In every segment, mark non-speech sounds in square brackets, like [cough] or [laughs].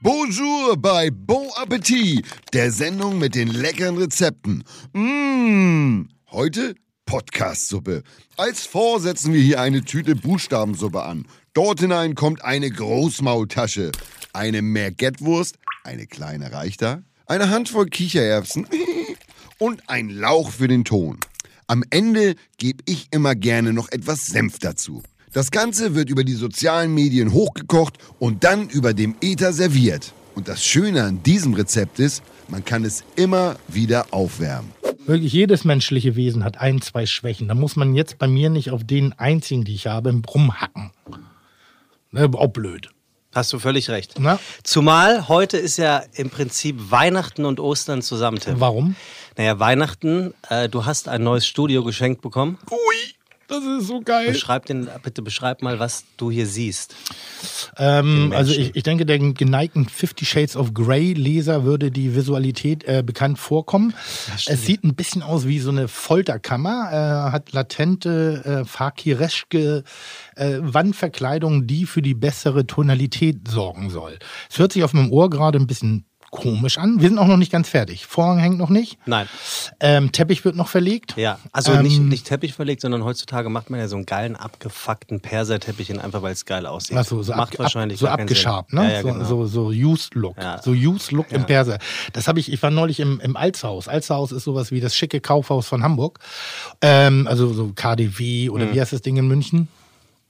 Bonjour bei Bon Appetit, der Sendung mit den leckeren Rezepten. Mmh, heute Podcast-Suppe. Als Vor setzen wir hier eine Tüte Buchstabensuppe an. Dort hinein kommt eine Großmaultasche, eine Mergettwurst, eine kleine reicht da, eine Handvoll Kichererbsen [laughs] und ein Lauch für den Ton. Am Ende gebe ich immer gerne noch etwas Senf dazu. Das Ganze wird über die sozialen Medien hochgekocht und dann über dem Ether serviert. Und das Schöne an diesem Rezept ist, man kann es immer wieder aufwärmen. Wirklich jedes menschliche Wesen hat ein, zwei Schwächen. Da muss man jetzt bei mir nicht auf den einzigen, die ich habe, rumhacken. Ne, auch blöd. Hast du völlig recht. Na? Zumal heute ist ja im Prinzip Weihnachten und Ostern zusammen, Tim. Warum? Naja, Weihnachten, äh, du hast ein neues Studio geschenkt bekommen. Ui, das ist so geil. Beschreib den, bitte beschreib mal, was du hier siehst. Ähm, Den also ich, ich denke, der geneigten Fifty Shades of Grey Leser würde die Visualität äh, bekannt vorkommen. es sieht ein bisschen aus wie so eine Folterkammer, äh, hat latente äh, Fakireschke äh, Wandverkleidung, die für die bessere Tonalität sorgen soll. Es hört sich auf meinem Ohr gerade ein bisschen komisch an. Wir sind auch noch nicht ganz fertig. Vorhang hängt noch nicht. Nein. Ähm, Teppich wird noch verlegt. Ja, also Ähm, nicht, nicht Teppich verlegt, sondern heutzutage macht man ja so einen geilen, abgefuckten Perserteppich hin, einfach weil es geil aussieht. Ach so, so, macht ab, wahrscheinlich ab, so abgeschabt, ne? Ja, ja, so, genau. so, so Used Look. Ja. So Used Look im Perser. Das habe ich, ich war neulich im, im Alzhaus. Alzhaus ist sowas wie das schicke Kaufhaus von Hamburg. Ähm, also so KDW Mhm. oder wie heißt das Ding in München?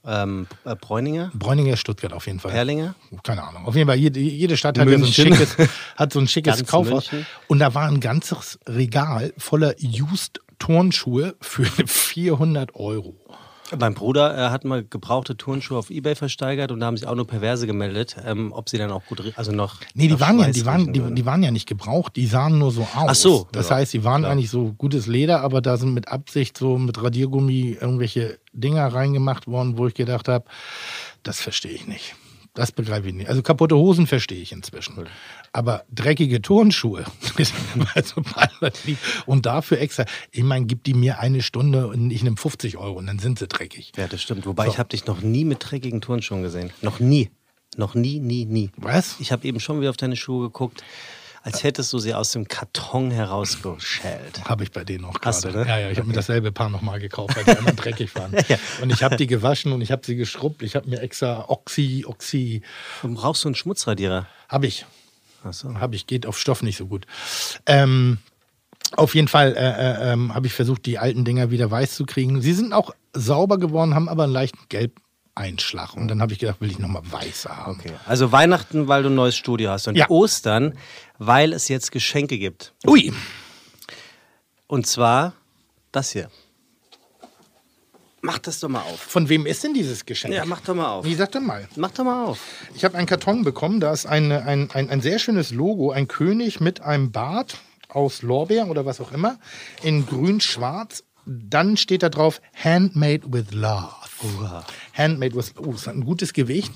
Ähm, äh, Bräuninger, Bräuninger, Stuttgart auf jeden Fall. Perlinger. Keine Ahnung. Auf jeden Fall, jede, jede Stadt hat ja so ein schickes, hat so ein schickes Kaufhaus. München. Und da war ein ganzes Regal voller Used Turnschuhe für [laughs] 400 Euro. Mein Bruder äh, hat mal gebrauchte Turnschuhe auf Ebay versteigert und da haben sich auch nur Perverse gemeldet, ähm, ob sie dann auch gut, also noch. Nee, die waren ja, die waren, die, die waren ja nicht gebraucht, die sahen nur so aus. Ach so, Das ja, heißt, die waren klar. eigentlich so gutes Leder, aber da sind mit Absicht so mit Radiergummi irgendwelche Dinger reingemacht worden, wo ich gedacht habe, das verstehe ich nicht. Das begreife ich nicht. Also kaputte Hosen verstehe ich inzwischen. Aber dreckige Turnschuhe, [laughs] und dafür extra, ich meine, gib die mir eine Stunde und ich nehme 50 Euro und dann sind sie dreckig. Ja, das stimmt. Wobei So. ich habe dich noch nie mit dreckigen Turnschuhen gesehen. Noch nie. Noch nie, nie, nie. Was? Ich habe eben schon wieder auf deine Schuhe geguckt, als hättest du sie aus dem Karton herausgeschält. Habe ich bei denen auch Hast gerade. du, ne? Ja, ja, ich habe mir dasselbe Paar nochmal gekauft, weil die immer dreckig waren. [laughs] Und ich habe die gewaschen und ich habe sie geschrubbt. Ich habe mir extra Oxy, Oxy, Warum brauchst du einen Schmutzradierer? habe ich. Achso. Habe ich, geht auf Stoff nicht so gut. Ähm, auf jeden Fall äh, äh, ähm, habe ich versucht, die alten Dinger wieder weiß zu kriegen. Sie sind auch sauber geworden, haben aber einen leichten Gelbeinschlag. Und dann habe ich gedacht, will ich nochmal weiße haben. Okay. Also Weihnachten, weil du ein neues Studio hast. Und Ja. Ostern, weil es jetzt Geschenke gibt. Ui, Und zwar das hier. Mach das doch mal auf. von wem ist denn dieses Geschenk? Ja, mach doch mal auf. Wie sag doch mal. Mach doch mal auf. Ich habe einen Karton bekommen, da ist eine, ein, ein, ein sehr schönes Logo, ein König mit einem Bart aus Lorbeer oder was auch immer, in grün-schwarz. Dann steht da drauf Handmade with Love. Handmade with Oh, das hat ein gutes Gewicht.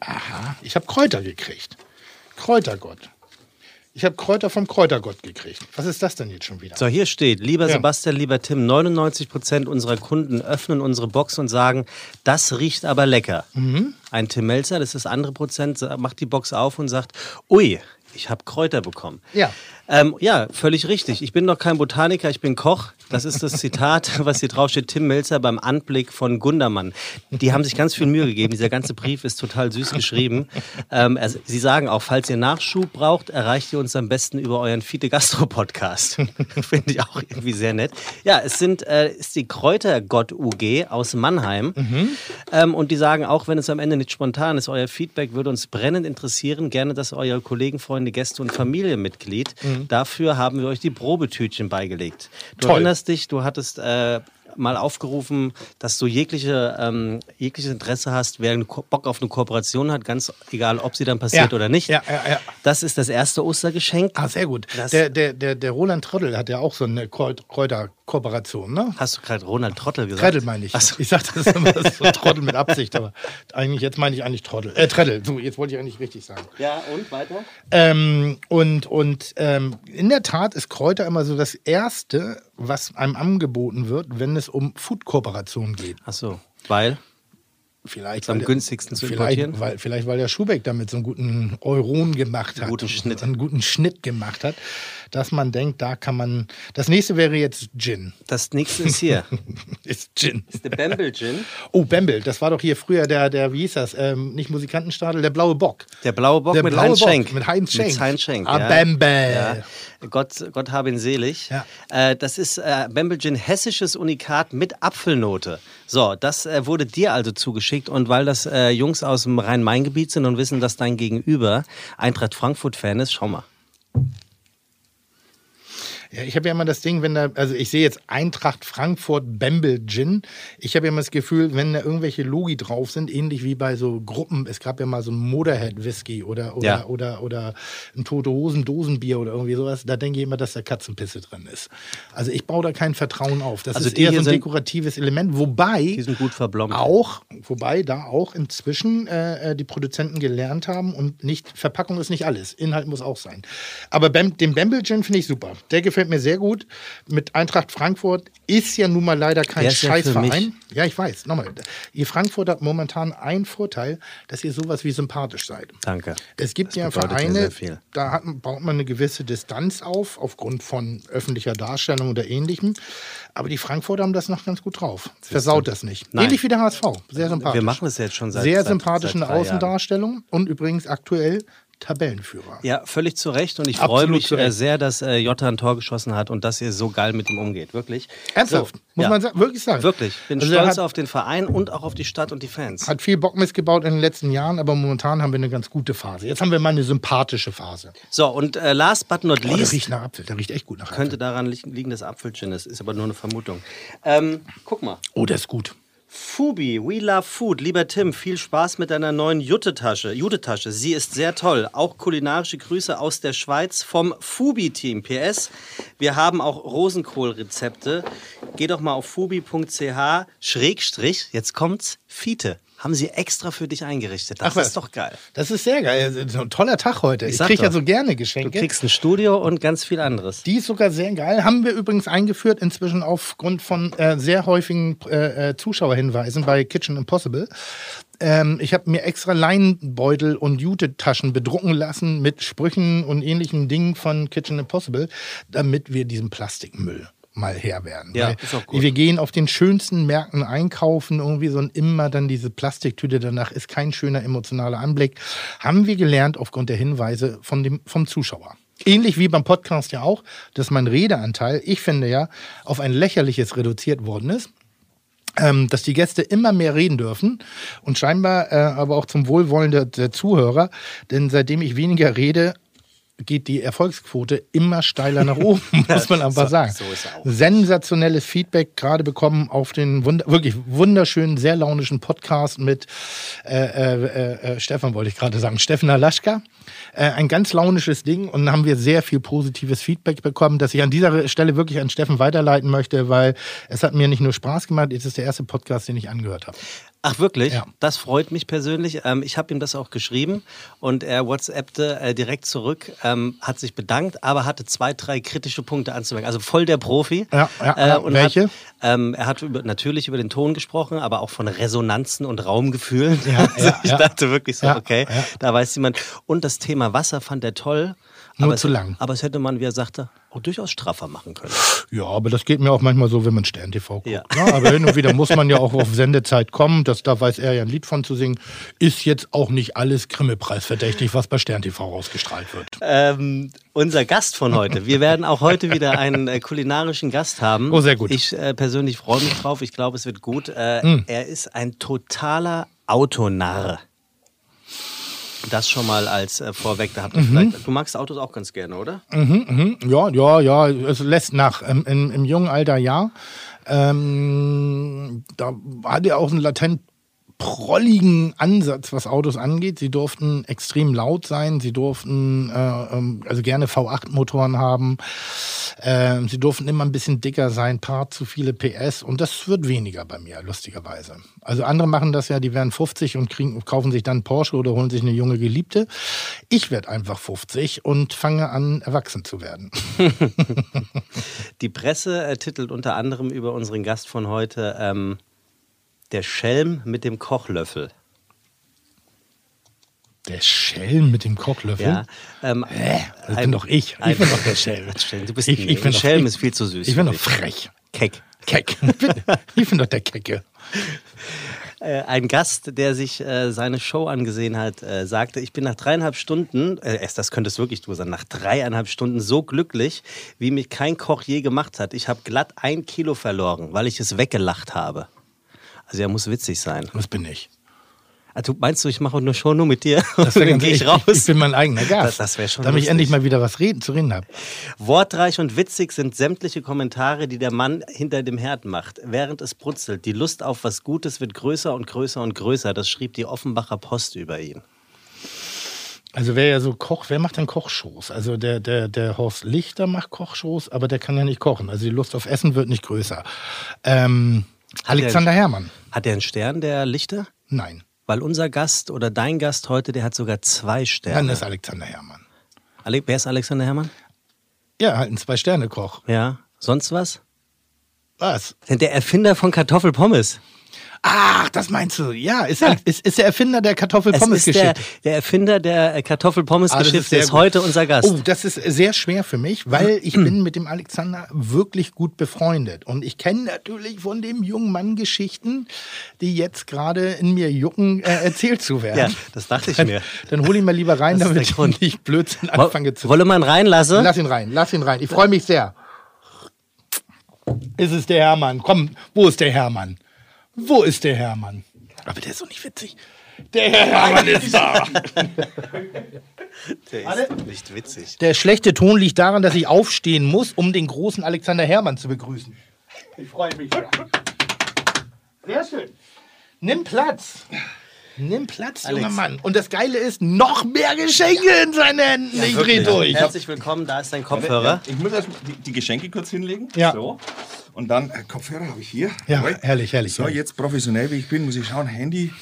Aha, ich habe Kräuter gekriegt. Kräutergott. Ich habe Kräuter vom Kräutergott gekriegt. Was ist das denn jetzt schon wieder? So, hier steht, lieber Ja. Sebastian, lieber Tim, 99 Prozent unserer Kunden öffnen unsere Box und sagen, das riecht aber lecker. Mhm. Ein Tim Melzer, das ist das andere Prozent, macht die Box auf und sagt, ui, ich habe Kräuter bekommen. Ja. Ähm, ja, völlig richtig. Ich bin noch kein Botaniker, ich bin Koch. Das ist das Zitat, [laughs] was hier drauf steht, Tim Melzer beim Anblick von Gundermann. Die haben sich ganz viel Mühe gegeben. Dieser ganze Brief ist total süß geschrieben. Ähm, also, Sie sagen auch, falls ihr Nachschub braucht, erreicht ihr uns am besten über euren Fiete Gastro Podcast. [laughs] Finde ich auch irgendwie sehr nett. Ja, es sind, äh, ist die Kräutergott UG aus Mannheim. Ähm, und die sagen auch, wenn es am Ende nicht spontan ist, euer Feedback würde uns brennend interessieren. Gerne, dass eure Kollegen, Freunde, Gäste und Familienmitglied. Dafür haben wir euch die Probetütchen beigelegt. Du Toll. erinnerst dich, du hattest äh, mal aufgerufen, dass du jegliche, ähm, jegliches Interesse hast, wer Bock auf eine Kooperation hat, ganz egal, ob sie dann passiert Ja. oder nicht. Ja, ja, ja. Das ist das erste Ostergeschenk. Ah, sehr gut. Das- Der, der, der, der Roland Trottel hat ja auch so eine Kräut- Kräuterkooperation, ne? Hast du gerade Ronald Trottel gesagt? Treddel meine ich. So. Ich sage das immer so Trottel mit Absicht, aber eigentlich, jetzt meine ich eigentlich Trottel. Äh, Treddel, so, jetzt wollte ich eigentlich richtig sagen. Ja, und weiter? Ähm, und und ähm, in der Tat ist Kräuter immer so das Erste, was einem angeboten wird, wenn es um Food-Kooperationen geht. Ach so, weil? Vielleicht am weil der- günstigsten zu vielleicht, importieren? weil, vielleicht, weil der Schubeck damit so einen guten Euron gemacht hat. guten Schnitt. Einen guten Schnitt gemacht hat, dass man denkt, da kann man. Das nächste wäre jetzt Gin. Das nächste ist hier. [laughs] Ist Gin. Der Bamble Gin. Oh, Bamble, das war doch hier früher der, der wie hieß das? Ähm, nicht Musikantenstadel, der blaue Bock. Der blaue Bock Der mit blaue Heinz Bock Schenk. mit Heinz Schenk. Mit Heinz Schenk. Ah, ja. Bamble. Ja. Gott, Gott habe ihn selig. Ja. Äh, das ist äh, Bamble Gin hessisches Unikat mit Apfelnote. So, das äh, wurde dir also zugeschickt und weil das äh, Jungs aus dem Rhein-Main-Gebiet sind und wissen, dass dein Gegenüber Eintracht Frankfurt-Fan ist, schau mal. Ja, ich habe ja immer das Ding, wenn da, also ich sehe jetzt Eintracht Frankfurt Bamble Gin. Ich habe ja immer das Gefühl, wenn da irgendwelche Logi drauf sind, ähnlich wie bei so Gruppen, es gab ja mal so ein Motorhead Whisky oder, oder, Ja. oder, oder ein Tote Hosen Dosenbier oder irgendwie sowas, da denke ich immer, dass da Katzenpisse drin ist. Also ich baue da kein Vertrauen auf. Das Also ist eher so ein sind- dekoratives Element, wobei Die sind gut verblombt. auch, wobei da auch inzwischen äh, äh, die Produzenten gelernt haben und nicht, Verpackung ist nicht alles, Inhalt muss auch sein. Aber Bam, den Bamble Gin finde ich super. Der gefällt mir sehr gut. Mit Eintracht Frankfurt ist ja nun mal leider kein ja Scheißverein. mich- Ja, ich weiß. Nochmal. Ihr Frankfurt habt momentan einen Vorteil, dass ihr sowas wie sympathisch seid. Danke. Es gibt Das ja Vereine, da hat, baut man eine gewisse Distanz auf, aufgrund von öffentlicher Darstellung oder ähnlichem. Aber die Frankfurter haben das noch ganz gut drauf. Versaut das nicht. Nein. Ähnlich wie der HSV. Sehr sympathisch. Wir machen es jetzt schon seit Sehr seit- sympathisch in seit der drei Jahren. Außendarstellung und übrigens aktuell Tabellenführer. Ja, völlig zu Recht. Und ich freue mich äh, sehr, dass äh, Jota ein Tor geschossen hat und dass ihr so geil mit ihm umgeht. Wirklich. Ernsthaft, So, muss ja. man sa wirklich sagen. Wirklich. Bin Also stolz hat- auf den Verein und auch auf die Stadt und die Fans. Hat viel Bock missgebaut in den letzten Jahren, aber momentan haben wir eine ganz gute Phase. Jetzt haben wir mal eine sympathische Phase. So, und äh, last but not Oh, der least, riecht nach Apfel. Der riecht echt gut nach Apfel. könnte daran li- liegen, dass Apfelgin ist. Ist aber nur eine Vermutung. Ähm, guck mal. Oh, der ist gut. Fubi, We Love Food. Lieber Tim, viel Spaß mit deiner neuen Jute-Tasche. Jute-Tasche, sie ist sehr toll. Auch kulinarische Grüße aus der Schweiz vom Fubi-Team. PS, wir haben auch Rosenkohl-Rezepte. Geh doch mal auf fubi.ch, Schrägstrich, jetzt kommt's, Fiete. Haben sie extra für dich eingerichtet. Das Ach ist doch geil. Das ist sehr geil. Ist ein toller Tag heute. Ich, sag kriege ja so gerne Du Geschenke. kriegst ein Studio und ganz viel anderes. Die ist sogar sehr geil. Haben wir übrigens eingeführt, inzwischen aufgrund von äh, sehr häufigen äh, äh, Zuschauerhinweisen bei Kitchen Impossible. Ähm, ich habe mir extra Leinbeutel und Jute-Taschen bedrucken lassen mit Sprüchen und ähnlichen Dingen von Kitchen Impossible, damit wir diesen Plastikmüll mal her werden. Ja, Weil ist auch gut. Wir gehen auf den schönsten Märkten einkaufen, irgendwie so und immer dann diese Plastiktüte danach ist kein schöner emotionaler Anblick. Haben wir gelernt aufgrund der Hinweise von dem, vom Zuschauer. Ähnlich wie beim Podcast ja auch, dass mein Redeanteil, ich finde ja, auf ein lächerliches reduziert worden ist ähm, dass die Gäste immer mehr reden dürfen und scheinbar äh, aber auch zum Wohlwollen der, der Zuhörer, denn seitdem ich weniger rede, geht die Erfolgsquote immer steiler nach oben, [laughs] muss man aber So- sagen. so ist auch. Sensationelles Feedback gerade bekommen auf den wund wirklich wunderschönen, sehr launischen Podcast mit äh, äh, äh, Stefan, wollte ich gerade sagen, Steffen Alaschka. Äh, ein ganz launisches Ding und haben wir sehr viel positives Feedback bekommen, das ich an dieser Stelle wirklich an Steffen weiterleiten möchte, weil es hat mir nicht nur Spaß gemacht, es ist der erste Podcast, den ich angehört habe. Ach wirklich? Ja. Das freut mich persönlich. Ähm, ich habe ihm das auch geschrieben und er WhatsAppte äh, direkt zurück, ähm, hat sich bedankt, aber hatte zwei, drei kritische Punkte anzumerken. Also voll der Profi. Äh, Ja, ja, ja. und Welche? Hat, ähm, er hat über, natürlich über den Ton gesprochen, aber auch von Resonanzen und Raumgefühlen. Ja, [laughs] also ich dachte wirklich so, okay, da weiß jemand. Und das Thema Wasser fand er toll. Nur aber zu es, lang. Aber es hätte man, wie er sagte, auch durchaus straffer machen können. Ja, aber das geht mir auch manchmal so, wenn man Stern TV guckt. Ja. Ne? Aber hin und wieder muss man ja auch auf Sendezeit kommen. Das, da weiß er ja ein Lied von zu singen. Ist jetzt auch nicht alles Grimme-Preis verdächtig, was bei Stern TV ausgestrahlt wird. Ähm, unser Gast von heute. Wir werden auch heute wieder einen äh, kulinarischen Gast haben. Oh, sehr gut. Ich äh, persönlich freue mich drauf. Ich glaube, es wird gut. Äh, Hm. Er ist ein totaler Autonarr. Das schon mal als äh, vorweg. Da habt ihr Mhm. vielleicht, du magst Autos auch ganz gerne, oder? Ja, ja, ja, es lässt nach. Im, im, im jungen Alter ja. Ähm, da hat er auch einen latent prolligen Ansatz, was Autos angeht. Sie durften extrem laut sein, sie durften äh, ähm, also gerne V8-Motoren haben, ähm, sie durften immer ein bisschen dicker sein, paar zu viele PS und das wird weniger bei mir, lustigerweise. Also andere machen das ja, die werden 50 und kriegen, kaufen sich dann Porsche oder holen sich eine junge Geliebte. Ich werde einfach 50 und fange an, erwachsen zu werden. [laughs] Die Presse äh, titelt unter anderem über unseren Gast von heute. Ähm, Der Schelm mit dem Kochlöffel. Der Schelm mit dem Kochlöffel? Ja. Ähm, Hä? Das ein- bin doch ich. Ich ein- bin doch der Schelm. [laughs] Du bist Ich- ein, ich bin Schelm ich- ist viel zu süß. Ich bin doch frech. Keck. Keck. [laughs] Ich bin, doch der Kecke. Äh, ein Gast, der sich äh, seine Show angesehen hat, äh, sagte, ich bin nach dreieinhalb Stunden, äh, das könnte es wirklich du sein, nach dreieinhalb Stunden so glücklich, wie mich kein Koch je gemacht hat. Ich habe glatt ein Kilo verloren, weil ich es weggelacht habe. Also er muss witzig sein. Das bin ich. Also, meinst du, ich mache eine Show nur mit dir? [laughs] Das [laughs] dann gehe ich raus. Ich bin mein eigener Gast. Das- das wär schon Damit ich endlich mal wieder was reden, zu reden habe. Wortreich und witzig sind sämtliche Kommentare, die der Mann hinter dem Herd macht, während es brutzelt. Die Lust auf was Gutes wird größer und größer und größer. Das schrieb die Offenbacher Post über ihn. Also wer ja so Koch, wer macht denn Kochshows? Also der, der, der Horst Lichter macht Kochshows, aber der kann ja nicht kochen. Also die Lust auf Essen wird nicht größer. Ähm, Alexander Herrmann. Hat er einen Stern, der Lichter? Nein. Weil unser Gast oder dein Gast heute, der hat sogar zwei Dann Sterne. ist Alexander Herrmann. Ale Wer ist Alexander Herrmann? Ja, halt ein Zwei-Sterne-Koch. Ja. Sonst was? Was? Der Erfinder von Kartoffelpommes. Ach, das meinst du? Ja, ist, Ja. ist, ist der Erfinder der Es ist der, Kartoffel-Pommes-Geschichte. der Erfinder der äh, Ah, Kartoffelpommes-Geschichte sehr ist gut. heute unser Gast. Oh, das ist sehr schwer für mich, weil [clears throat] ich bin mit dem Alexander wirklich gut befreundet. Und ich kenne natürlich von dem jungen Mann Geschichten, die jetzt gerade in mir jucken, äh, erzählt zu werden. [laughs] Ja, das dachte ich Dann, mir. dann hol ihn mal lieber rein, Das ist damit ich Grund. nicht Blödsinn anfange zu Wolle man reinlassen? Lass ihn rein, lass ihn rein. Ich freue mich sehr. Ist es der Hermann? Komm, wo ist der Hermann? Wo ist der Hermann? Aber der ist doch nicht witzig. Der Hermann ist da. [laughs] Der ist nicht witzig. Der schlechte Ton liegt daran, dass ich aufstehen muss, um den großen Alexander Hermann zu begrüßen. Ich freue mich sehr. Sehr schön. Nimm Platz. Nimm Platz, junger Alex. Mann. Und das Geile ist, noch mehr Geschenke in seinen Händen. ich dreh durch. Herzlich willkommen, da ist dein Kopfhörer. Ich muss erst die, die Geschenke kurz hinlegen. Ja. So. Und dann äh, Kopfhörer habe ich hier. Ja, Jawohl. herrlich, herrlich, So, herrlich. jetzt professionell wie ich bin, muss ich schauen, Handy.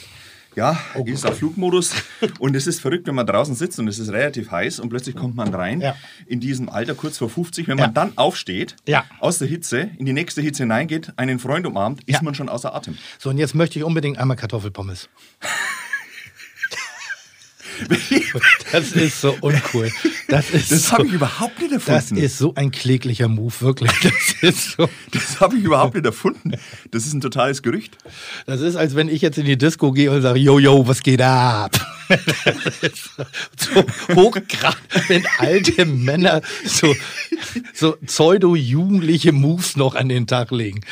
Ja, Oh ist auf Flugmodus. Und es ist verrückt, wenn man draußen sitzt und es ist relativ heiß und plötzlich kommt man rein Ja. in diesem Alter kurz vor 50. Wenn Ja. man dann aufsteht, Ja. aus der Hitze, in die nächste Hitze hineingeht, einen Freund umarmt, ist man schon außer Atem. So, und jetzt möchte ich unbedingt einmal Kartoffelpommes. Das ist so uncool. Das, ist Das so, habe ich überhaupt nicht das erfunden. ist so ein kläglicher Move, wirklich. Das ist so. das habe ich überhaupt nicht erfunden. Das ist ein totales Gerücht. Das ist, als wenn ich jetzt in die Disco gehe und sage, yo, yo, was geht ab? Das so hochgrad, wenn alte Männer so, so pseudo-jugendliche Moves noch an den Tag legen.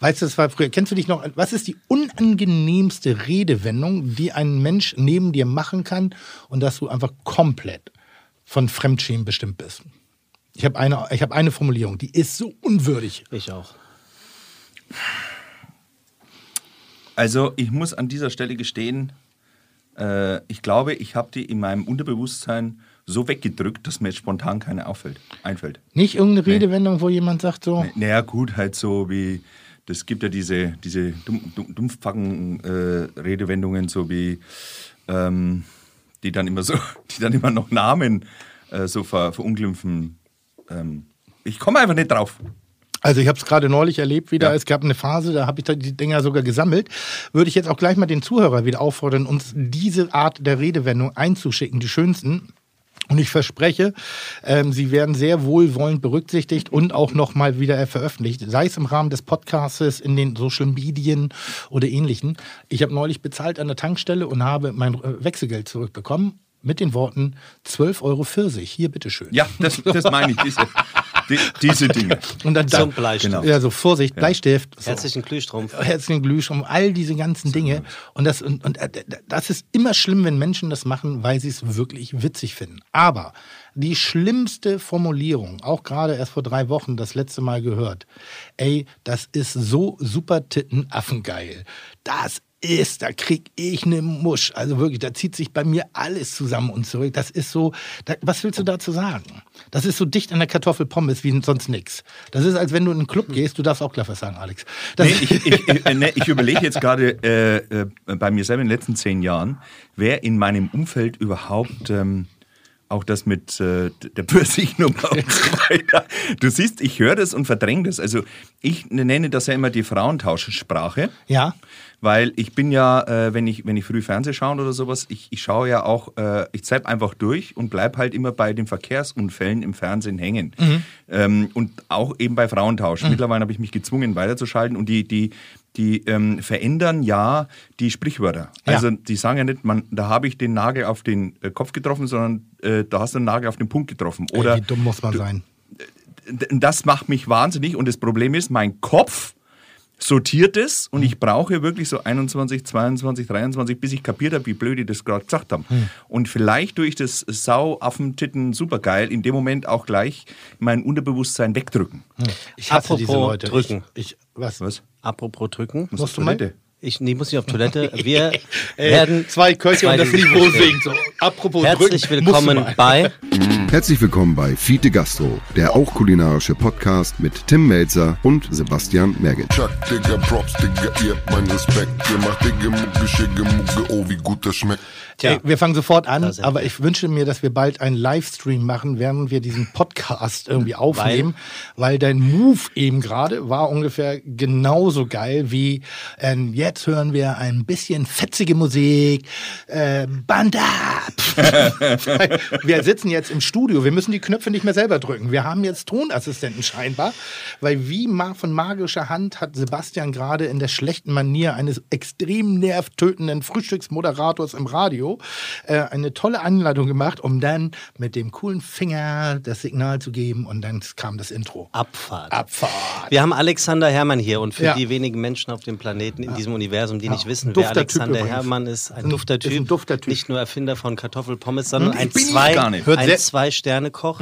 Weißt du, das war früher. Kennst du dich noch, was ist die unangenehmste Redewendung, die ein Mensch neben dir machen kann und dass du einfach komplett von Fremdschämen bestimmt bist? Ich habe eine, ich habe eine Formulierung, die ist so unwürdig. Ich auch. Also ich muss an dieser Stelle gestehen, äh, ich glaube, ich habe die in meinem Unterbewusstsein so weggedrückt, dass mir jetzt spontan keine auffällt, einfällt. Nicht irgendeine Redewendung, wo jemand sagt so, Naja gut, halt so wie, das gibt ja diese, diese dumm, dumm, Dumpfbacken-Redewendungen, so wie, ähm, die dann immer so, [laughs] die dann immer noch Namen äh, so ver, verunglimpfen. Ähm, ich komme einfach nicht drauf. Also ich habe es gerade neulich erlebt wieder. Ja. Es gab eine Phase, da habe ich die Dinger sogar gesammelt. Würde ich jetzt auch gleich mal den Zuhörer wieder auffordern, uns diese Art der Redewendung einzuschicken, die schönsten. Und ich verspreche, ähm, sie werden sehr wohlwollend berücksichtigt und auch nochmal wieder veröffentlicht, sei es im Rahmen des Podcasts, in den Social Medien oder ähnlichen. Ich habe neulich bezahlt an der Tankstelle und habe mein äh, Wechselgeld zurückbekommen mit den Worten 12,40 Euro. Hier, bitteschön. Ja, das, das meine ich, [laughs] die, diese Dinge. [laughs] Und dann Zum da- Bleistift. Genau. Ja, so Vorsicht, Bleistift. So. Herzlichen Glühstrumpf. Herzlichen Glühstrom, all diese ganzen Dinge. Und das, und, und äh, das ist immer schlimm, wenn Menschen das machen, weil sie es wirklich witzig finden. Aber die schlimmste Formulierung, auch gerade erst vor drei Wochen das letzte Mal gehört, ey, das ist so super Titten Affengeil. Das ist, da krieg ich ne Musch. Also wirklich, da zieht sich bei mir alles zusammen und zurück. Das ist so, da, was willst du dazu sagen? Das ist so dicht an der Kartoffelpommes wie sonst nix. Das ist, als wenn du in einen Club gehst, du darfst auch gleich was sagen, Alex. Nee, ich, ich, äh, nee, ich überlege jetzt gerade äh, äh, bei mir selber in den letzten zehn Jahren, wer in meinem Umfeld überhaupt ähm, auch das mit äh, der Pfirsichnummer und [laughs] so weiter. Du siehst, ich höre das und verdränge das. Also ich nenne das ja immer die Frauentauschsprache. Ja. Weil ich bin ja, äh, wenn, ich, wenn ich früh Fernseh schaue oder sowas, ich, ich schaue ja auch, äh, ich zapp einfach durch und bleib halt immer bei den Verkehrsunfällen im Fernsehen hängen. Ähm, und auch eben bei Frauentausch. Mittlerweile habe ich mich gezwungen, weiterzuschalten und die, die, die ähm, verändern ja die Sprichwörter. Ja. Also die sagen ja nicht, man, da habe ich den Nagel auf den äh, Kopf getroffen, sondern äh, da hast du den Nagel auf den Punkt getroffen. Oder Ey, wie dumm muss man sein? D- das macht mich wahnsinnig und das Problem ist, mein Kopf sortiert es und ich brauche wirklich so 21, 22, 23, bis ich kapiert habe, wie blöd die das gerade gesagt haben. Und vielleicht durch das Sau, Affen, Titten, supergeil, in dem Moment auch gleich mein Unterbewusstsein wegdrücken. Ich hasse Apropos diese Leute. drücken. Ich, ich, was? Was? Apropos drücken. Musst auf du mal? Ich nee, muss nicht auf Toilette. [laughs] Wir werden zwei Köche und das Niveau singt. So. Apropos herzlich drücken, willkommen bei Herzlich willkommen bei Fiete Gastro, der auch kulinarische Podcast mit Tim Melzer und Sebastian Merget. Chuck, Digga, Props, Digga, ihr habt meinen Respekt. Ihr macht Digga, Mucke, Schicke, Mucke, oh, wie gut das schmeckt. Ey, wir fangen sofort an, aber ich wünsche mir, dass wir bald einen Livestream machen, während wir diesen Podcast irgendwie aufnehmen, weil, dein Move eben gerade war ungefähr genauso geil wie ähm, jetzt hören wir ein bisschen fetzige Musik, äh, Band ab. Weil [laughs] wir sitzen jetzt im Studio, wir müssen die Knöpfe nicht mehr selber drücken. Wir haben jetzt Tonassistenten scheinbar, weil wie von magischer Hand hat Sebastian gerade in der schlechten Manier eines extrem nervtötenden Frühstücksmoderators im Radio äh, eine tolle Anleitung gemacht, um dann mit dem coolen Finger das Signal zu geben und dann kam das Intro. Abfahrt. Abfahrt. Wir haben Alexander Herrmann hier und für Ja. die wenigen Menschen auf dem Planeten in diesem Universum, die nicht wissen, wer Typ Alexander übrigens. Herrmann ist, ein Ein- dufter ist ein Typ, dufter Typ. nicht nur Erfinder von Kartoffelpommes, sondern ein bin ich zwei, ein zwei Sterne Koch.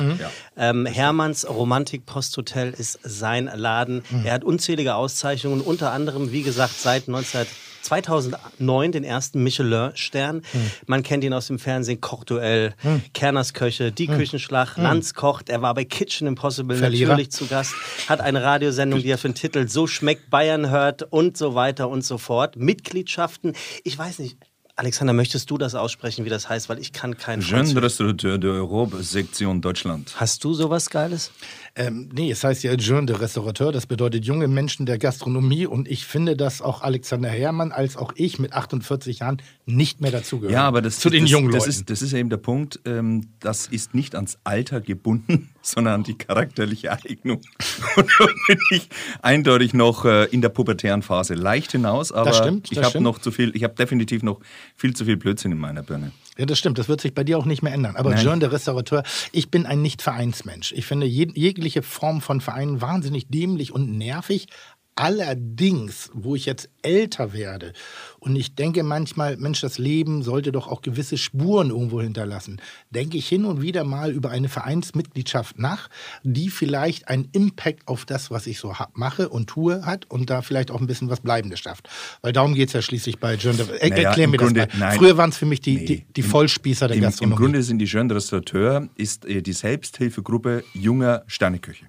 Ähm, Hermanns Romantik-Posthotel ist sein Laden. Er hat unzählige Auszeichnungen, unter anderem, wie gesagt, seit 19 2009 den ersten Michelin-Stern. Man kennt ihn aus dem Fernsehen, Kochduell, Kerners Köche, Die Küchenschlacht, Lanz kocht. Er war bei Kitchen Impossible Verlierer. natürlich zu Gast, hat eine Radiosendung, die er für den Titel So schmeckt Bayern hört und so weiter und so fort. Mitgliedschaften, ich weiß nicht. Alexander, möchtest du das aussprechen, wie das heißt? Weil ich kann kein Jeune. Restaurateur de Europe, Sektion Deutschland. Hast du sowas Geiles? Ähm, nee, es heißt ja Jeune de Restaurateur, das bedeutet junge Menschen der Gastronomie und ich finde, dass auch Alexander Herrmann als auch ich mit 48 Jahren nicht mehr dazugehören. Ja, aber das, zu den das, jungen das Leuten. ist, das ist eben der Punkt, ähm, das ist nicht ans Alter gebunden, [laughs] sondern an die charakterliche Eignung. [laughs] Und da bin ich eindeutig noch äh, in der pubertären Phase leicht hinaus, aber stimmt, ich habe noch zu viel, ich habe definitiv noch viel zu viel Blödsinn in meiner Birne. Ja, das stimmt. Das wird sich bei dir auch nicht mehr ändern. Aber Nein. Jean, der Restaurateur, ich bin ein Nicht-Vereinsmensch. Ich finde jeg jegliche Form von Vereinen wahnsinnig dämlich und nervig. Allerdings, wo ich jetzt älter werde und ich denke manchmal, Mensch, das Leben sollte doch auch gewisse Spuren irgendwo hinterlassen, denke ich hin und wieder mal über eine Vereinsmitgliedschaft nach, die vielleicht einen Impact auf das, was ich so mache und tue, hat und da vielleicht auch ein bisschen was Bleibendes schafft. Weil darum geht es ja schließlich bei Jean. Der, er, Naja, erklär im mir Grunde- das mal. nein. Früher waren es für mich die, Nee. die, die Im- Vollspießer der Im, Im Gastronomie. Grunde sind die Jeune Restaurateur ist äh, die Selbsthilfegruppe junger Sterneköche.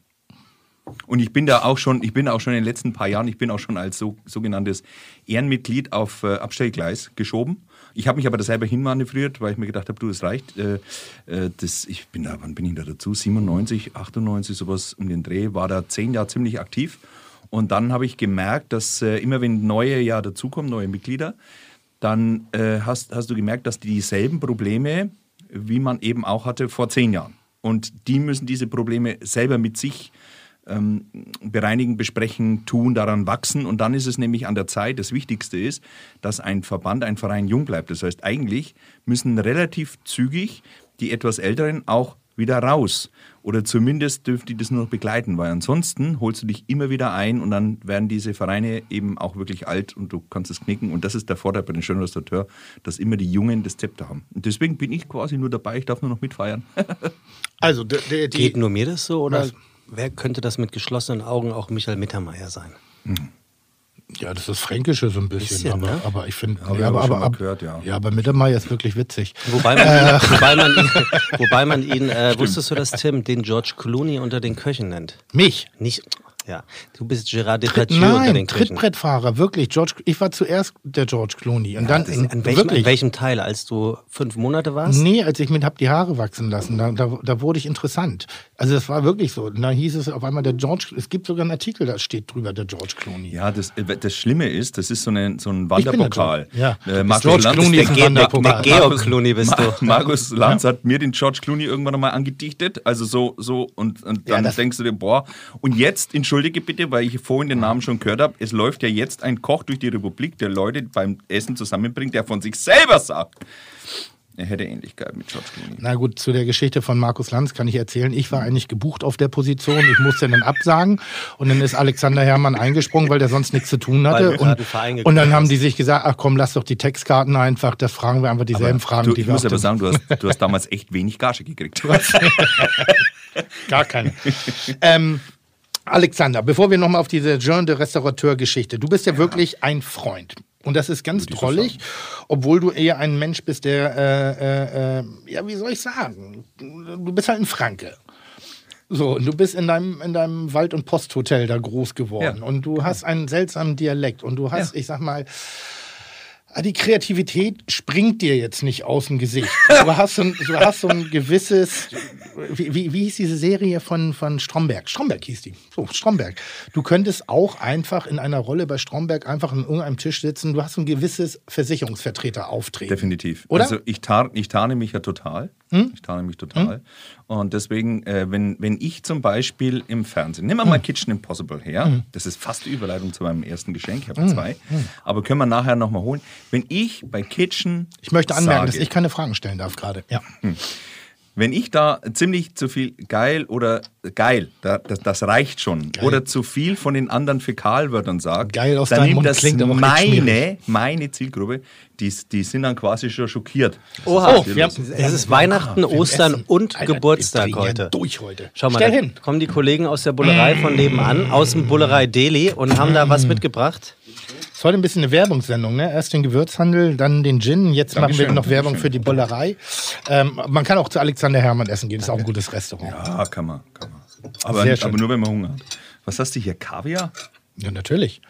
Und ich bin da auch schon, ich bin auch schon in den letzten paar Jahren, ich bin auch schon als so, sogenanntes Ehrenmitglied auf äh, Abstellgleis geschoben. Ich habe mich aber da selber hinmanövriert, weil ich mir gedacht habe, du, es reicht. Äh, äh, das, ich bin da, wann bin ich da dazu? 97, 98, sowas um den Dreh, war da zehn Jahre ziemlich aktiv. Und dann habe ich gemerkt, dass äh, immer wenn neue Jahr dazukommen, neue Mitglieder, dann äh, hast, hast du gemerkt, dass die dieselben Probleme, wie man eben auch hatte vor zehn Jahren. Und die müssen diese Probleme selber mit sich ähm, bereinigen, besprechen, tun, daran wachsen. Und dann ist es nämlich an der Zeit, das Wichtigste ist, dass ein Verband, ein Verein jung bleibt. Das heißt, eigentlich müssen relativ zügig die etwas Älteren auch wieder raus. Oder zumindest dürfen die das nur noch begleiten, weil ansonsten holst du dich immer wieder ein und dann werden diese Vereine eben auch wirklich alt und du kannst es knicken. Und das ist der Vorteil bei den schönen Restaurateur, dass immer die Jungen das Zepter haben. Und deswegen bin ich quasi nur dabei, ich darf nur noch mitfeiern. [laughs] Also, der, der, die, Geht nur mir das so oder Was? Wer könnte das mit geschlossenen Augen auch Michael Mittermeier sein? ja, das ist Fränkische so ein bisschen, Bisschen, aber, ne? aber ich finde, ja, aber aber, gehört, ja. ja, aber Mittermeier ist wirklich witzig. Wobei man ihn, wobei man ihn, [laughs] wobei man ihn äh, wusstest du das, Tim, den George Clooney unter den Köchen nennt? Mich? Nicht, Ja, du bist Gérard Depardieu unter den Köchen. Trittbrettfahrer, wirklich. George, ich war zuerst der George Clooney. Und dann, Das ist- An welchem, an welchem Teil? Als du fünf Monate warst? Nee, als ich mir hab die Haare wachsen lassen, da, da, da wurde ich interessant. Also das war wirklich so. Da hieß es auf einmal der George, es gibt sogar einen Artikel, da steht drüber der George Clooney. Ja, das, das Schlimme ist, das ist so, eine, so ein Ich bin der Wanderpokal. George. Ja. Äh, Markus George Lanz- Clooney ist ein Wanderpokal. der Georg Clooney bist du. Ma- Markus Lanz hat mir den George Clooney irgendwann einmal angedichtet. Also so, so und, und Ja, dann das- denkst du dir, boah. Und jetzt, entschuldige bitte, weil ich vorhin den Namen schon gehört habe, es läuft ja jetzt ein Koch durch die Republik, der Leute beim Essen zusammenbringt, der von sich selber sagt, er hätte Ähnlichkeit mit George Clooney. Na gut, zu der Geschichte von Markus Lanz kann ich erzählen. Ich war eigentlich gebucht auf der Position. Ich musste dann absagen. Und dann ist Alexander Herrmann eingesprungen, weil der sonst nichts zu tun hatte. Und, und dann haben die sich gesagt, ach komm, lass doch die Textkarten einfach. Das fragen wir einfach dieselben Fragen, du, die ich wir muss auf aber sagen, du hast, du hast [laughs] damals echt wenig Gage gekriegt. [laughs] Gar keine. ähm, Alexander, bevor wir nochmal auf diese Jean de Restaurateur-Geschichte. Du bist ja, wirklich ein Freund. Und das ist ganz drollig, obwohl du eher ein Mensch bist, der, äh, äh, äh, ja, wie soll ich sagen? Du bist halt ein Franke. So, und du bist in deinem, in deinem Wald- und Posthotel da groß geworden. Ja. Und du hast einen seltsamen Dialekt. Und du hast, Ja. ich sag mal, Ah, Die Kreativität springt dir jetzt nicht aus dem Gesicht. Du hast so ein, du hast so ein gewisses. Wie, wie, wie hieß diese Serie von, von Stromberg? Stromberg hieß die. So, Stromberg. Du könntest auch einfach in einer Rolle bei Stromberg einfach an irgendeinem Tisch sitzen. Du hast so ein gewisses Versicherungsvertreter auftreten. Definitiv. Oder? Hm? Also ich, tar ich tarne mich ja total. Ich tarne mich total. Und deswegen, äh, wenn, wenn ich zum Beispiel im Fernsehen, nehmen wir Hm. mal Kitchen Impossible her, das ist fast die Überleitung zu meinem ersten Geschenk, ich Hm. habe zwei, aber können wir nachher nochmal holen. Wenn ich bei Kitchen Ich möchte anmerken, sage, dass ich keine Fragen stellen darf gerade. Ja. wenn ich da ziemlich zu viel geil oder geil, da, das, das reicht schon, Geil. oder zu viel von den anderen Fäkalwörtern sage, Geil aus dann nimmt Mund das klingt aber meine, meine Zielgruppe, die, die sind dann quasi schon schockiert. Oha, Oh, wir haben- es ist Weihnachten, Ah, wir Ostern essen. und Alter, Geburtstag heute. durch heute. Schau mal, Stell da hin. kommen die Kollegen aus der Bullerei von nebenan, aus dem Bullerei Deli und haben da Mm. was mitgebracht. Ist heute ein bisschen eine Werbungssendung, ne? Erst den Gewürzhandel, dann den Gin. Jetzt machen wir Dankeschön, noch Werbung Dankeschön. für die Bollerei. Ähm, man kann auch zu Alexander Hermann essen gehen. ist auch ein gutes Restaurant. Ja, Ja, kann man, kann man. Aber, Sehr schön. aber nur, wenn man Hunger hat. Was hast du hier? Kaviar? natürlich.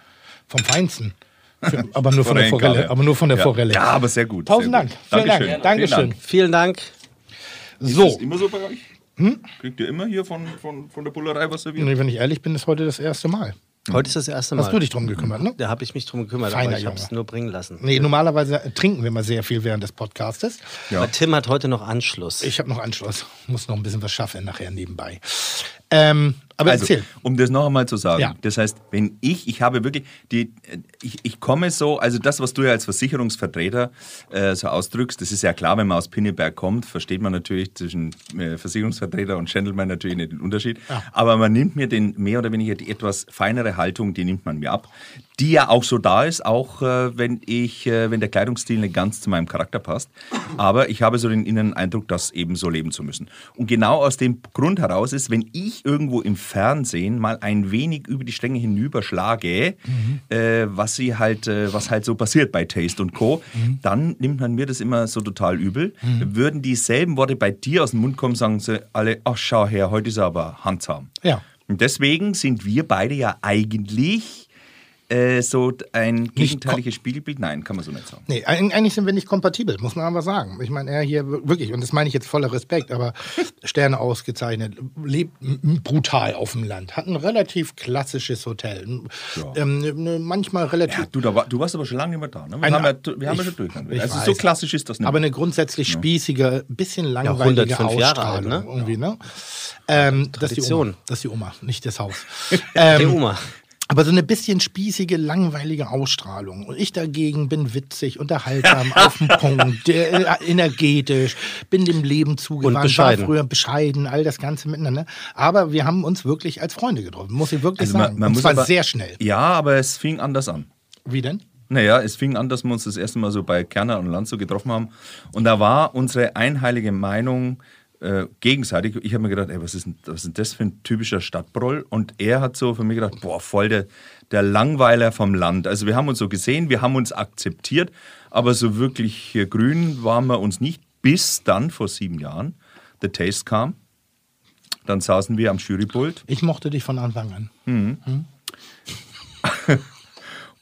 Vom Feinsten. Für, aber nur [laughs] von der. Forelle. Aber nur von der ja. Forelle. Ja, aber sehr gut. Tausend sehr Dank. gut. Vielen Dank. Dankeschön. Dankeschön. Vielen Dank. Vielen Dank. Ist So, das immer so bei euch? Hm? Kriegt ihr immer hier von, von, von der Bullerei was serviert? nee, wenn ich ehrlich bin, ist heute das erste Mal. Heute ist das erste Mal. Hast du dich drum gekümmert, ne? Da habe ich mich drum gekümmert, Feiner aber ich habe es nur bringen lassen. Nee, normalerweise trinken wir mal sehr viel während des Podcastes. Ja. Aber Tim hat heute noch Anschluss. Ich habe noch Anschluss. Muss noch ein bisschen was schaffen nachher nebenbei. Ähm, aber Also, erzähl. um das noch einmal zu sagen, Ja. das heißt, wenn ich, ich habe wirklich, die, äh, ich, ich komme so, also das, was du ja als Versicherungsvertreter äh, so ausdrückst, das ist ja klar, wenn man aus Pinneberg kommt, versteht man natürlich zwischen äh, Versicherungsvertreter und Gentleman natürlich nicht den Unterschied. Aber man nimmt mir den mehr oder weniger die etwas feinere Haltung, die nimmt man mir ab, die ja auch so da ist, auch äh, wenn ich, äh, wenn der Kleidungsstil nicht ganz zu meinem Charakter passt. Aber ich habe so den inneren Eindruck, das eben so leben zu müssen. Und genau aus dem Grund heraus ist, wenn ich irgendwo im Fernsehen mal ein wenig über die Stränge hinüberschlage, äh, was sie halt, äh, was halt so passiert bei Taste und Co., dann nimmt man mir das immer so total übel. Würden dieselben Worte bei dir aus dem Mund kommen, sagen sie alle, ach schau her, heute ist er aber handzahm. Ja. Und deswegen sind wir beide ja eigentlich äh, so ein gegenteiliges Spiegelbild. Nein, kann man so nicht sagen. Nee, eig- eigentlich sind wir nicht kompatibel, muss man aber sagen. Ich meine, er hier wir- wirklich, und das meine ich jetzt voller Respekt, aber [laughs] Sterne ausgezeichnet, lebt brutal auf dem Land, hat ein relativ klassisches Hotel. Ähm, ne- manchmal relativ. Ja, du, da war, du warst aber schon lange nicht mehr da. Ne? Wir, Ein- haben ja, wir haben ja ich- schon durcheinander. ich Also weiß. so klassisch ist das nicht. aber eine grundsätzlich spießige, bisschen langweilige 105 Jahre ne? irgendwie, ne? Ähm, das ist die Tradition. Oma. Das ist die Oma, nicht das Haus. [laughs] Die ähm, Oma. Aber so eine bisschen spießige, langweilige Ausstrahlung. Und ich dagegen bin witzig, unterhaltsam, [laughs] auf den Punkt, äh, energetisch, bin dem Leben zugewandt, Und bescheiden. war früher bescheiden, all das Ganze miteinander. Aber wir haben uns wirklich als Freunde getroffen, muss ich wirklich Also man- sagen. man Und zwar aber- sehr schnell. ja, aber es fing anders an. Wie denn? Naja, es fing an, dass wir uns das erste Mal so bei Kerner und Lanz so getroffen haben. Und da war unsere einheilige Meinung äh, gegenseitig. Ich habe mir gedacht, ey, was ist, denn, was ist das für ein typischer Stadtbroll? Und er hat so für mich gedacht, boah, voll der, der Langweiler vom Land. Also wir haben uns so gesehen, wir haben uns akzeptiert, aber so wirklich grün waren wir uns nicht, bis dann vor sieben Jahren The Taste kam. Dann saßen wir am Jurypult Ich mochte dich von Anfang an.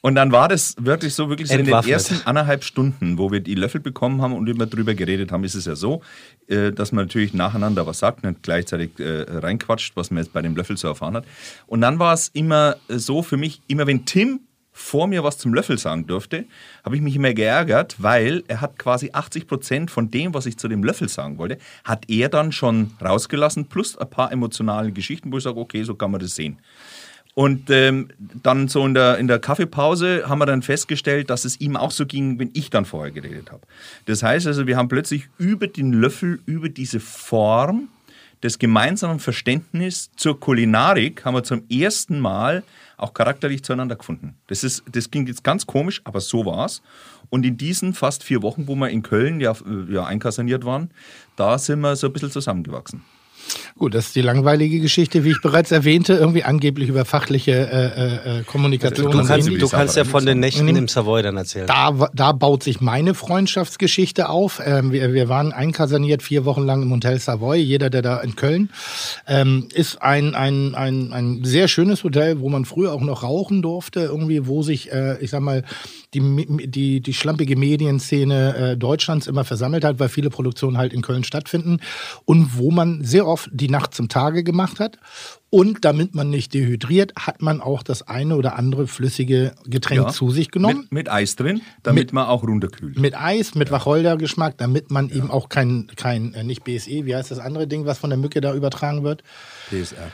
Und dann war das wirklich so, wirklich so in den ersten anderthalb Stunden, wo wir die Löffel bekommen haben und immer drüber geredet haben, ist es ja so, äh, dass man natürlich nacheinander was sagt, nicht gleichzeitig äh, reinquatscht, was man jetzt bei dem Löffel so erfahren hat. Und dann war es immer äh, so für mich, immer wenn Tim vor mir was zum Löffel sagen durfte, habe ich mich immer geärgert, weil er hat quasi 80 Prozent von dem, was ich zu dem Löffel sagen wollte, hat er dann schon rausgelassen, plus ein paar emotionale Geschichten, wo ich sage, okay, so kann man das sehen. Und ähm, dann so in der, in der Kaffeepause haben wir dann festgestellt, dass es ihm auch so ging, wenn ich dann vorher geredet habe. Das heißt also, wir haben plötzlich über den Löffel, über diese Form des gemeinsamen Verständnisses zur Kulinarik, haben wir zum ersten Mal auch charakterlich zueinander gefunden. Das, ist, das klingt jetzt ganz komisch, aber so war's. Und in diesen fast vier Wochen, wo wir in Köln ja, äh, ja einkaserniert waren, da sind wir so ein bisschen zusammengewachsen. Gut, das ist die langweilige Geschichte, wie ich bereits erwähnte, irgendwie angeblich über fachliche äh, äh, Kommunikation. Du und kannst, du kannst ja von den Nächten Mhm. im Savoy dann erzählen. Da, da baut sich meine Freundschaftsgeschichte auf. Ähm, wir, wir waren einkaserniert vier Wochen lang im Hotel Savoy. Jeder, der da in Köln ähm, ist ein, ein, ein, ein sehr schönes Hotel, wo man früher auch noch rauchen durfte, irgendwie, wo sich, äh, ich sag mal, die, die, die schlampige Medienszene äh, Deutschlands immer versammelt hat, weil viele Produktionen halt in Köln stattfinden und wo man sehr oft die Nacht zum Tage gemacht hat. Und damit man nicht dehydriert, hat man auch das eine oder andere flüssige Getränk Ja. zu sich genommen Mit, mit Eis drin, damit Mit- man auch runterkühlt. mit Eis, mit Wacholdergeschmack, damit man eben auch kein, kein äh, nicht BSE, wie heißt das andere Ding, was von der Mücke da übertragen wird? PSR.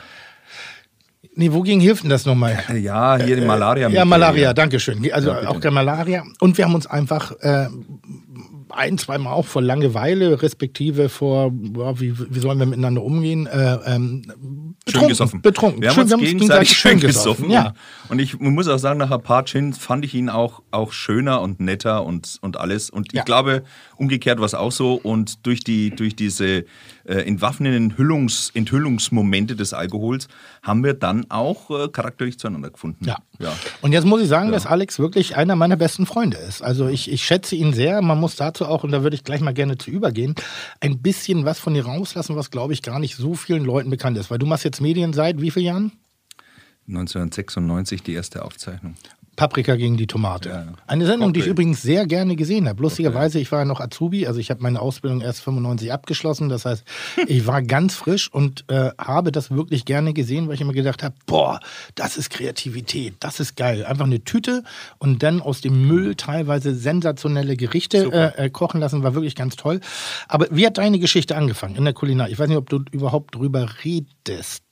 Nee, wogegen hilft denn das nochmal? [laughs] Ja, hier die Malaria. Äh, Ja, Malaria, danke schön. Also Ja, auch der Malaria. Und wir haben uns einfach äh, ein, zweimal auch vor Langeweile, respektive vor, ja, wie, wie sollen wir miteinander umgehen, äh, ähm, Schön betrunken, gesoffen. betrunken. Wir haben Schön- uns gegenseitig schön gesoffen. Ja. Und ich muss auch sagen, nach ein paar Gin fand ich ihn auch, auch schöner und netter und, und alles. Und ich Ja. glaube, umgekehrt war es auch so. Und durch, die, durch diese äh, entwaffnenden Enthüllungs, Enthüllungsmomente des Alkohols haben wir dann auch äh, charakterlich zueinander gefunden. Ja. Ja. Und jetzt muss ich sagen, dass Alex wirklich einer meiner besten Freunde ist. Also ich, ich schätze ihn sehr. Man muss dazu auch, und da würde ich gleich mal gerne zu übergehen, ein bisschen was von dir rauslassen, was, glaube ich, gar nicht so vielen Leuten bekannt ist. Weil du machst jetzt Medien seit wie vielen Jahren? 1996 die erste Aufzeichnung. Paprika gegen die Tomate. Ja, ja. Eine Sendung, die ich Okay. übrigens sehr gerne gesehen habe. Lustigerweise, ich war ja noch Azubi, also ich habe meine Ausbildung erst 95 abgeschlossen. Das heißt, ich war ganz frisch und äh, habe das wirklich gerne gesehen, weil ich immer gedacht habe, boah, das ist Kreativität, das ist geil. Einfach eine Tüte und dann aus dem Müll teilweise sensationelle Gerichte äh, äh, kochen lassen, war wirklich ganz toll. Aber wie hat deine Geschichte angefangen in der Kulinar? Ich weiß nicht, ob du überhaupt drüber redest.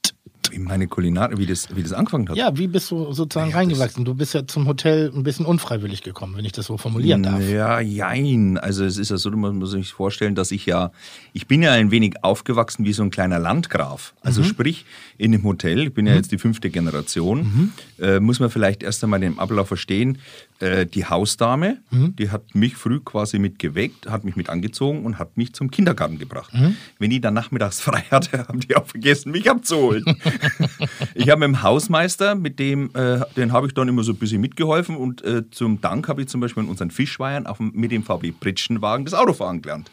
Wie meine Kulinarik, wie das, wie das angefangen hat. Ja, wie bist du sozusagen reingewachsen? Du bist ja zum Hotel ein bisschen unfreiwillig gekommen, wenn ich das so formulieren darf. Ja, jein. Also es ist ja so, man muss sich vorstellen, dass ich ja, ich bin ja ein wenig aufgewachsen wie so ein kleiner Landgraf. Also Mhm. sprich, in dem Hotel, ich bin ja jetzt die fünfte Generation, Mhm. äh, muss man vielleicht erst einmal den Ablauf verstehen. Äh, die Hausdame, Mhm. die hat mich früh quasi mit geweckt, hat mich mit angezogen und hat mich zum Kindergarten gebracht. Mhm. Wenn die dann nachmittags [laughs] frei hatte, haben die auch vergessen, mich abzuholen. [laughs] ich habe mit dem Hausmeister, mit dem, äh, den habe ich dann immer so ein bisschen mitgeholfen und äh, zum Dank habe ich zum Beispiel in unseren Fischweihern auch mit dem VW Pritschenwagen das Autofahren gelernt.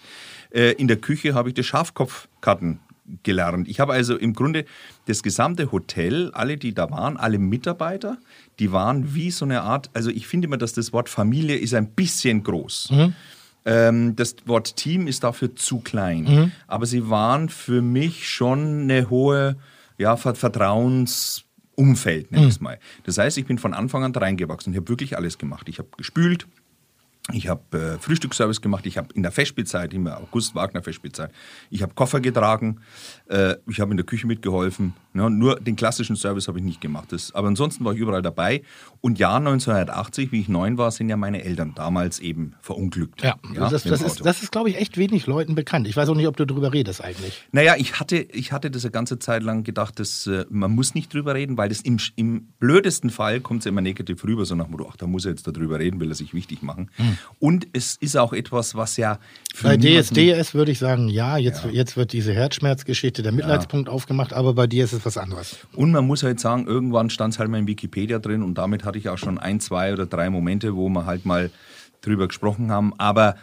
Äh, in der Küche habe ich das Schafkopfkarten gelernt. Ich habe also im Grunde das gesamte Hotel, alle, die da waren, alle Mitarbeiter, die waren wie so eine Art, also ich finde immer, dass das Wort Familie ist ein bisschen groß. Ähm, das Wort Team ist dafür zu klein. Aber sie waren für mich schon eine hohe ja, Ver- Vertrauensumfeld, nenne ich es mal. Das heißt, ich bin von Anfang an reingewachsen. Ich habe wirklich alles gemacht. Ich habe gespült, ich habe äh, Frühstücksservice gemacht, ich habe in der Festspielzeit, immer August Wagner Festspielzeit, ich habe Koffer getragen, äh, ich habe in der Küche mitgeholfen. Ja, nur den klassischen Service habe ich nicht gemacht. Das, aber ansonsten war ich überall dabei. Und Jahr 1980, wie ich neun war, sind ja meine Eltern damals eben verunglückt. Ja, das, mit dem das, ist, das ist, glaube ich, echt wenig Leuten bekannt. Ich weiß auch nicht, ob du darüber redest eigentlich. Naja, ich hatte, ich hatte das eine ganze Zeit lang gedacht, dass, äh, man muss nicht drüber reden, weil das im, im blödesten Fall kommt es immer negativ rüber, so nach dem Motto, ach, da muss er jetzt darüber reden, will er sich wichtig machen. Und es ist auch etwas, was ja für Bei DSDS würde ich sagen, ja, jetzt, jetzt wird diese Herzschmerzgeschichte, der Mitleidspunkt aufgemacht, aber bei dir ist es was anderes. Und man muss halt sagen, irgendwann stand es halt mal in Wikipedia drin und damit hatte ich auch schon ein, zwei oder drei Momente, wo man halt mal drüber gesprochen haben. Aber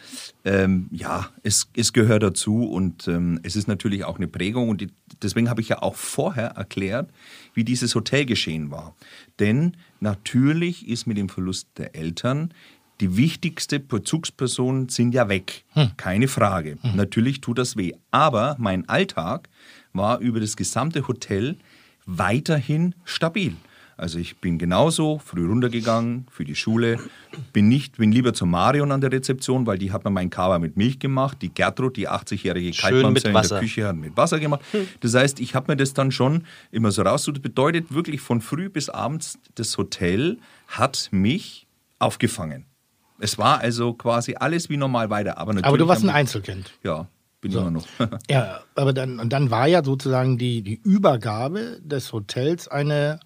ähm, ja, es, es gehört dazu und ähm, es ist natürlich auch eine Prägung. Und die, deswegen habe ich ja auch vorher erklärt, wie dieses Hotel geschehen war. Denn natürlich ist mit dem Verlust der Eltern die wichtigste Bezugsperson sind ja weg. Keine Frage. Natürlich tut das weh. Aber mein Alltag war über das gesamte Hotel weiterhin stabil. Also ich bin genauso früh runtergegangen für die Schule, bin nicht, bin lieber zu Marion an der Rezeption, weil die hat mir mein Kava mit Milch gemacht. Die Gertrud, die 80-jährige Schön Kaltmamsel mit in der Küche, hat mit Wasser gemacht. Das heißt, ich habe mir das dann schon immer so raus. Das bedeutet wirklich von früh bis abends, das Hotel hat mich aufgefangen. Es war also quasi alles wie normal weiter. Aber, Aber du warst ein Einzelkind. Ja, bin immer noch. [laughs] Ja, aber dann, und dann war ja sozusagen die, die Übergabe des Hotels eine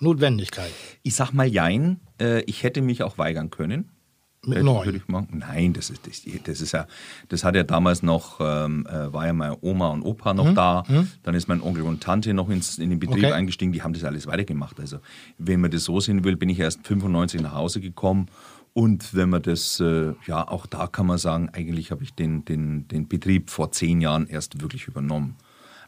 Notwendigkeit. Ich sag mal Jein, äh, ich hätte mich auch weigern können. Mit Hätte- neun. Nein, das ist, das, das ist ja, das hat ja damals noch, ähm, äh, war ja meine Oma und Opa noch da. Dann ist mein Onkel und Tante noch ins, in den Betrieb Okay. eingestiegen. Die haben das alles weitergemacht. Also, wenn man das so sehen will, bin ich erst 95 nach Hause gekommen. Und wenn man das, äh, ja, auch da kann man sagen, eigentlich habe ich den, den, den Betrieb vor zehn Jahren erst wirklich übernommen.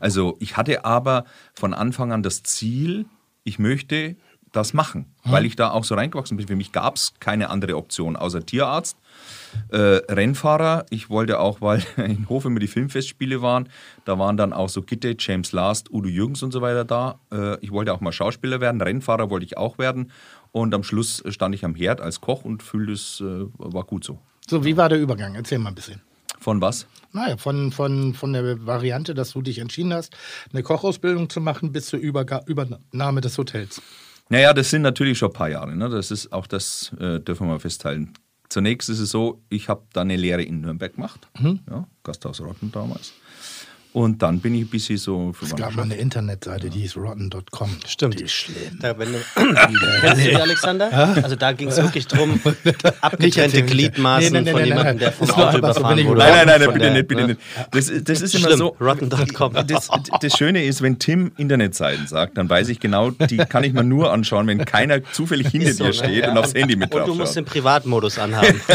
Also ich hatte aber von Anfang an das Ziel, ich möchte das machen, weil ich da auch so reingewachsen bin. Für mich gab es keine andere Option außer Tierarzt, äh, Rennfahrer. Ich wollte auch, weil [laughs] in Hof immer die Filmfestspiele waren, da waren dann auch so Gitte, James Last, Udo Jürgens und so weiter da. Äh, ich wollte auch mal Schauspieler werden, Rennfahrer wollte ich auch werden. Und am Schluss stand ich am Herd als Koch und fühlte es, äh, war gut so. So, wie war der Übergang? Erzähl mal ein bisschen. Von was? Naja, von, von, von der Variante, dass du dich entschieden hast, eine Kochausbildung zu machen, bis zur Überga Übernahme des Hotels. Naja, das sind natürlich schon ein paar Jahre. Ne? Das ist auch das, äh, dürfen wir mal festhalten. Zunächst ist es so, ich habe da eine Lehre in Nürnberg gemacht, ja, Gasthaus Rotten damals. Und dann bin ich ein bisschen so Es gab mal eine Internetseite, die hieß rotten.com. Stimmt. Die ist schlimm. Da, wenn du, [laughs] kennst du die, Alexander? Also da ging es wirklich drum, [laughs] abgetrennte. Gliedmaßen Nee, nee, nee, von nee, jemandem, nee. der vom Auto so, überfahren wurde. Nein, nein, nein, bitte der, nicht, bitte ne? nicht. Das, das ist immer so. Rotten.com. Das, das Schöne ist, wenn Tim Internetseiten sagt, dann weiß ich genau, die kann ich mir nur anschauen, wenn keiner zufällig hinter so, dir ne? steht und aufs Handy mit Und du musst den Privatmodus anhaben. [laughs]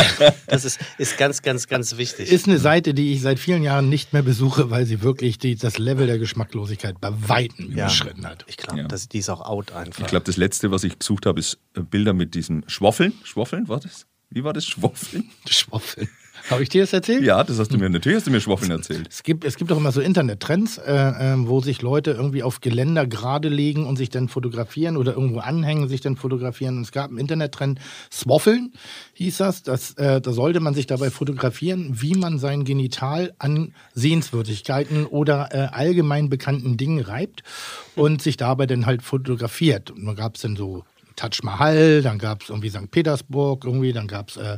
Das ist, ist ganz, ganz, ganz wichtig. Ist eine Seite, die ich seit vielen Jahren nicht mehr besuche, weil sie wirklich die, das Level der Geschmacklosigkeit bei Weitem überschritten hat. Ich glaube, Ja. das- die ist auch out einfach. Ich glaube, das letzte, was ich gesucht habe, ist äh, Bilder mit diesem Schwoffeln. Schwoffeln, war das? Wie war das? Schwoffeln? Schwaffeln. [laughs] Habe ich dir das erzählt? Ja, das hast du mir, natürlich hast du mir Schwoffeln erzählt. Es gibt, es gibt auch immer so Internettrends, äh, ähm, wo sich Leute irgendwie auf Geländer gerade legen und sich dann fotografieren oder irgendwo anhängen, sich dann fotografieren. Und es gab einen Internettrend, Swaffeln hieß das. das äh, da sollte man sich dabei fotografieren, wie man sein Genital an Sehenswürdigkeiten oder äh, allgemein bekannten Dingen reibt und sich dabei dann halt fotografiert. Und dann gab es dann so Taj Mahal, dann gab es irgendwie St. Petersburg, irgendwie, dann gab es äh,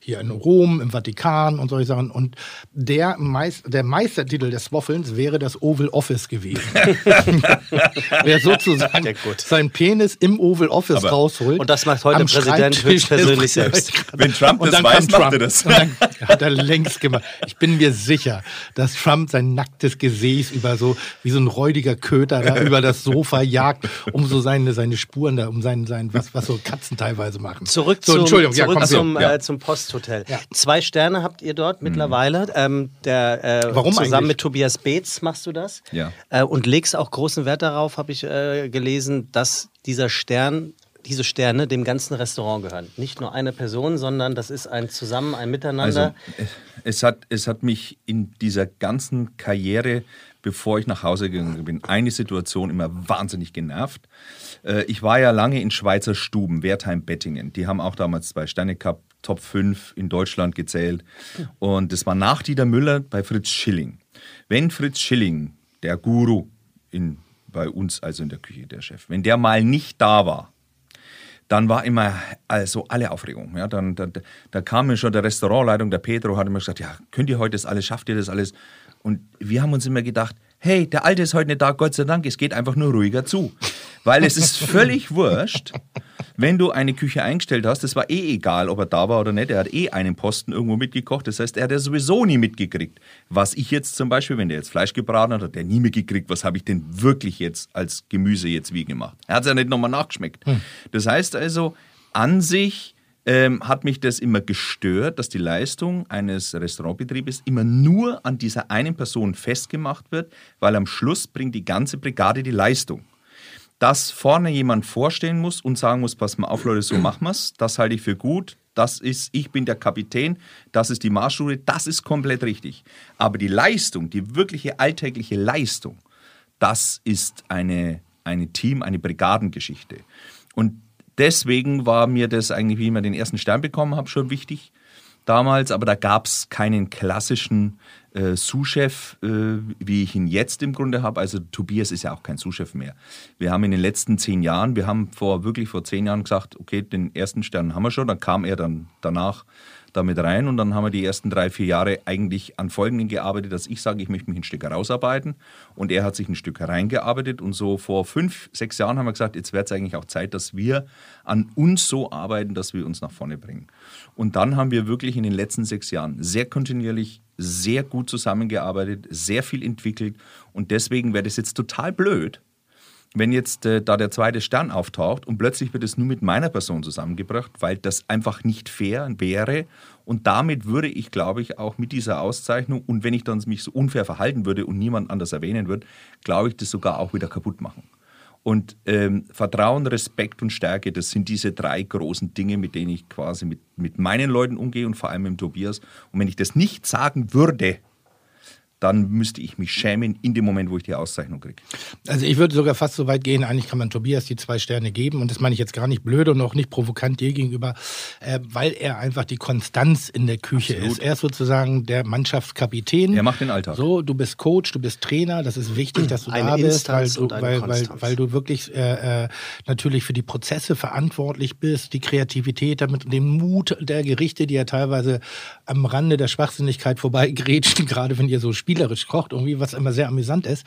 hier in Rom, im Vatikan und solche Sachen. Und der, Meis der Meistertitel des Waffelns wäre das Oval Office gewesen. [laughs] Wer sozusagen seinen Penis im Oval Office Aber- rausholt. Und das macht heute der Präsident höchstpersönlich des- selbst. Wenn Trump Und das weiß, kam macht er Trump. das. Und dann hat er längst gemacht. Ich bin mir sicher, dass Trump sein nacktes Gesäß über so, wie so ein räudiger Köter da [laughs] über das Sofa jagt, um so seine, seine Spuren da, um sein, sein was, was so Katzen teilweise machen. Zurück, so, zum, Entschuldigung, ja, zurück komm, zum, ja. äh, zum Posthotel. Ja. Zwei Sterne habt ihr dort mittlerweile. Ähm, der, äh, Warum zusammen eigentlich? mit Tobias Beetz machst du das. Ja. Äh, und legst auch großen Wert darauf, habe ich äh, gelesen, dass dieser Stern, diese Sterne dem ganzen Restaurant gehören. Nicht nur eine Person, sondern das ist ein Zusammen, ein Miteinander. Also, äh, es hat, es hat mich in dieser ganzen Karriere, bevor ich nach Hause gegangen bin, eine Situation immer wahnsinnig genervt. Äh, Ich war ja lange in Schweizer Stuben, Wertheim-Bettingen. Die haben auch damals zwei Sterne gehabt, Top 5 in Deutschland gezählt. Und das war nach Dieter Müller bei Fritz Schilling. Wenn Fritz Schilling, der Guru in, bei uns, also in der Küche, der Chef, wenn der mal nicht da war, dann war immer also alle Aufregung. Ja, dann, dann, da kam mir schon der Restaurantleitung, der Pedro, hat immer gesagt, ja, könnt ihr heute das alles, schafft ihr das alles? Und wir haben uns immer gedacht, hey, der Alte ist heute nicht da, Gott sei Dank, es geht einfach nur ruhiger zu. Weil es ist [laughs] völlig wurscht, wenn du eine Küche eingestellt hast, das war eh egal, ob er da war oder nicht, er hat eh einen Posten irgendwo mitgekocht, das heißt, er hat ja sowieso nie mitgekriegt. Was ich jetzt zum Beispiel, wenn der jetzt Fleisch gebraten hat, hat der nie mitgekriegt, was habe ich denn wirklich jetzt als Gemüse jetzt wie gemacht. Er hat es ja nicht nochmal nachgeschmeckt. Das heißt also, an sich ähm, hat mich das immer gestört, dass die Leistung eines Restaurantbetriebes immer nur an dieser einen Person festgemacht wird, weil am Schluss bringt die ganze Brigade die Leistung. Dass vorne jemand vorstehen muss und sagen muss, pass mal auf Leute, so machen wir's, das halte ich für gut, das ist, ich bin der Kapitän, das ist die Marschroute, das ist komplett richtig. Aber die Leistung, die wirkliche alltägliche Leistung, das ist eine, eine Team, eine Brigadengeschichte. Und deswegen war mir das eigentlich, wie ich mal den ersten Stern bekommen habe, schon wichtig damals. Aber da gab es keinen klassischen äh, Sous-Chef, äh, wie ich ihn jetzt im Grunde habe. Also Tobias ist ja auch kein Sous-Chef mehr. Wir haben in den letzten zehn Jahren, wir haben vor wirklich vor zehn Jahren gesagt, okay, den ersten Stern haben wir schon. Dann kam er dann danach damit rein und dann haben wir die ersten drei, vier Jahre eigentlich an Folgenden gearbeitet, dass ich sage, ich möchte mich ein Stück herausarbeiten und er hat sich ein Stück hereingearbeitet und so vor fünf, sechs Jahren haben wir gesagt, jetzt wäre es eigentlich auch Zeit, dass wir an uns so arbeiten, dass wir uns nach vorne bringen. Und dann haben wir wirklich in den letzten sechs Jahren sehr kontinuierlich, sehr gut zusammengearbeitet, sehr viel entwickelt und deswegen wäre das jetzt total blöd, wenn jetzt äh, da der zweite Stern auftaucht und plötzlich wird es nur mit meiner Person zusammengebracht, weil das einfach nicht fair wäre. Und damit würde ich, glaube ich, auch mit dieser Auszeichnung und wenn ich dann mich so unfair verhalten würde und niemand anders erwähnen würde, glaube ich, das sogar auch wieder kaputt machen. Und ähm, Vertrauen, Respekt und Stärke, das sind diese drei großen Dinge, mit denen ich quasi mit, mit meinen Leuten umgehe und vor allem mit Tobias. Und wenn ich das nicht sagen würde, dann müsste ich mich schämen in dem Moment, wo ich die Auszeichnung kriege. Also ich würde sogar fast so weit gehen, eigentlich kann man Tobias die zwei Sterne geben und das meine ich jetzt gar nicht blöd und auch nicht provokant dir gegenüber, äh, weil er einfach die Konstanz in der Küche Absolut. ist. Er ist sozusagen der Mannschaftskapitän. Er macht den Alltag. So, du bist Coach, du bist Trainer, das ist wichtig, dass du Eine da bist, weil Instanz du, weil, weil, weil du wirklich äh, äh, natürlich für die Prozesse verantwortlich bist, die Kreativität, damit den Mut der Gerichte, die ja teilweise am Rande der Schwachsinnigkeit vorbeigrätschen, [laughs] gerade wenn ihr so spielerisch kocht, irgendwie was immer sehr amüsant ist.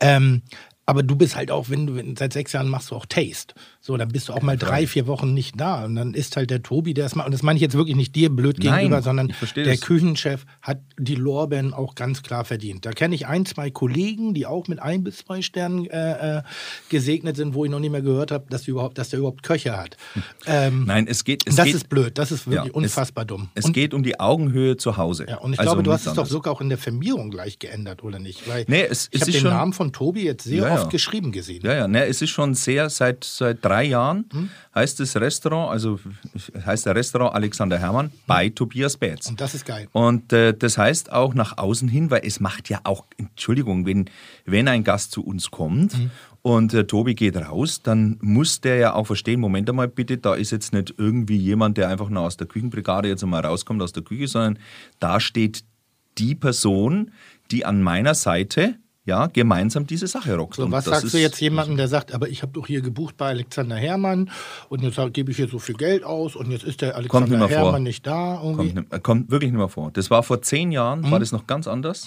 Ähm, aber du bist halt auch, wenn du seit sechs Jahren machst du auch Taste. So, dann bist du auch mal drei, vier Wochen nicht da. Und dann ist halt der Tobi, der es macht. Und das meine ich jetzt wirklich nicht dir blöd Nein, gegenüber, sondern ich verstehe der das. Küchenchef hat die Lorbeeren auch ganz klar verdient. Da kenne ich ein, zwei Kollegen, die auch mit ein bis zwei Sternen äh, äh, gesegnet sind, wo ich noch nicht mehr gehört habe, dass, überhaupt, dass der überhaupt Köche hat. Ähm, Nein, es geht. Es das geht, ist blöd. Das ist wirklich Ja, es- unfassbar dumm. Es und, geht um die Augenhöhe zu Hause. ja, und ich Also glaube, du hast es doch sogar auch in der Firmierung gleich geändert, oder nicht? Weil Nee, es- ich es habe ist den schon- Namen von Tobi jetzt sehr Ja, oft geschrieben gesehen. Ja, ja, ne, es ist schon sehr, seit, seit drei Jahren Hm? heißt das Restaurant, also heißt der Restaurant Alexander Hermann bei Tobias Betz. Und das ist geil. Und äh, das heißt auch nach außen hin, weil es macht ja auch, Entschuldigung, wenn, wenn ein Gast zu uns kommt Mhm. und äh, Tobi geht raus, dann muss der ja auch verstehen, Moment einmal bitte, da ist jetzt nicht irgendwie jemand, der einfach nur aus der Küchenbrigade jetzt einmal rauskommt aus der Küche, sondern da steht die Person, die an meiner Seite ja, gemeinsam diese Sache rockt. So, Und was das sagst du jetzt jemandem, der sagt, aber ich habe doch hier gebucht bei Alexander Hermann und jetzt gebe ich hier so viel Geld aus und jetzt ist der Alexander nicht mehr vor. Hermann nicht da. Kommt, nicht- kommt wirklich nicht mehr vor. Das war vor zehn Jahren, Mhm. war das noch ganz anders.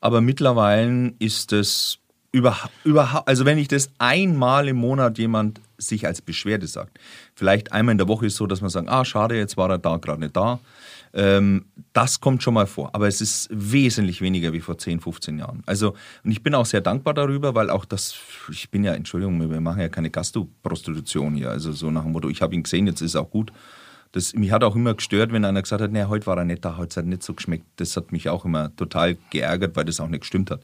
Aber mittlerweile ist es überhaupt, überhaupt, also wenn ich das einmal im Monat jemand sich als Beschwerde sagt, vielleicht einmal in der Woche ist so, dass man sagt, ah, schade, jetzt war er da gerade nicht da. Ähm, das kommt schon mal vor, aber es ist wesentlich weniger wie vor 10, 15 Jahren. Also, und ich bin auch sehr dankbar darüber, weil auch das, ich bin ja, Entschuldigung, wir machen ja keine Gastro-Prostitution hier, also so nach dem Motto, ich habe ihn gesehen, jetzt ist auch gut. Das, mich hat auch immer gestört, wenn einer gesagt hat, nee, heute war er nicht da, heute hat er nicht so geschmeckt. Das hat mich auch immer total geärgert, weil das auch nicht gestimmt hat.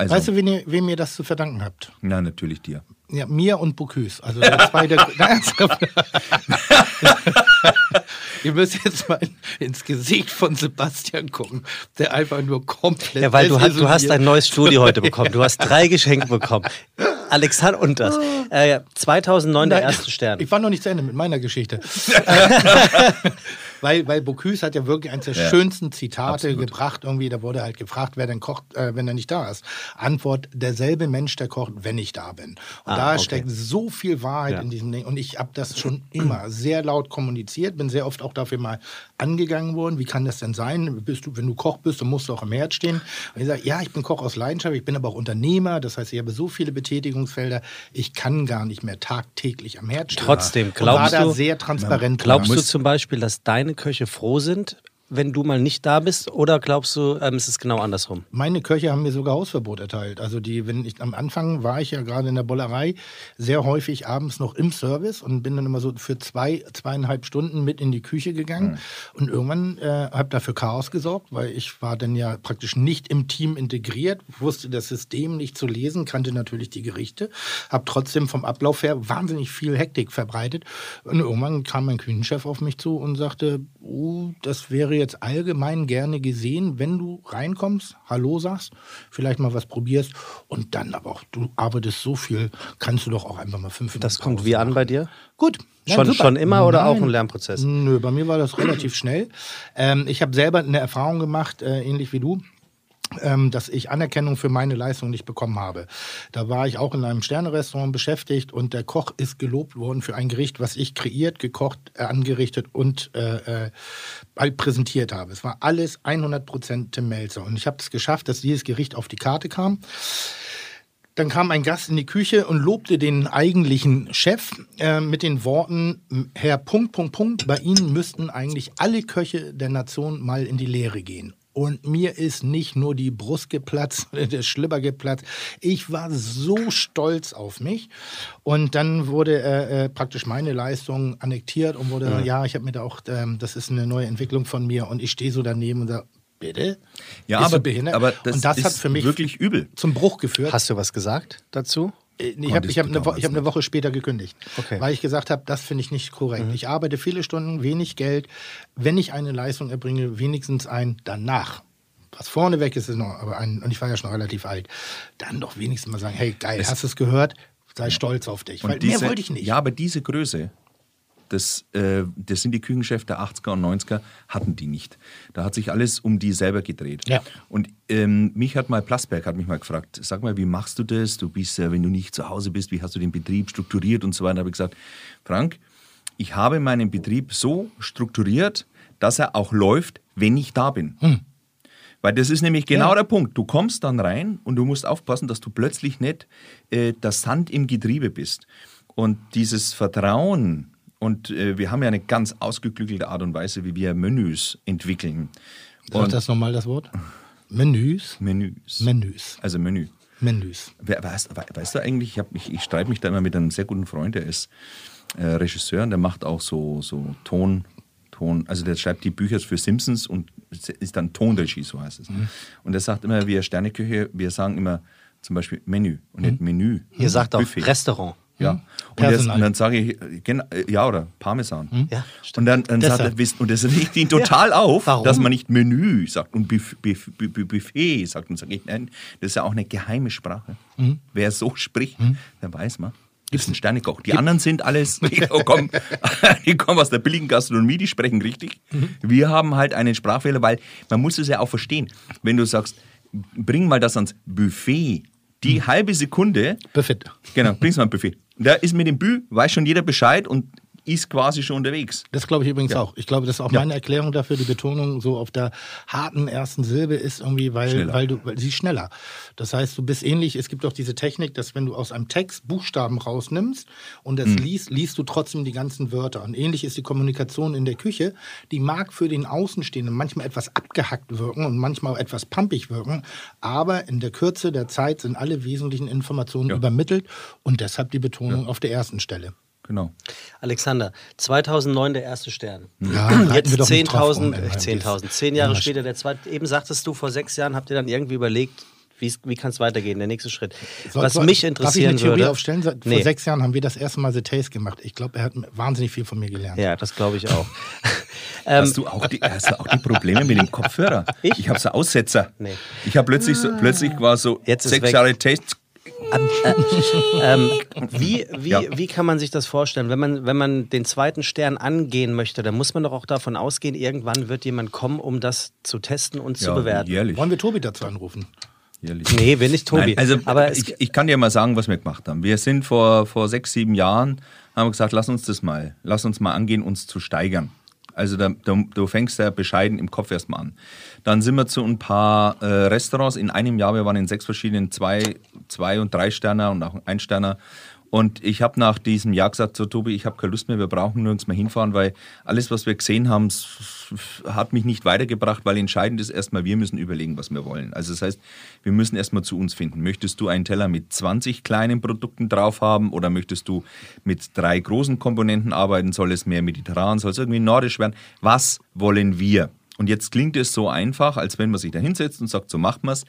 Also, Weißt du, wen ihr, wem ihr das zu verdanken habt? na, natürlich dir. Ja, mir und Bocuse. Also der zwei der. [laughs] [laughs] Ihr müsst jetzt mal in, ins Gesicht von Sebastian gucken, der einfach nur komplett. Ja, weil du, hast, du hast ein neues Studio heute [laughs] bekommen. Du hast drei Geschenke bekommen. Alexander und das. Äh, 2009 der Nein, erste Stern. Ich war noch nicht zu Ende mit meiner Geschichte. Weil, weil Bocuse hat ja wirklich eines der Ja, schönsten Zitate absolut. gebracht. Irgendwie, da wurde halt gefragt, wer denn kocht, äh, wenn er nicht da ist. Antwort: derselbe Mensch, der kocht, wenn ich da bin. Und Ah, da okay. steckt so viel Wahrheit Ja. in diesem Ding. Und ich habe das schon immer sehr laut kommuniziert, bin sehr oft auch dafür mal angegangen worden. Wie kann das denn sein? Bist du, wenn du Koch bist, dann musst du auch am Herd stehen. Und ich sage, ja, ich bin Koch aus Leidenschaft, ich bin aber auch Unternehmer. Das heißt, ich habe so viele Betätigungsfelder, ich kann gar nicht mehr tagtäglich am Herd stehen. Trotzdem, glaubst war da du- sehr transparent. Glaubst du zum Beispiel, dass deine Köche froh sind, wenn du mal nicht da bist? Oder glaubst du, ähm, es ist genau andersrum? Meine Köche haben mir sogar Hausverbot erteilt. Also die, wenn ich am Anfang war ich ja gerade in der Bollerei sehr häufig abends noch im Service und bin dann immer so für zwei, zweieinhalb Stunden mit in die Küche gegangen. Und irgendwann äh, habe dafür Chaos gesorgt, weil ich war dann ja praktisch nicht im Team integriert, wusste das System nicht zu lesen, kannte natürlich die Gerichte, habe trotzdem vom Ablauf her wahnsinnig viel Hektik verbreitet. Und irgendwann kam mein Küchenchef auf mich zu und sagte, oh, das wäre jetzt allgemein gerne gesehen, wenn du reinkommst, Hallo sagst, vielleicht mal was probierst und dann aber auch, du arbeitest so viel, kannst du doch auch einfach mal fünf Minuten Das kommt wie an bei dir? Gut. Nein, Schon, super. schon immer oder auch Nein. ein Lernprozess? Nö, bei mir war das relativ schnell. Ähm, ich habe selber eine Erfahrung gemacht, äh, ähnlich wie du. Ähm, dass ich Anerkennung für meine Leistung nicht bekommen habe. Da war ich auch in einem Sternerestaurant beschäftigt und der Koch ist gelobt worden für ein Gericht, was ich kreiert, gekocht, äh, angerichtet und äh, äh, präsentiert habe. Es war alles 100% Tim Melzer und ich habe es geschafft, dass dieses Gericht auf die Karte kam. Dann kam ein Gast in die Küche und lobte den eigentlichen Chef äh, mit den Worten, Herr Punkt, Punkt, Punkt, bei Ihnen müssten eigentlich alle Köche der Nation mal in die Lehre gehen. Und mir ist nicht nur die Brust geplatzt, [laughs] der Schlipper geplatzt. Ich war so stolz auf mich. Und dann wurde äh, äh, praktisch meine Leistung annektiert und wurde, ja, ja ich habe mir da auch, ähm, das ist eine neue Entwicklung von mir. Und ich stehe so daneben und sage, bitte? Ja, Bist du aber, behindert? aber das, und das ist hat für mich wirklich übel. zum Bruch geführt. Hast du was gesagt dazu? Äh, Ich habe hab eine, Wo hab eine Woche später gekündigt, Okay. weil ich gesagt habe, das finde ich nicht korrekt. Ich arbeite viele Stunden, wenig Geld. Wenn ich eine Leistung erbringe, wenigstens ein danach. Was vorne weg ist, ist noch, aber ein, und ich war ja schon relativ alt, dann doch wenigstens mal sagen, hey geil, hast du es gehört? Sei stolz auf dich. Weil mehr wollte ich nicht. Ja, aber diese Größe, das, äh, das sind die Küchenchefs der 80er und 90er, hatten die nicht. Da hat sich alles um die selber gedreht. Ja. Und ähm, mich hat mal, Plasberg hat mich mal gefragt, sag mal, wie machst du das? Du bist ja, wenn du nicht zu Hause bist, wie hast du den Betrieb strukturiert und so weiter. Da habe ich gesagt, Frank, ich habe meinen Betrieb so strukturiert, dass er auch läuft, wenn ich da bin. Weil das ist nämlich genau Ja. der Punkt. Du kommst dann rein und du musst aufpassen, dass du plötzlich nicht äh, das Sand im Getriebe bist. Und dieses Vertrauen, und äh, wir haben ja eine ganz ausgeklügelte Art und Weise, wie wir Menüs entwickeln. Sag das nochmal das Wort? Menüs? Menüs. Menüs. Also Menü. Menüs. Wer, weißt, we- weißt du eigentlich, ich, hab mich- ich streite mich da immer mit einem sehr guten Freund, der ist äh, Regisseur und der macht auch so, so Ton, Ton, also der schreibt die Bücher für Simpsons und ist dann Tonregie, so heißt es. Und er sagt immer, wir Sterneküche, wir sagen immer zum Beispiel Menü und nicht Menü. Ihr sagt auch Buffet. Restaurant. Ja. Und, Personal. das, und dann sage ich, äh, äh, ja, oder Parmesan. Ja, und dann, dann sagt er, wisst- und das regt ihn [laughs] total auf, Warum? dass man nicht Menü sagt und Buff, Buff, Buff, Buffet sagt. Und sage ich, nein, das ist ja auch eine geheime Sprache. Wer so spricht, der weiß man. Gibt es einen Sternekoch. Die anderen sind alles, [laughs] [laughs] die kommen, die kommen aus der billigen Gastronomie, die sprechen richtig. Wir haben halt einen Sprachfehler, weil man muss es ja auch verstehen. Wenn du sagst, bring mal das ans Buffet, die halbe Sekunde, Buffet. Genau, bring's mal ein Buffet. Da ist mit dem Bü, weiß schon jeder Bescheid und ist quasi schon unterwegs. Das glaube ich übrigens Ja. auch. Ich glaube, das ist auch Ja. meine Erklärung dafür. Die Betonung so auf der harten ersten Silbe ist irgendwie, weil, Schneller. weil du, weil sie ist schneller. Das heißt, du bist ähnlich. Es gibt auch diese Technik, dass wenn du aus einem Text Buchstaben rausnimmst und das liest, liest du trotzdem die ganzen Wörter. Und ähnlich ist die Kommunikation in der Küche. Die mag für den Außenstehenden manchmal etwas abgehackt wirken und manchmal auch etwas pampig wirken. Aber in der Kürze der Zeit sind alle wesentlichen Informationen Ja. übermittelt und deshalb die Betonung auf der ersten Stelle. Genau. Alexander, 2009 der erste Stern. Ja, Jetzt wir doch nicht drauf rum, 10.000, ey. äh, 10.000, zehn Jahre Ja, später der zweite. Eben sagtest du, vor sechs Jahren habt ihr dann irgendwie überlegt, wie kann es weitergehen, der nächste Schritt. Soll- Was soll- mich Darf ich interessieren eine Theorie würde. aufstellen? Vor Nee. sechs Jahren haben wir das erste Mal The Taste gemacht. Ich glaube, er hat wahnsinnig viel von mir gelernt. Ja, das glaube ich auch. [laughs] Ähm, hast, du auch die, hast du auch die Probleme mit dem Kopfhörer? Ich? Ich habe so Aussetzer. Nee. Ich habe plötzlich, so, plötzlich war so Jetzt sechs weg. Jahre Taste. Ähm, wie, wie, Ja. wie kann man sich das vorstellen? Wenn man, wenn man den zweiten Stern angehen möchte, dann muss man doch auch davon ausgehen, irgendwann wird jemand kommen, um das zu testen und zu bewerten. jährlich. Wollen wir Tobi dazu anrufen? jährlich. Nee, will nicht Tobi. Nein, also Aber es, ich, ich kann dir mal sagen, was wir gemacht haben. Wir sind vor, vor sechs, sieben Jahren, haben wir gesagt, lass uns das mal, lass uns mal angehen, uns zu steigern. Also da, da, du fängst ja bescheiden im Kopf erstmal an. Dann sind wir zu ein paar äh, Restaurants in einem Jahr, wir waren in sechs verschiedenen, zwei, zwei und drei Sterner und auch ein Sterner. Und ich habe nach diesem Jahr gesagt, so Tobi, ich habe keine Lust mehr, wir brauchen nirgends mehr hinfahren, weil alles, was wir gesehen haben, hat mich nicht weitergebracht, weil entscheidend ist erstmal, wir müssen überlegen, was wir wollen. Also das heißt, wir müssen erstmal zu uns finden. Möchtest du einen Teller mit 20 kleinen Produkten drauf haben oder möchtest du mit drei großen Komponenten arbeiten? Soll es mehr mediterran, soll es irgendwie nordisch werden? Was wollen wir? Und jetzt klingt es so einfach, als wenn man sich da hinsetzt und sagt, so macht man es.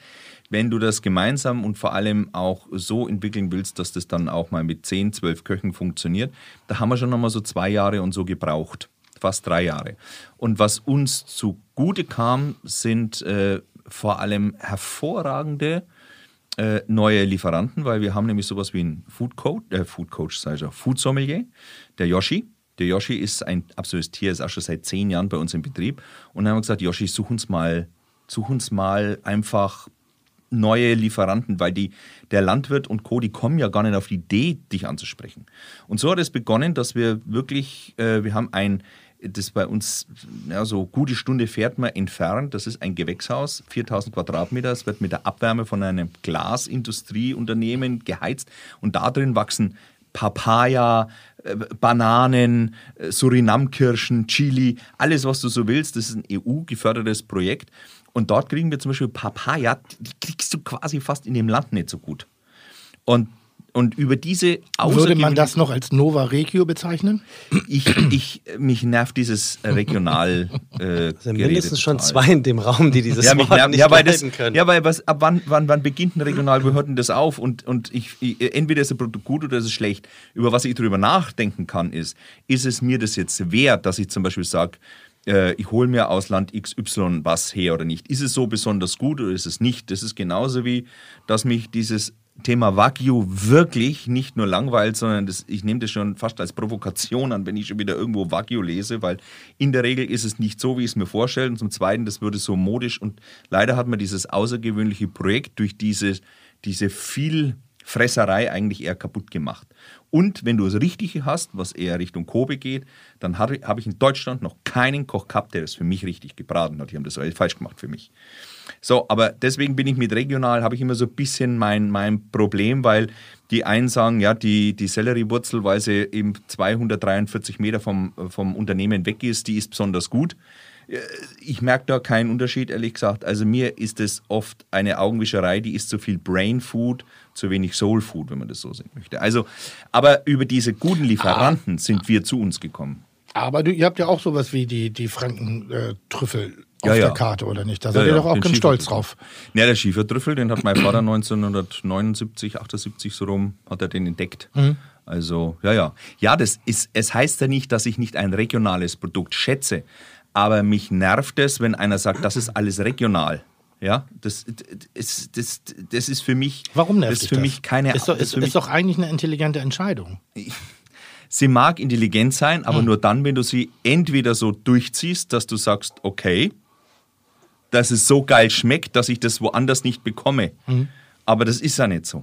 Wenn du das gemeinsam und vor allem auch so entwickeln willst, dass das dann auch mal mit 10, 12 Köchen funktioniert, da haben wir schon nochmal so zwei Jahre und so gebraucht. Fast drei Jahre. Und was uns zugute kam, sind äh, vor allem hervorragende äh, neue Lieferanten, weil wir haben nämlich sowas wie einen Food Coach, äh, Food Coach, sag ich auch, Food Sommelier, der Yoshi. Der Yoshi ist ein absolutes Tier, ist auch schon seit zehn Jahren bei uns im Betrieb. Und dann haben wir gesagt, Yoshi, such uns mal, such uns mal einfach neue Lieferanten, weil die, der Landwirt und Co., die kommen ja gar nicht auf die Idee, dich anzusprechen. Und so hat es begonnen, dass wir wirklich, äh, wir haben ein, das bei uns, ja, so gute Stunde fährt man entfernt, das ist ein Gewächshaus, 4000 Quadratmeter, es wird mit der Abwärme von einem Glasindustrieunternehmen geheizt und da drin wachsen Papaya, Bananen, äh, Surinamkirschen, Chili, alles, was du so willst. Das ist ein EU-gefördertes Projekt. Und dort kriegen wir zum Beispiel Papaya, die kriegst du quasi fast in dem Land nicht so gut. Und, und über diese Würde man das noch als Nova Regio bezeichnen? ich, ich, mich nervt dieses regional äh, Also Gerede mindestens schon zwei in dem Raum, die dieses ja, mich Wort nervt, nicht ja, weil das, können. ja, weil was, ab wann, wann, wann beginnt ein regional, wo hört denn das auf? Und, und ich, ich, entweder ist ein Produkt gut oder ist es schlecht. Über was ich darüber nachdenken kann, ist, ist es mir das jetzt wert, dass ich zum Beispiel sage, äh, ich hole mir aus Land XY was her oder nicht. Ist es so besonders gut oder ist es nicht? Das ist genauso wie, dass mich dieses Thema Wagyu wirklich nicht nur langweilt, sondern das, ich nehme das schon fast als Provokation an, wenn ich schon wieder irgendwo Wagyu lese, weil in der Regel ist es nicht so, wie ich es mir vorstelle. Und zum Zweiten, das würde so modisch und leider hat man dieses außergewöhnliche Projekt durch diese, diese Vielfresserei eigentlich eher kaputt gemacht. Und wenn du das Richtige hast, was eher Richtung Kobe geht, dann habe ich in Deutschland noch keinen Koch gehabt, der das für mich richtig gebraten hat. Die haben das falsch gemacht für mich. So, aber deswegen bin ich mit regional, habe ich immer so ein bisschen mein, mein Problem, weil die einen sagen, ja, die, die Selleriewurzel, weil sie eben 243 Meter vom, vom Unternehmen weg ist, die ist besonders gut. Äh, Ich merke da keinen Unterschied, ehrlich gesagt. Also mir ist es oft eine Augenwischerei, die ist zu viel Brain Food, zu wenig Soul Food, wenn man das so sehen möchte. Also, aber über diese guten Lieferanten sind wir zu uns gekommen. Aber du, ihr habt ja auch sowas wie die, die Franken-Trüffel auf Ja, ja. der Karte, oder nicht? Da seid ihr doch auch ganz stolz drauf. Ja, der Schiefertrüffel, den hat mein Vater 1979, 78 so rum, hat er den entdeckt. Mhm. Also, ja, ja. Ja, das ist, es heißt ja nicht, dass ich nicht ein regionales Produkt schätze, aber mich nervt es, wenn einer sagt, das ist alles regional. Ja, das, das, das, das ist für mich, Warum nervt das ist für das? mich keine Ist doch, ist, ist doch eigentlich eine intelligente Entscheidung. [laughs] Sie mag intelligent sein, Hm. aber nur dann, wenn du sie entweder so durchziehst, dass du sagst, okay, dass es so geil schmeckt, dass ich das woanders nicht bekomme. Hm. Aber das ist ja nicht so.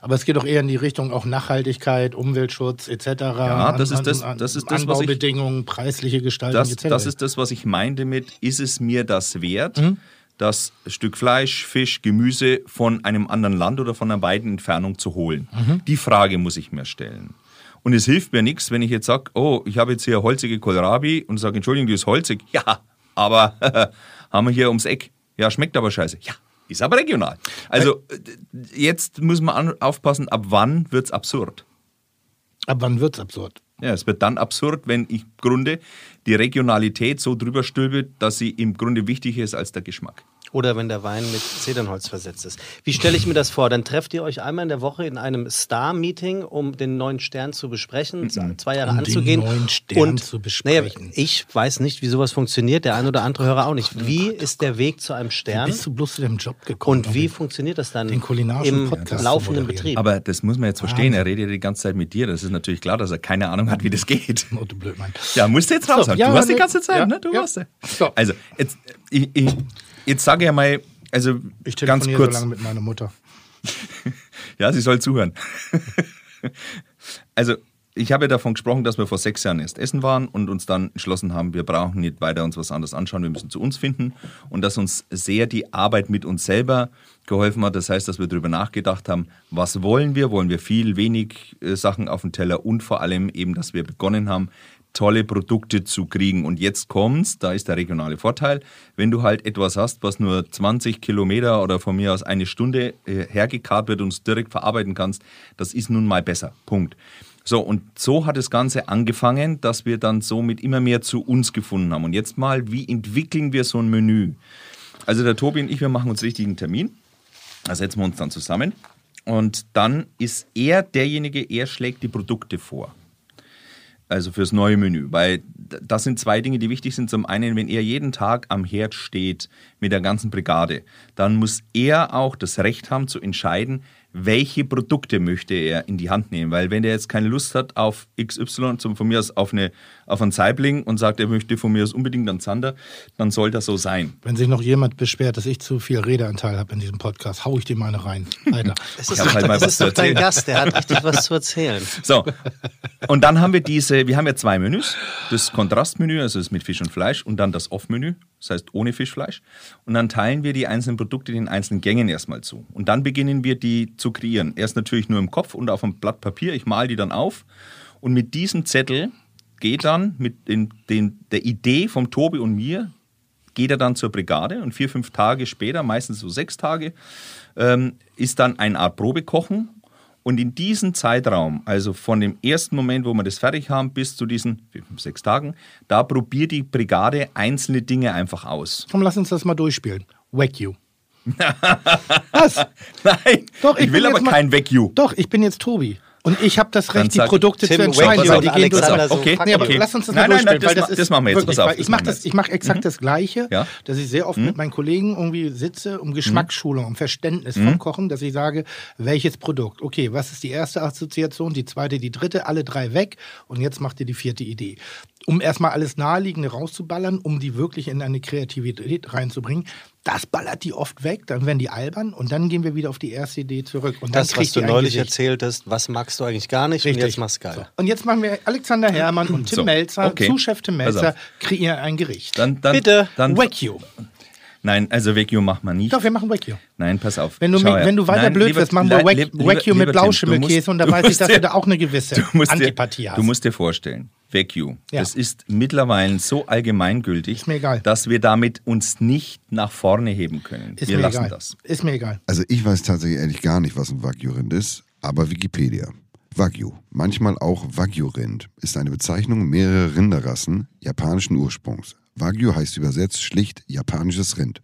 Aber es geht doch eher in die Richtung auch Nachhaltigkeit, Umweltschutz etc. Ja, das ist das- das ist das, was ich- preisliche Gestaltung Das, etc. das ist das, was ich meinte mit, ist es mir das wert, Mhm. das Stück Fleisch, Fisch, Gemüse von einem anderen Land oder von einer weiten Entfernung zu holen? Mhm. Die Frage muss ich mir stellen. Und es hilft mir nichts, wenn ich jetzt sage, oh, ich habe jetzt hier holzige Kohlrabi und sage, Entschuldigung, die ist holzig. Ja, aber [laughs] haben wir hier ums Eck. Ja, schmeckt aber scheiße. Ja, ist aber regional. Also äh, jetzt muss man an, aufpassen, ab wann wird es absurd. Ab wann wird's absurd? Ja, es wird dann absurd, wenn ich im Grunde die Regionalität so drüber stülpe, dass sie im Grunde wichtiger ist als der Geschmack. Oder wenn der Wein mit Zedernholz versetzt ist. Wie stelle ich mir das vor? Dann trefft ihr euch einmal in der Woche in einem Star-Meeting, um den neuen Stern zu besprechen, zwei Jahre Um den anzugehen. neuen Stern und, zu besprechen. Naja, ich weiß nicht, wie sowas funktioniert. Der ein oder andere Hörer auch nicht. Wie ist der Weg zu einem Wie Stern? bist du bloß zu dem Job gekommen? Und wie funktioniert das dann den kulinarischen im Podcast laufenden? Betrieb? Aber das muss man jetzt verstehen. Er redet ja die ganze Zeit mit dir. Das ist natürlich klar, dass er keine Ahnung hat, wie das geht. Oh, du Blödmann. Ja, musst du jetzt raus. So, du ja, warst die ganze Zeit, ja, ne? Du ja. warst ja. So. Also, jetzt, ich, ich, jetzt sage ich mal, also Ich ganz kurz. so lange mit meiner Mutter. [laughs] Ja, sie soll zuhören. also, ich habe ja davon gesprochen, dass wir vor sechs Jahren erst essen waren und uns dann entschlossen haben, wir brauchen nicht weiter uns was anderes anschauen, wir müssen zu uns finden. Und dass uns sehr die Arbeit mit uns selber geholfen hat. Das heißt, dass wir darüber nachgedacht haben, was wollen wir? Wollen wir viel, wenig äh, Sachen auf dem Teller und vor allem eben, dass wir begonnen haben, tolle Produkte zu kriegen. Und jetzt kommt's, da ist der regionale Vorteil, wenn du halt etwas hast, was nur 20 Kilometer oder von mir aus eine Stunde äh, hergekarrt wird und es direkt verarbeiten kannst, das ist nun mal besser. Punkt. So, und so hat das Ganze angefangen, dass wir dann somit immer mehr zu uns gefunden haben. Und jetzt mal, wie entwickeln wir so ein Menü? Also der Tobi und ich, wir machen uns richtig einen Termin. Da setzen wir uns dann zusammen. Und dann ist er derjenige, er schlägt die Produkte vor. Also fürs neue Menü. Weil das sind zwei Dinge, die wichtig sind. Zum einen, wenn er jeden Tag am Herd steht mit der ganzen Brigade, dann muss er auch das Recht haben zu entscheiden, welche Produkte möchte er in die Hand nehmen. Weil wenn er jetzt keine Lust hat auf XY, zum, von mir aus auf, eine, auf einen Saibling und sagt, er möchte von mir aus unbedingt einen Zander, dann soll das so sein. Wenn sich noch jemand beschwert, dass ich zu viel Redeanteil habe in diesem Podcast, hau ich dem eine rein. [laughs] Alter. Es ist, doch, halt mal das ist doch dein. Gast, der hat richtig was zu erzählen. [laughs] So, und dann haben wir diese, wir haben ja zwei Menüs. Das Kontrastmenü, also das mit Fisch und Fleisch, und dann das Off-Menü, das heißt ohne Fischfleisch. Und dann teilen wir die einzelnen Produkte den einzelnen Gängen erstmal zu. Und dann beginnen wir die zu kreieren. Erst natürlich nur im Kopf und auf einem Blatt Papier. Ich male die dann auf. Und mit diesem Zettel geht dann mit den, den, der Idee vom Tobi und mir, geht er dann zur Brigade und vier, fünf Tage später, meistens so sechs Tage, ähm, ist dann eine Art Probekochen. Und in diesem Zeitraum, also von dem ersten Moment, wo wir das fertig haben, bis zu diesen vier, fünf, sechs Tagen, da probiert die Brigade einzelne Dinge einfach aus. Komm, lass uns das mal durchspielen. Wack you. [laughs] Was? Nein, Doch, ich, ich will aber jetzt mal- kein Vacuum. Doch, ich bin jetzt Tobi. Und ich habe das Recht, die Produkte Tim, zu entscheiden, you die gehen durch. Okay, Nee, aber okay. lass uns das Nein, mal nein, nein, das das, das machen wir jetzt. wirklich, auf, ich mache das, jetzt. ich mache exakt das Gleiche, Ja. dass ich sehr oft mit meinen Kollegen irgendwie sitze, um Geschmacksschulung, um Verständnis Mhm. vom Kochen, dass ich sage, welches Produkt, okay, was ist die erste Assoziation, die zweite, die dritte, alle drei weg und jetzt macht ihr die vierte Idee. Um erstmal alles Naheliegende rauszuballern, um die wirklich in eine Kreativität reinzubringen. Das ballert die oft weg, dann werden die albern und dann gehen wir wieder auf die erste Idee zurück. Und dann Das, was du neulich Gesicht. erzählt hast, was magst du eigentlich gar nicht Richtig. und jetzt machst du geil. So. Und jetzt machen wir Alexander Herrmann und Tim So, Melzer, okay. Zuschef Tim Melzer, kreieren ein Gericht. Dann, dann, Bitte. Dann, Wack you. Nein, also Vacuum macht man nicht. Doch, wir machen you. Nein, pass auf. Wenn du, Schau wenn du weiter Nein, blöd lieber- wirst, machen wir lieber mit Blauschimmelkäse du musst- und da weiß ich, dass dir- du da auch eine gewisse dir, Antipathie hast. Du musst dir vorstellen, Vacuum, Ja. das ist mittlerweile so allgemeingültig, Ist mir egal. dass wir damit uns nicht nach vorne heben können. ist wir mir lassen egal. das. Ist mir egal. Also ich weiß tatsächlich ehrlich gar nicht, was ein Wagyu-Rind ist, aber Wikipedia. Wagyu, manchmal auch Wagyu-Rind, ist eine Bezeichnung mehrerer Rinderrassen japanischen Ursprungs. Wagyu heißt übersetzt schlicht japanisches Rind.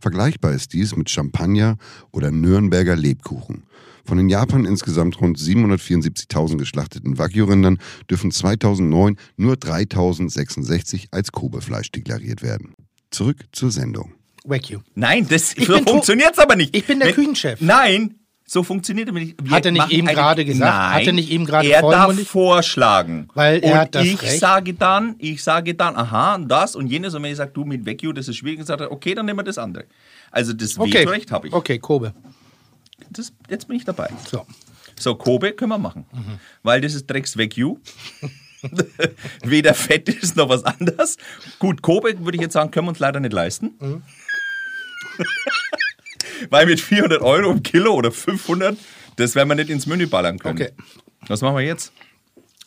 Vergleichbar ist dies mit Champagner oder Nürnberger Lebkuchen. Von den Japan insgesamt rund 774.000 geschlachteten Wagyu-Rindern dürfen 2009 nur 3.066 als Kobe-Fleisch deklariert werden. Zurück zur Sendung. Wack you. Nein, das Ich funktioniert es aber nicht. Ich bin der Wenn- Küchenchef. Nein, so funktioniert nicht. Wir Hat er nicht eben gerade gesagt? Nein, Hat er nicht eben gerade Er darf vorschlagen. Weil er und hat das ich Recht. sage dann, ich sage dann, aha, und das und jenes. Und wenn ich sage, du mit Vacuum, das ist schwierig, dann sagt er, okay, dann nehmen wir das andere. Also das Okay. Vetorecht habe ich. Okay, Kobe. Das, jetzt bin ich dabei. So. So, Kobe können wir machen. Mhm. Weil das ist Drecks Vacuum. [laughs] Weder fett ist noch was anderes. Gut, Kobe würde ich jetzt sagen, können wir uns leider nicht leisten. Mhm. [laughs] Weil mit 400 Euro im Kilo oder 500, das werden wir nicht ins Menü ballern können. Okay. Was machen wir jetzt?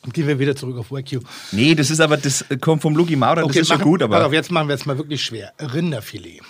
Und gehen wir wieder zurück auf you. Nee, das ist aber, das kommt vom Lugi Maurer, das ist schon machen- gut, Pass auf, aber jetzt machen wir es mal wirklich schwer. Rinderfilet.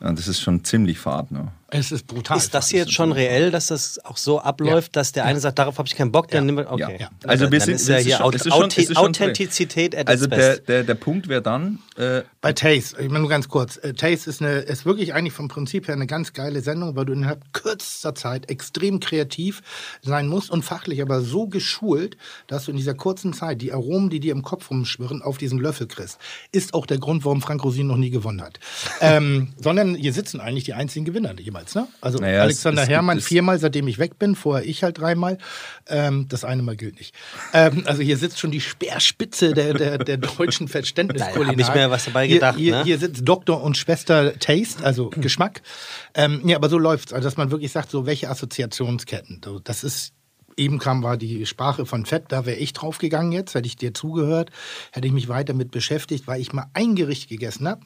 ja, das ist schon ziemlich fad. Ne? Es ist brutal. Ist das jetzt schon reell, dass das auch so abläuft, dass der eine sagt, darauf habe ich keinen Bock, dann nimm okay. Ja. Also wir dann sind, ist ja das hier schon- schon- Authentizität at Also der, der, der Punkt wäre dann, äh, Bei Taste, ich meine nur ganz kurz, äh, Taste ist, eine, ist wirklich eigentlich vom Prinzip her eine ganz geile Sendung, weil du innerhalb kürzester Zeit extrem kreativ sein musst und fachlich aber so geschult, dass du in dieser kurzen Zeit die Aromen, die dir im Kopf rumschwirren, auf diesen Löffel kriegst. Ist auch der Grund, warum Frank Rosin noch nie gewonnen hat. ähm, [laughs] sondern hier sitzen eigentlich die einzigen Gewinner jeweils. Damals, ne? Also Naja, es- Alexander es gibt Herrmann es- viermal, seitdem ich weg bin, vorher ich halt dreimal. Ähm, das eine Mal gilt nicht. Ähm, also hier sitzt schon die Speerspitze der, der, der deutschen Verständniskulinar. Da hab ich mir was dabei hier, gedacht, Hier, ne? hier sitzt Doktor und Schwester Taste, also [clears throat] Geschmack. Ähm, ja, aber so läuft's. Also dass man wirklich sagt, so welche Assoziationsketten. So, das ist Eben kam war die Sprache von Fett, da wäre ich draufgegangen jetzt, hätte ich dir zugehört, hätte ich mich weiter mit beschäftigt, weil ich mal ein Gericht gegessen habe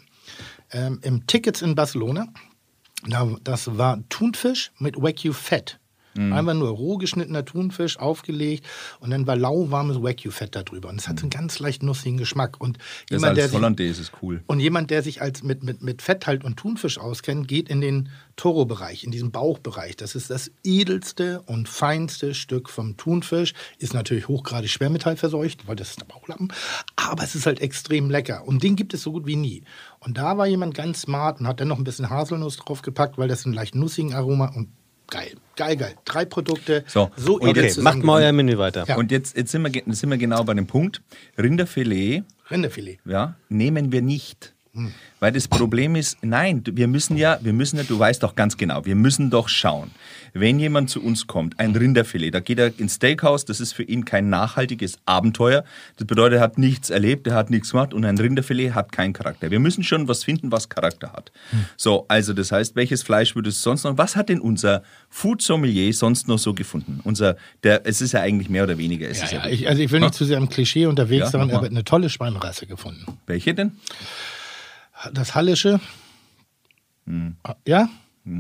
ähm, im Tickets in Barcelona. Da, das war Thunfisch mit Wagyu Fett. Mhm. Einfach nur roh geschnittener Thunfisch aufgelegt und dann war lauwarmes Wagyu Fett da drüber. Und es hat so einen ganz leicht nussigen Geschmack. Und. Das jemand, der als sich, Hollandaise ist cool. und jemand, der sich als mit, mit, mit Fett halt und Thunfisch auskennt, geht in den Toro-Bereich, in diesen Bauchbereich. Das ist das edelste und feinste Stück vom Thunfisch. Ist natürlich hochgradig schwermetallverseucht, weil das ist der Bauchlappen. Aber es ist halt extrem lecker. Und den gibt es so gut wie nie. Und da war jemand ganz smart und hat dann noch ein bisschen Haselnuss draufgepackt, weil das einen leicht nussigen Aroma und geil, geil, geil. Drei Produkte. So, und edel Okay, jetzt macht mal euer. Menü weiter. Ja. Und jetzt, jetzt sind, wir, sind wir genau bei dem Punkt. Rinderfilet Rinderfilet. ja, nehmen wir nicht. Weil das Problem ist, nein, wir müssen ja, wir müssen ja, du weißt doch ganz genau, wir müssen doch schauen, wenn jemand zu uns kommt, ein Rinderfilet, da geht er ins Steakhouse, das ist für ihn kein nachhaltiges Abenteuer. Das bedeutet, er hat nichts erlebt, er hat nichts gemacht und ein Rinderfilet hat keinen Charakter. Wir müssen schon was finden, was Charakter hat. So, also das heißt, welches Fleisch würde es sonst noch, was hat denn unser Food Sommelier sonst noch so gefunden? Unser, der, es ist ja eigentlich mehr oder weniger, es Ja, ist ja, ja, ich, also ich will nicht zu sehr im Klischee unterwegs Ja, sein, aber eine tolle Schweinrasse gefunden. welche denn? Das Hallische. Ja?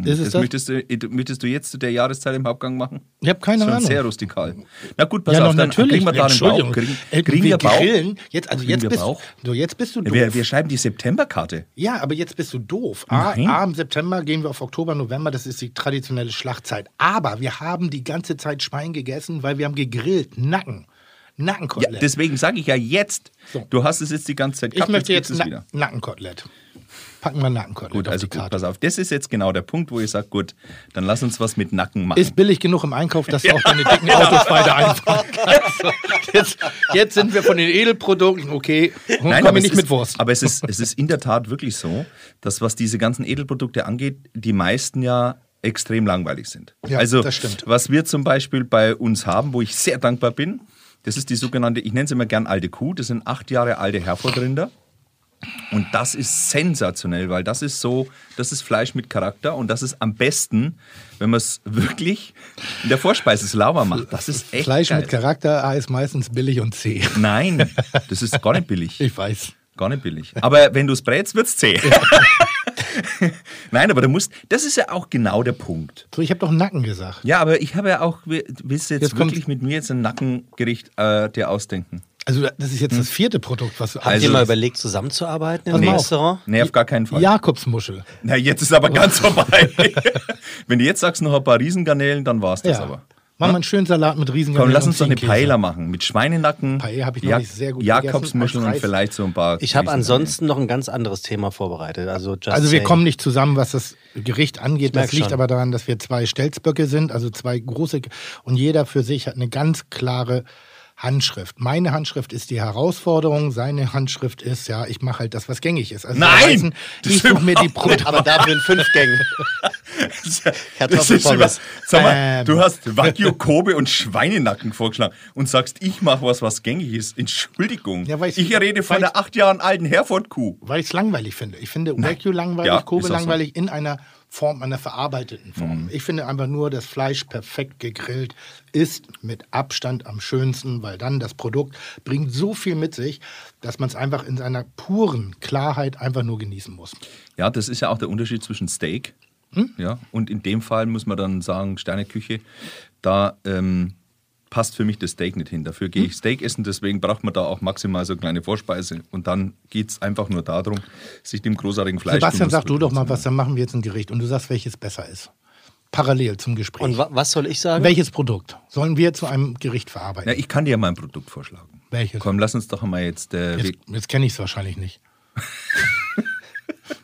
Ist es Das das? möchtest, du, möchtest du jetzt zu der Jahreszeit im Hauptgang machen? Ich habe keine Schon Ahnung. sehr rustikal. Na gut, pass ja, auf, noch dann natürlich. kriegen wir da den Bauch. Entschuldigung. Kriegen, Äh, kriegen wir wir Bauch? grillen. Jetzt, also jetzt wir bist, Bauch? du, jetzt bist du doof. Wir, wir schreiben die Septemberkarte. ja, aber jetzt bist du doof. A, Nein. A, im September gehen wir auf Oktober, November, das ist die traditionelle Schlachtzeit. Aber wir haben die ganze Zeit Schwein gegessen, weil wir haben gegrillt. Nacken. Ja, Nackenkotelett. deswegen sage ich ja jetzt. So. Du hast es jetzt die ganze Zeit ich gehabt, möchte gibt's jetzt es Na wieder. Nackenkotelett. Packen wir Nackenkotelett Gut, also gut, pass auf. Das ist jetzt genau der Punkt, wo ich sage, gut, dann lass uns was mit Nacken machen. Ist billig genug im Einkauf, dass du auch deine dicken Autos [laughs] weiter einfahren kannst. So, Jetzt, jetzt sind wir von den Edelprodukten, okay, und Nein, komme aber, ich nicht mit ist, Wurst. aber es ist, es ist in der Tat wirklich so, dass was diese ganzen Edelprodukte angeht, die meisten ja extrem langweilig sind. Ja, also, das stimmt. was wir zum Beispiel bei uns haben, wo ich sehr dankbar bin, das ist die sogenannte, ich nenne sie immer gern alte Kuh, das sind acht Jahre alte Herfordrinder. Und das ist sensationell, weil das ist so, das ist Fleisch mit Charakter und das ist am besten, wenn man es wirklich in der Vorspeise sauber macht. Das ist echt Fleisch geil. mit Charakter A ist meistens billig und zäh. [laughs] Nein, das ist gar nicht billig. Ich weiß. Gar nicht billig. Aber wenn du es brätst, wird es zäh. [laughs] [laughs] Nein, aber du musst, das ist ja auch genau der Punkt. So, ich habe doch Nacken gesagt. Ja, aber ich habe ja auch, willst du jetzt, Jetzt kommt- wirklich mit mir jetzt ein Nackengericht äh, dir ausdenken? Also das ist jetzt das vierte Produkt, was du Habt Also- ihr mal überlegt, zusammenzuarbeiten im auf. Restaurant? Nee, auf gar keinen Fall. Jakobsmuschel. Na, jetzt ist aber ganz [laughs] vorbei. wenn du jetzt sagst, noch ein paar Riesengarnelen, dann war's das Ja. aber. Mach mal einen schönen Salat mit riesigen Komm, lass uns doch eine. Peiler machen. Mit Schweinenacken, Paella habe ich noch Jak- nicht sehr gut Jakobsmuscheln und vielleicht so ein paar. Ich habe ansonsten noch ein ganz anderes Thema vorbereitet. Also, just Also wir kommen nicht zusammen, was das Gericht angeht. Das liegt schon. aber daran, dass wir zwei Stelzböcke sind, also zwei große und jeder für sich hat eine ganz klare Handschrift. Meine Handschrift ist die Herausforderung, seine Handschrift ist, ja, ich mache halt das, was gängig ist. Also Nein! Das ich suche mir die Produkte. Aber dafür in fünf Gängen. [laughs] Das ist sag mal, Ähm. du hast Wagyu Kobe und Schweinenacken vorgeschlagen und sagst, ich mache was, was gängig ist. Entschuldigung. Ja, ich- ich rede von der acht Jahren alten Herford-Kuh. Weil ich es langweilig finde. Ich finde Wagyu langweilig, Ja, Kobe auch so. langweilig in einer Form, einer verarbeiteten Form. Mhm. Ich finde einfach nur, das Fleisch perfekt gegrillt ist mit Abstand am schönsten, weil dann das Produkt bringt so viel mit sich, dass man es einfach in seiner puren Klarheit einfach nur genießen muss. Ja, das ist ja auch der Unterschied zwischen Steak. Hm? Ja, und in dem Fall muss man dann sagen, Sterneküche, da ähm, passt für mich das Steak nicht hin. Dafür Hm? gehe ich Steak essen, deswegen braucht man da auch maximal so eine kleine Vorspeise. Und dann geht es einfach nur darum, sich dem großartigen Fleisch Sebastian, bewusst sag du doch mal zu was, dann machen wir jetzt ein Gericht und du sagst, welches besser ist. Parallel zum Gespräch. Und wa was soll ich sagen? welches Produkt sollen wir zu einem Gericht verarbeiten? Ja, ich kann dir mal ein Produkt vorschlagen. Welches? Komm, lass uns doch einmal jetzt. Äh, Jetzt, jetzt kenne ich es wahrscheinlich nicht. [laughs]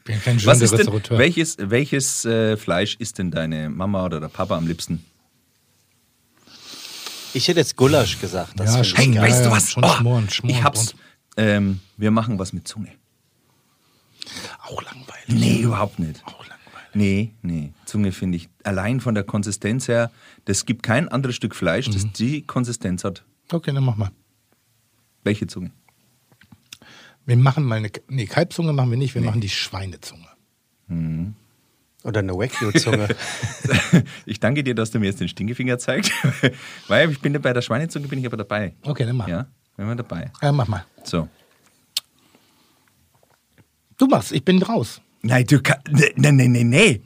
bin kein was ist denn, welches welches äh, Fleisch isst denn deine Mama oder der Papa am liebsten? Ich hätte jetzt Gulasch gesagt. Das Ja, schon. geil. Ja, ja, schon schmoren, schmoren, ich hab's. Ähm, wir machen was mit Zunge. Auch langweilig. Nee, überhaupt nicht. Auch langweilig. Nee, nee. Zunge finde ich allein von der Konsistenz her, das gibt kein anderes Stück Fleisch, das Mhm. die Konsistenz hat. Okay, dann mach mal. Welche Zunge? Wir machen mal eine. Nee, Kalbzunge machen wir nicht, wir machen die Schweinezunge. Oder eine Wagyu-Zunge. [laughs] Ich danke dir, dass du mir jetzt den Stinkefinger zeigst, [laughs] weil ich bin ja bei der Schweinezunge bin ich aber dabei. Okay, dann mach. Ja, Ja, bin wir dabei. mach mal. So. Du machst, ich bin raus. Nein, du kannst. Nee, nee, nee, nee.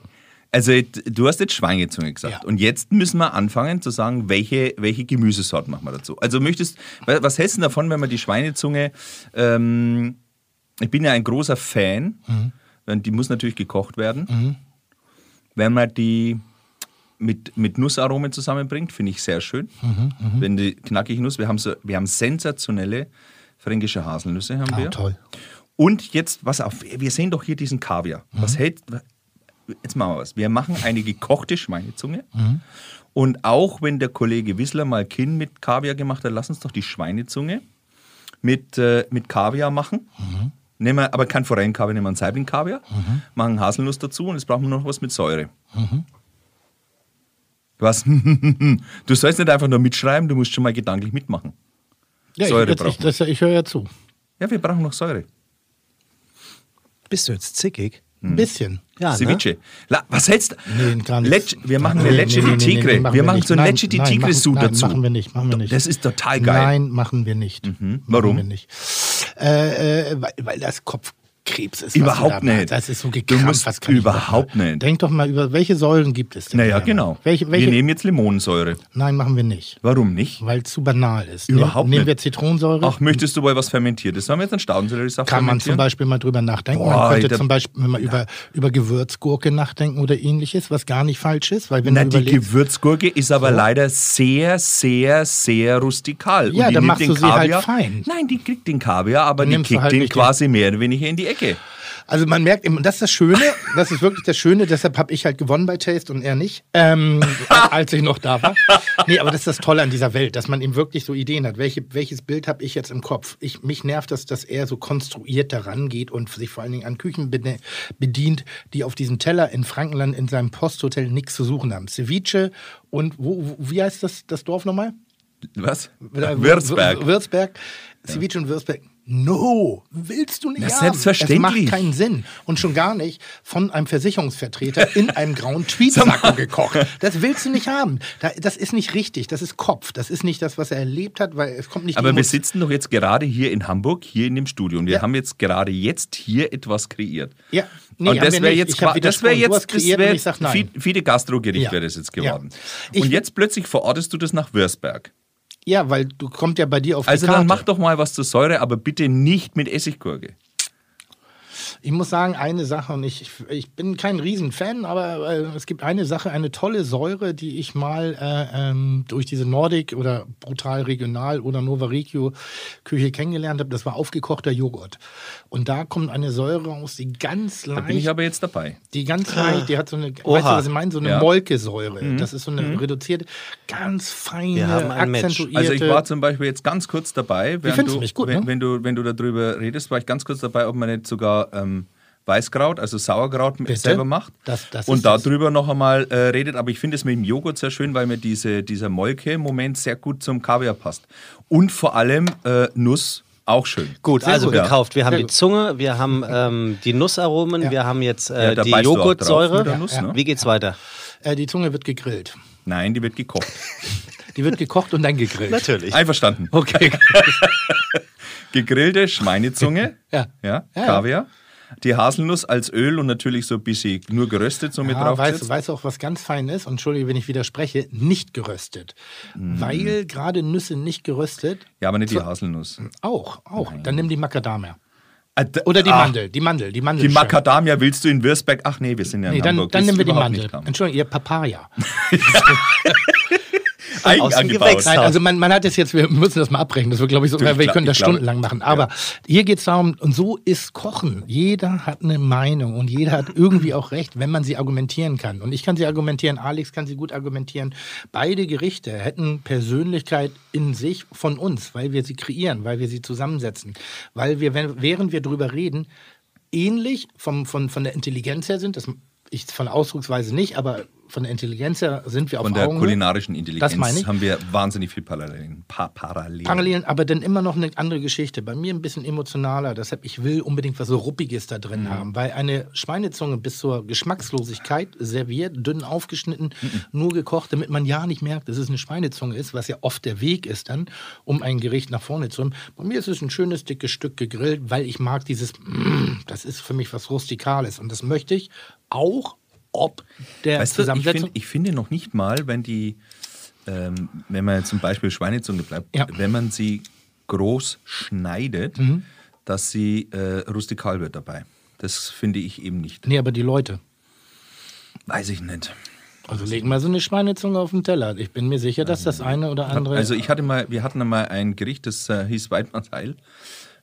Also, du hast jetzt Schweinezunge gesagt. Ja. Und jetzt müssen wir anfangen zu sagen, welche, welche Gemüsesorten machen wir dazu. Also, möchtest. Was hältst du davon, wenn wir die Schweinezunge. Ähm, ich bin ja ein großer Fan. Mhm. Die muss natürlich gekocht werden. Wenn man die mit, mit Nussaromen zusammenbringt, finde ich sehr schön. Mhm, Wenn die knackige Nuss, wir haben, so, wir haben sensationelle fränkische Haselnüsse, haben Ah, wir. toll. Und jetzt, was auf, wir sehen doch hier diesen Kaviar. Was hält, jetzt machen wir was. Wir machen eine gekochte Schweinezunge. Und auch wenn der Kollege Wissler mal Kinn mit Kaviar gemacht hat, lass uns doch die Schweinezunge mit, äh, mit Kaviar machen. Nehmen wir, aber kein Forellenkaviar, nehmen wir einen Saibling-Kaviar, machen Haselnuss dazu und jetzt brauchen wir noch was mit Säure. Was? [laughs] du sollst nicht einfach nur mitschreiben, du musst schon mal gedanklich mitmachen. Ja, Säure ich, ich, brauchen wir. das, ich höre ja zu. Ja, wir brauchen noch Säure. Bist du jetzt zickig? Ein bisschen. Ja, ne? Ceviche. La, was hältst du? Nee, gar nicht. Lecce, wir machen eine Nee, Lecce nee, Tigre. machen wir wir machen nicht. so eine Nein, Lecce di nein, Tigre nein, dazu. machen wir nicht, machen wir nicht. Das ist total geil. Nein, machen wir nicht. Mhm. Warum? Machen wir nicht. Äh, äh, weil, weil das Kopfkrebs ist. Überhaupt da nicht. Das ist so Du gekrampft. musst was kann überhaupt nicht. Denk doch mal über, welche Säuren gibt es denn? Naja, genau. Welche, welche? Wir nehmen jetzt Limonensäure. Nein, machen wir nicht. Warum nicht? Weil es zu banal ist. Überhaupt Nehmen nicht. wir Zitronensäure? Ach, möchtest du wohl was fermentiert? Das haben wir jetzt einen Staudenselleriesaft kann man zum? Beispiel mal drüber nachdenken. Boah, man könnte zum Beispiel mal über, über Gewürzgurke nachdenken oder ähnliches, was gar nicht falsch ist. Weil wenn Na, die Gewürzgurke ist aber leider sehr, sehr, sehr rustikal. Ja, dann machst du sie halt Kaviar, fein. Nein, die kriegt den Kaviar, aber die kickt halt den- quasi mehr oder weniger in die Ecke. Also man merkt, eben, und das ist das Schöne, das ist wirklich das Schöne, deshalb habe ich halt gewonnen bei Taste und er nicht, ähm, [laughs] als ich noch da war. Nee, aber das ist das Tolle an dieser Welt, dass man eben wirklich so Ideen hat. Welche, welches Bild habe ich jetzt im Kopf? Ich, mich nervt das, dass er so konstruiert daran geht und sich vor allen Dingen an Küchen bedient, die auf diesem Teller in Frankenland in seinem Posthotel nichts zu suchen haben. Ceviche und wo, wie heißt das, das Dorf nochmal? Was? Würzberg. Würzberg. Ceviche und Würzberg. No, willst du nicht Na, haben. selbstverständlich. Es macht keinen Sinn. Und schon gar nicht von einem Versicherungsvertreter in einem grauen Tweetsacko [laughs] gekocht. Das willst du nicht haben. Da- Das ist nicht richtig. Das ist Kopf. Das ist nicht das, was er erlebt hat, weil es kommt nicht Aber wir sitzen doch jetzt gerade hier in Hamburg, hier in dem Studio. Und wir Ja. haben jetzt gerade jetzt hier etwas kreiert. Ja. Nee, und das wäre nicht. jetzt, das wäre jetzt, das wäre und ich sag nein. Fi- Fide Gastrogericht Ja. wäre das jetzt Ja. geworden. Ich- und jetzt plötzlich verortest du das nach Würzberg. Ja, weil du kommt ja bei dir auf Also die Karte. dann mach doch mal was zur Säure, aber bitte nicht mit Essiggurke. Ich muss sagen, eine Sache, und ich, ich bin kein Riesenfan, aber äh, es gibt eine Sache, eine tolle Säure, die ich mal äh, ähm, durch diese Nordic oder brutal regional oder Nova Regio Küche kennengelernt habe. Das war aufgekochter Joghurt. Und da kommt eine Säure raus, die ganz Da leicht, bin ich aber jetzt dabei. die ganz leicht, die hat so eine, weißt du, Oha. was ich meine? So eine Ja. Molkesäure. Das ist so eine reduzierte, ganz feine, haben ein Match. akzentuierte. Also ich war zum Beispiel jetzt ganz kurz dabei, du, mich gut, wenn, ne? wenn, du, wenn du darüber redest, war ich ganz kurz dabei, ob man nicht sogar ähm, Weißkraut, also Sauerkraut Bitte? selber macht Das- das und das. darüber noch einmal äh, redet. Aber ich finde es mit dem Joghurt sehr schön, weil mir diese, dieser Molke-Moment sehr gut zum Kaviar passt. Und vor allem äh, Nuss auch schön. Gut, Sehr also gut. gekauft. Wir haben Sehr die. Zunge, wir haben ähm, die Nussaromen, Ja. wir haben jetzt Ja, äh, da die Joghurtsäure. Nuss, ne? Wie geht's weiter? äh, die Zunge wird gegrillt. Nein, die wird gekocht. [laughs] Die wird gekocht und dann gegrillt. Natürlich. Einverstanden. Okay. [laughs] Gegrillte Schweinezunge, Ja. ja, Ja, ja. Kaviar. Die Haselnuss als Öl und natürlich so ein bisschen nur geröstet, so mit Ja, drauf. weißt, weißt du auch, was ganz fein ist? Und entschuldige, wenn ich widerspreche, nicht geröstet. Mm. Weil gerade Nüsse nicht geröstet, Ja, aber nicht die Haselnuss. auch, auch. Dann nimm die Macadamia. Ah, Oder die ah, Mandel, die Mandel, die Mandel. Die Macadamia willst du in Würzberg? Ach nee, wir sind ja in Nee, dann, Hamburg. dann nehmen wir die Mandel. Entschuldigung, ihr Papaya. [laughs] [laughs] Eigen Aus dem angebaut. Gewächs. Nein, also man, man hat es jetzt, wir müssen das mal abbrechen, das wird, glaube ich, so, wir können das stundenlang machen. Aber hier geht es darum, und so ist Kochen. Jeder hat eine Meinung und jeder hat irgendwie auch recht, wenn man sie argumentieren kann. Und ich kann sie argumentieren, Alex kann sie gut argumentieren. Beide Gerichte hätten Persönlichkeit in sich von uns, weil wir sie kreieren, weil wir sie zusammensetzen, weil wir, wenn, während wir drüber reden, ähnlich vom, von, von der Intelligenz her sind. Das ich von Ausdrucksweise nicht, aber von der Intelligenz her sind wir auf Von der Augenhöhe. kulinarischen Intelligenz haben wir wahnsinnig viel Parallelen. Pa Parallelen. Parallelen, aber dann immer noch eine andere Geschichte. Bei mir ein bisschen emotionaler. Deshalb, ich will unbedingt was so Ruppiges da drin haben. Weil eine Schweinezunge bis zur Geschmackslosigkeit serviert, dünn aufgeschnitten, nur gekocht, damit man ja nicht merkt, dass es eine Schweinezunge ist, was ja oft der Weg ist dann, um ein Gericht nach vorne zu bringen. Bei mir ist es ein schönes, dickes Stück gegrillt, weil ich mag dieses, mm, das ist für mich was Rustikales. Und das möchte ich auch, ob der Weißt du, ich, find, ich finde noch nicht mal, wenn die, ähm, wenn man zum Beispiel Schweinezunge bleibt, Ja. wenn man sie groß schneidet, dass sie äh, rustikal wird dabei. Das finde ich eben nicht. nee, aber die Leute. Weiß ich nicht. Also legen mal so eine Schweinezunge auf den Teller. Ich bin mir sicher, dass das eine oder andere. Also ich hatte mal, wir hatten mal ein Gericht, das äh, hieß Weidmannsheil,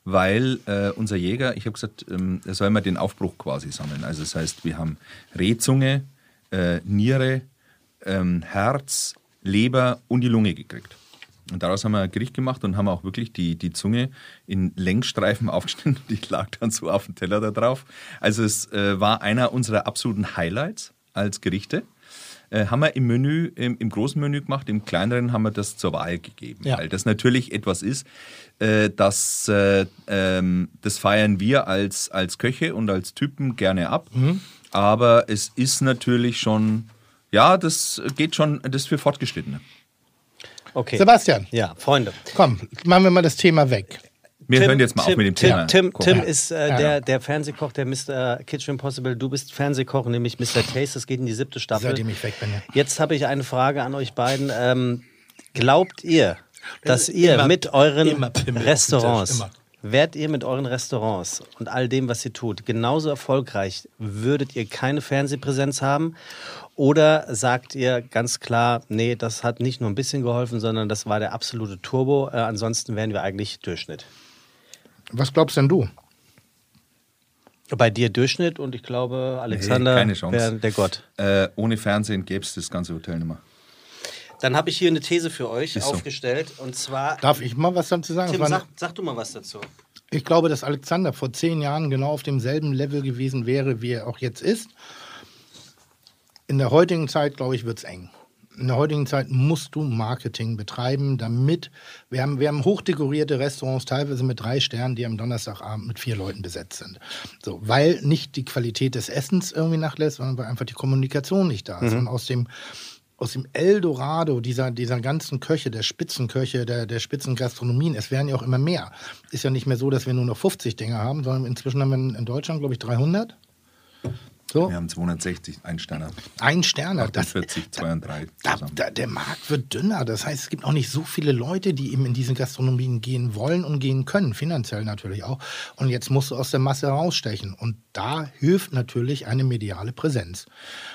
weil äh, unser Jäger, ich habe gesagt, ähm, er soll mal den Aufbruch quasi sammeln. Also das heißt, wir haben Rehzunge, äh, Niere, ähm, Herz, Leber und die Lunge gekriegt. Und daraus haben wir ein Gericht gemacht und haben auch wirklich die, die Zunge in Längsstreifen [laughs] aufgeschnitten. Die lag dann so auf dem Teller da drauf. Also es äh, war einer unserer absoluten Highlights als Gerichte. Äh, haben wir im Menü, im, im großen Menü gemacht, im kleineren haben wir das zur Wahl gegeben. Ja. Weil das natürlich etwas ist, äh, das, äh, ähm, das feiern wir als, als Köche und als Typen gerne ab. Mhm. Aber es ist natürlich schon, ja, das geht schon, das ist für Fortgeschrittene. Okay. Sebastian, Ja, Freunde. komm, machen wir mal das Thema weg. Wir Tim- hören jetzt mal Tim, auf mit dem Tim, Thema. Tim. Tim ist äh, Ja. der, der Fernsehkoch, der Mr. Kitchen Impossible. Du bist Fernsehkoch, nämlich Mr. Taste. Das geht in die siebte Staffel. Seitdem ich weg bin, ja. Jetzt habe ich eine Frage an euch beiden. Ähm, glaubt ihr, dass ihr Immer- mit euren immer Restaurants, immer. wärt ihr mit euren Restaurants und all dem, was ihr tut, genauso erfolgreich, würdet ihr keine Fernsehpräsenz haben? Oder sagt ihr ganz klar, nee, das hat nicht nur ein bisschen geholfen, sondern das war der absolute Turbo. Äh, ansonsten wären wir eigentlich Durchschnitt. Was glaubst denn du? Bei dir Durchschnitt und ich glaube, Alexander Chance. wäre der Gott. Äh, ohne Fernsehen gäbe es das ganze Hotel nicht mehr. Dann habe ich hier eine These für euch Ist so. aufgestellt. Und zwar, Darf ich mal was dazu sagen? Tim, sag, sag du mal was dazu. Ich glaube, dass Alexander vor zehn Jahren genau auf demselben Level gewesen wäre, wie er auch jetzt ist. In der heutigen Zeit, glaube ich, wird es eng. In der heutigen Zeit musst du Marketing betreiben, damit wir haben, wir haben hochdekorierte Restaurants, teilweise mit drei Sternen, die am Donnerstagabend mit vier Leuten besetzt sind. So, weil nicht die Qualität des Essens irgendwie nachlässt, sondern weil einfach die Kommunikation nicht da ist. Und aus dem aus dem Eldorado dieser, dieser ganzen Köche, der Spitzenköche, der, der Spitzengastronomien, es werden ja auch immer mehr. Ist ja nicht mehr so, dass wir nur noch 50 Dinger haben, sondern inzwischen haben wir in- in Deutschland, glaube ich, 300. So, Wir haben 260 Einsterner. ein Sterner. Das, 48, 2 und 3 da, da, der Markt wird dünner. Das heißt, es gibt auch nicht so viele Leute, die eben in diese Gastronomien gehen wollen und gehen können, finanziell natürlich auch. Und jetzt musst du aus der Masse rausstechen. Und da hilft natürlich eine mediale Präsenz.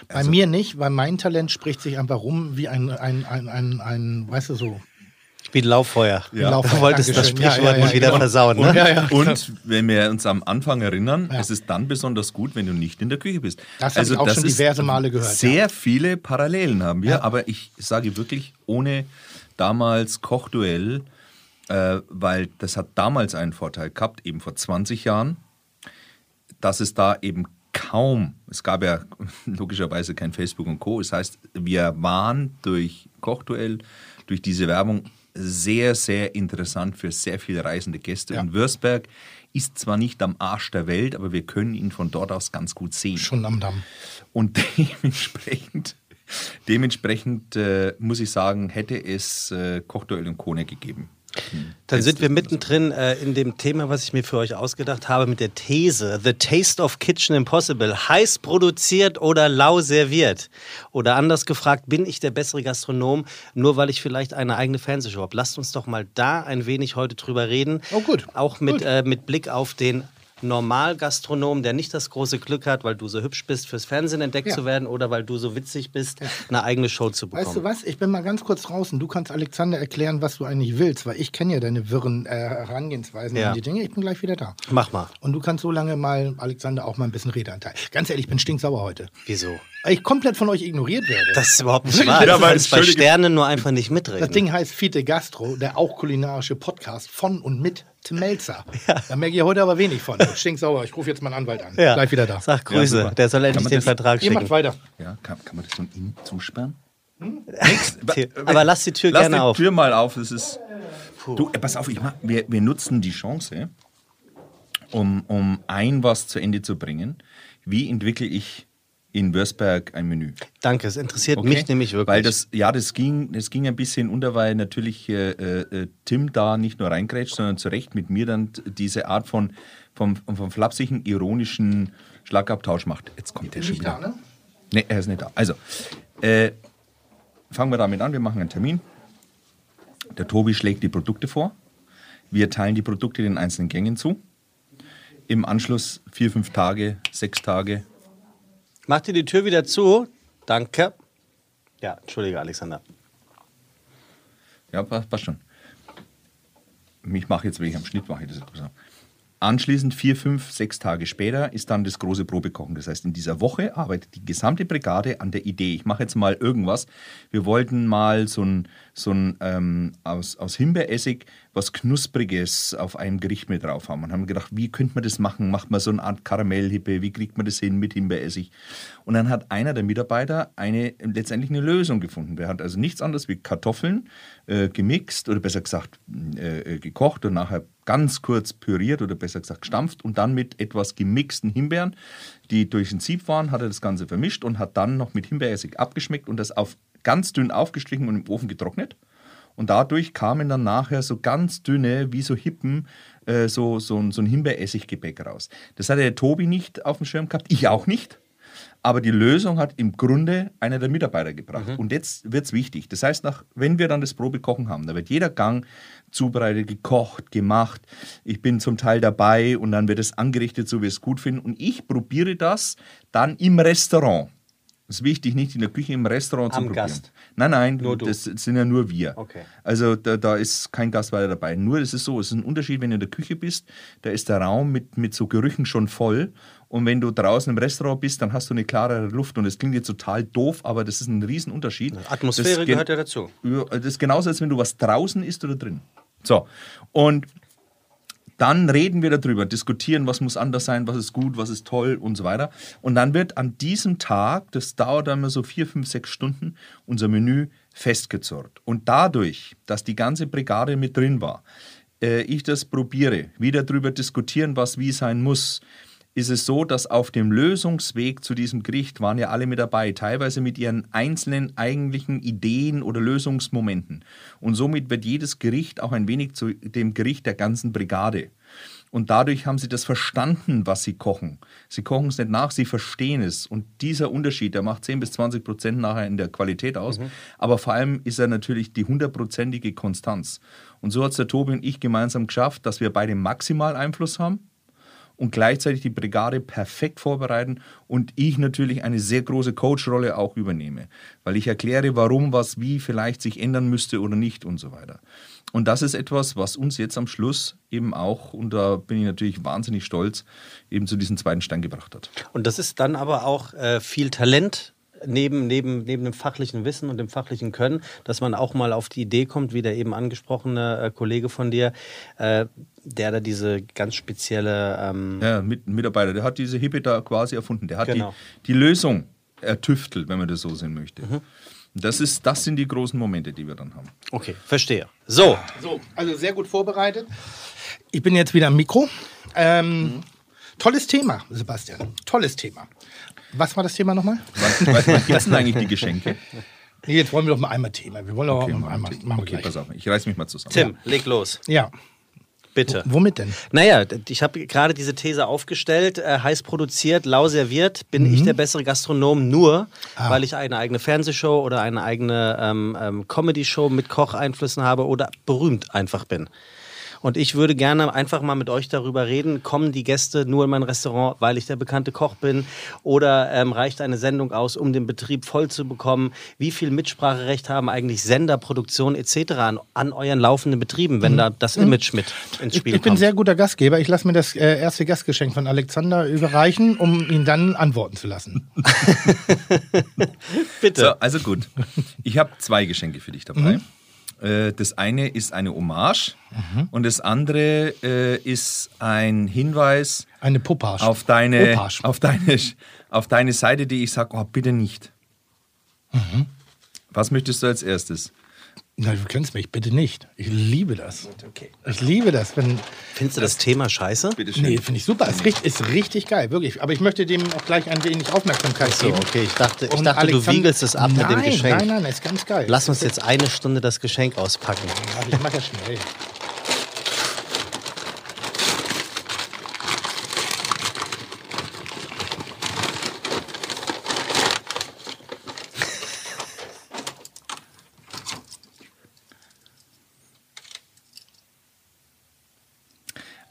Bei Also mir nicht, weil mein Talent spricht sich einfach rum wie ein, ein, ein, ein, ein weißt du so, Wie ein Lauffeuer. Ja. Lauffeuer, Du wolltest das Dankeschön. Ja, Sprichwort ja, ja, nicht wieder genau. versauen, ne? Ja, ja. Und wenn wir uns am Anfang erinnern, Ja. es ist dann besonders gut, wenn du nicht in der Küche bist. Das habe ich auch schon diverse Male gehört, Sehr ja. viele Parallelen haben wir, aber ich sage wirklich, ohne damals Kochduell, äh, weil das hat damals einen Vorteil gehabt, eben vor 20 Jahren, dass es da eben kaum, es gab ja [laughs] logischerweise kein Facebook und Co. Das heißt, wir waren durch Kochduell, durch diese Werbung sehr, sehr interessant für sehr viele reisende Gäste. Ja. Und Würzberg ist zwar nicht am Arsch der Welt, aber wir können ihn von dort aus ganz gut sehen. schon am Damm. Und [laughs] dementsprechend, dementsprechend äh, muss ich sagen, hätte es äh, Kochduell und Kone gegeben. Dann sind wir mittendrin äh, in dem Thema, was ich mir für euch ausgedacht habe, mit der These The Taste of Kitchen Impossible. Heiß produziert oder lau serviert? Oder anders gefragt, bin ich der bessere Gastronom, nur weil ich vielleicht eine eigene Fernsehshow habe? Lasst uns doch mal da ein wenig heute drüber reden. Oh, gut. Auch mit, Gut. äh, mit Blick auf den Normalgastronom, der nicht das große Glück hat, weil du so hübsch bist, fürs Fernsehen entdeckt Ja. zu werden oder weil du so witzig bist, eine eigene Show zu bekommen. Weißt du was? Ich bin mal ganz kurz draußen. Du kannst Alexander erklären, was du eigentlich willst, weil ich kenne ja deine wirren äh, Herangehensweisen Ja. an die Dinge. Ich bin gleich wieder da. Mach mal. Und du kannst so lange mal, Alexander, auch mal ein bisschen Redeanteil. Ganz ehrlich, ich bin stinksauer heute. Wieso? Weil ich komplett von euch ignoriert werde. Das ist überhaupt nicht wahr. Du kannst bei Sternen nur einfach nicht mitreden. Das Ding heißt Fiete Gastro, der auch kulinarische Podcast von und mit Tim Melzer. [laughs] Da merke ich heute aber wenig von. Stinksauer. Ich rufe jetzt meinen Anwalt an. Ja. Gleich wieder da. Sag Grüße, super. der soll endlich den das- Vertrag Ihr macht schicken. weiter. Ja, kann, kann man das von innen zusperren? Tür- aber lass die Tür Lass gerne die auf. Tür mal auf. Das ist. Du, äh, pass auf, ich mach, wir, wir nutzen die Chance, um, um ein was zu Ende zu bringen. Wie entwickle ich in Würzberg ein Menü? Danke, es interessiert Okay? mich nämlich wirklich. Weil das, ja, das ging, das ging ein bisschen unter, weil natürlich äh, äh, Tim da nicht nur reingrätscht, sondern zu Recht mit mir dann diese Art von vom, vom flapsigen, ironischen Schlagabtausch macht. Jetzt kommt der schon Nicht wieder. da, ne? Nee, er ist nicht da. Also, äh, fangen wir damit an. Wir machen einen Termin. Der Tobi schlägt die Produkte vor. Wir teilen die Produkte den einzelnen Gängen zu. Im Anschluss vier, fünf Tage, sechs Tage. Mach dir die Tür wieder zu. Danke. Ja, entschuldige, Alexander. Ja, passt, schon. Ich mache jetzt, wenn ich am Schnitt mache, das so. Anschließend vier, fünf, sechs Tage später ist dann das große Probekochen. Das heißt, in dieser Woche arbeitet die gesamte Brigade an der Idee. Ich mache jetzt mal irgendwas. Wir wollten mal so ein, so ein ähm, aus, aus Himbeeressig was Knuspriges auf einem Gericht mit drauf haben. Und haben gedacht, wie könnte man das machen? Macht man so eine Art Karamellhippe? Wie kriegt man das hin mit Himbeeressig? Und dann hat einer der Mitarbeiter eine, letztendlich eine Lösung gefunden. Der hat also nichts anderes wie Kartoffeln äh, gemixt oder besser gesagt äh, äh, gekocht und nachher ganz kurz püriert oder besser gesagt gestampft und dann mit etwas gemixten Himbeeren, die durch ein Sieb waren, hat er das Ganze vermischt und hat dann noch mit Himbeeressig abgeschmeckt und das auf ganz dünn aufgestrichen und im Ofen getrocknet. Und dadurch kamen dann nachher so ganz dünne, wie so Hippen, äh, so, so, ein- so ein Himbeeressiggebäck raus. Das hatte der Tobi nicht auf dem Schirm gehabt, ich auch nicht. Aber die Lösung hat im Grunde einer der Mitarbeiter gebracht. Und jetzt wird es wichtig. Das heißt, nach, wenn wir dann das Probekochen haben, da wird jeder Gang zubereitet, gekocht, gemacht. Ich bin zum Teil dabei und dann wird es angerichtet, so wie wir es gut finden. Und ich probiere das dann im Restaurant. Ist wichtig, nicht in der Küche, im Restaurant zu Am probieren. Gast. Nein, nein, Nur du. das sind ja nur wir. Okay. Also da, da ist kein Gast weiter dabei. Nur es ist so, es ist ein Unterschied, wenn du in der Küche bist, da ist der Raum mit, mit so Gerüchen schon voll. Und wenn du draußen im Restaurant bist, dann hast du eine klarere Luft. Und das klingt jetzt total doof, aber das ist ein Riesenunterschied. Atmosphäre gehört ja dazu. Das ist genauso, als wenn du was draußen isst oder drin. So, und dann reden wir darüber, diskutieren, was muss anders sein, was ist gut, was ist toll und so weiter. Und dann wird an diesem Tag, das dauert dann immer so vier, fünf, sechs Stunden, unser Menü festgezurrt. Und dadurch, dass die ganze Brigade mit drin war, äh, ich das probiere, wieder darüber diskutieren, was wie sein muss, ist es so, dass auf dem Lösungsweg zu diesem Gericht waren ja alle mit dabei, teilweise mit ihren einzelnen eigentlichen Ideen oder Lösungsmomenten. Und somit wird jedes Gericht auch ein wenig zu dem Gericht der ganzen Brigade. Und dadurch haben sie das verstanden, was sie kochen. Sie kochen es nicht nach, sie verstehen es. Und dieser Unterschied, der macht 10 bis 20 Prozent nachher in der Qualität aus. Aber vor allem ist er natürlich die hundertprozentige Konstanz. Und so hat es der Tobi und ich gemeinsam geschafft, dass wir beide maximal Einfluss haben und gleichzeitig die Brigade perfekt vorbereiten und ich natürlich eine sehr große Coach-Rolle auch übernehme, weil ich erkläre, warum was wie vielleicht sich ändern müsste oder nicht und so weiter. Und das ist etwas, was uns jetzt am Schluss eben auch, und da bin ich natürlich wahnsinnig stolz, eben zu diesem zweiten Stein gebracht hat. Und das ist dann aber auch äh, viel Talent neben, neben, neben dem fachlichen Wissen und dem fachlichen Können, dass man auch mal auf die Idee kommt, wie der eben angesprochene äh, Kollege von dir, äh, der da diese ganz spezielle ähm, Ja, mit, Mitarbeiter, der hat diese Hippe da quasi erfunden. Der hat Genau. die, die Lösung ertüftelt, wenn man das so sehen möchte. Und Das, ist, das sind die großen Momente, die wir dann haben. Okay, verstehe. So, So, also sehr gut vorbereitet. Ich bin jetzt wieder am Mikro. Ähm, Tolles Thema, Sebastian. Tolles Thema. Was war das Thema nochmal? Wann, wann gibt es denn eigentlich die Geschenke? Nee, jetzt wollen wir doch mal einmal Thema. Wir wollen doch Okay, mal einmal. Machen wir okay gleich. pass auf, ich reiß mich mal zusammen. Tim, leg los, Ja. bitte. Womit denn? Naja, ich habe gerade diese These aufgestellt, äh, heiß produziert, lau serviert, bin ich der bessere Gastronom nur, weil ich eine eigene Fernsehshow oder eine eigene ähm, ähm, Comedy-Show mit Kocheinflüssen habe oder berühmt einfach bin. Und ich würde gerne einfach mal mit euch darüber reden, kommen die Gäste nur in mein Restaurant, weil ich der bekannte Koch bin oder ähm, reicht eine Sendung aus, um den Betrieb voll zu bekommen? Wie viel Mitspracherecht haben eigentlich Sender, Produktion etc. an, an euren laufenden Betrieben, wenn da das Image mit ins Ich, Spiel ich bin kommt? sehr guter Gastgeber. Ich lasse mir das äh, erste Gastgeschenk von Alexander überreichen, um ihn dann antworten zu lassen. [laughs] [laughs] Bitte. So, also gut. Ich habe zwei Geschenke für dich dabei. Äh, das eine ist eine Hommage Mhm. und das andere äh, ist ein Hinweis Eine auf deine, auf deine, auf deine Seite, die ich sage, oh, bitte nicht. Mhm. Was möchtest du als erstes? Na, du kennst mich, bitte nicht. Ich liebe das. Ich liebe das, wenn. Findest du das Thema scheiße? Bitte schön. Nee, finde ich super. Ist richtig, ist richtig geil, wirklich. Aber ich möchte dem auch gleich ein wenig Aufmerksamkeit So, geben. okay, ich dachte, ich Und dachte du wiegelst es ab nein, mit dem Geschenk. Nein, nein, ist ganz geil. Lass uns jetzt eine Stunde das Geschenk auspacken. Aber ich mache ja schnell.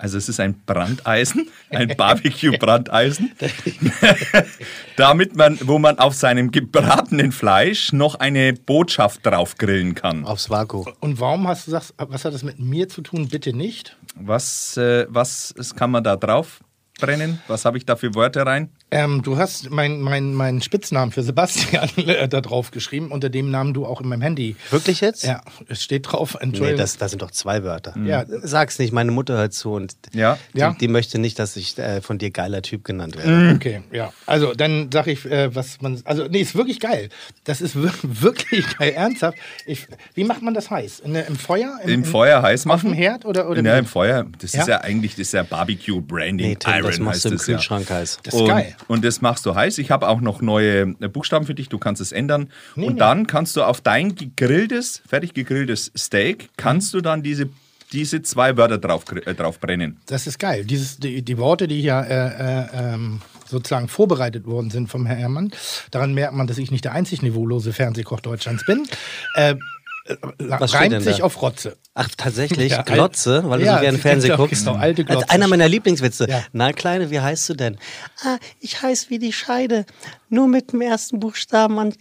Also es ist ein Brandeisen, ein Barbecue-Brandeisen, [laughs] damit man, wo man auf seinem gebratenen Fleisch noch eine Botschaft drauf grillen kann. Aufs Vaku. Und warum hast du gesagt, was hat das mit mir zu tun? Bitte nicht. Was, äh, was kann man da drauf brennen? Was habe ich da für Wörter rein? Ähm, du hast meinen mein, mein Spitznamen für Sebastian [laughs] äh, da drauf geschrieben, unter dem Namen du auch in meinem Handy. Wirklich jetzt? Ja, es steht drauf. Nee, Entschuldigung. das, das sind doch zwei Wörter. Ja. Sag's nicht, meine Mutter hört zu und Ja. die, Ja. die möchte nicht, dass ich äh, von dir geiler Typ genannt werde. Okay, ja. Also dann sag ich, äh, was man. Also, nee, ist wirklich geil. Das ist wir- [laughs] wirklich geil, ernsthaft. Ich, wie macht man das heiß? In, Im Feuer? Im Feuer heiß Auf dem machen? Herd oder, oder Ja, im Feuer. Das Ja? ist ja eigentlich das ist ja Barbecue Branding Nee, Tim, Iron das machst heißt du im das ja. Kühlschrank heiß. Das ist und, geil. Und das machst du heiß. Ich habe auch noch neue äh, Buchstaben für dich. Du kannst es ändern. Nee, und nee. dann kannst du auf dein gegrilltes, fertig gegrilltes Steak, kannst du dann diese, diese zwei Wörter drauf, äh, drauf brennen. Das ist geil. Dieses, die, die Worte, die ja äh, äh, ähm, sozusagen vorbereitet worden sind vom Herrn Herrmann, daran merkt man, dass ich nicht der einzig niveaulose Fernsehkoch Deutschlands bin. Äh, äh, reimt sich auf Rotze. Ach, tatsächlich? [laughs] Ja, Glotze, weil du ja, so gerne Fernsehen guckst? genau, alte Als Glotze. einer meiner Lieblingswitze. Ja. Na, Kleine, wie heißt du denn? Ah, ich heiße wie die Scheide. Nur mit dem ersten Buchstaben an.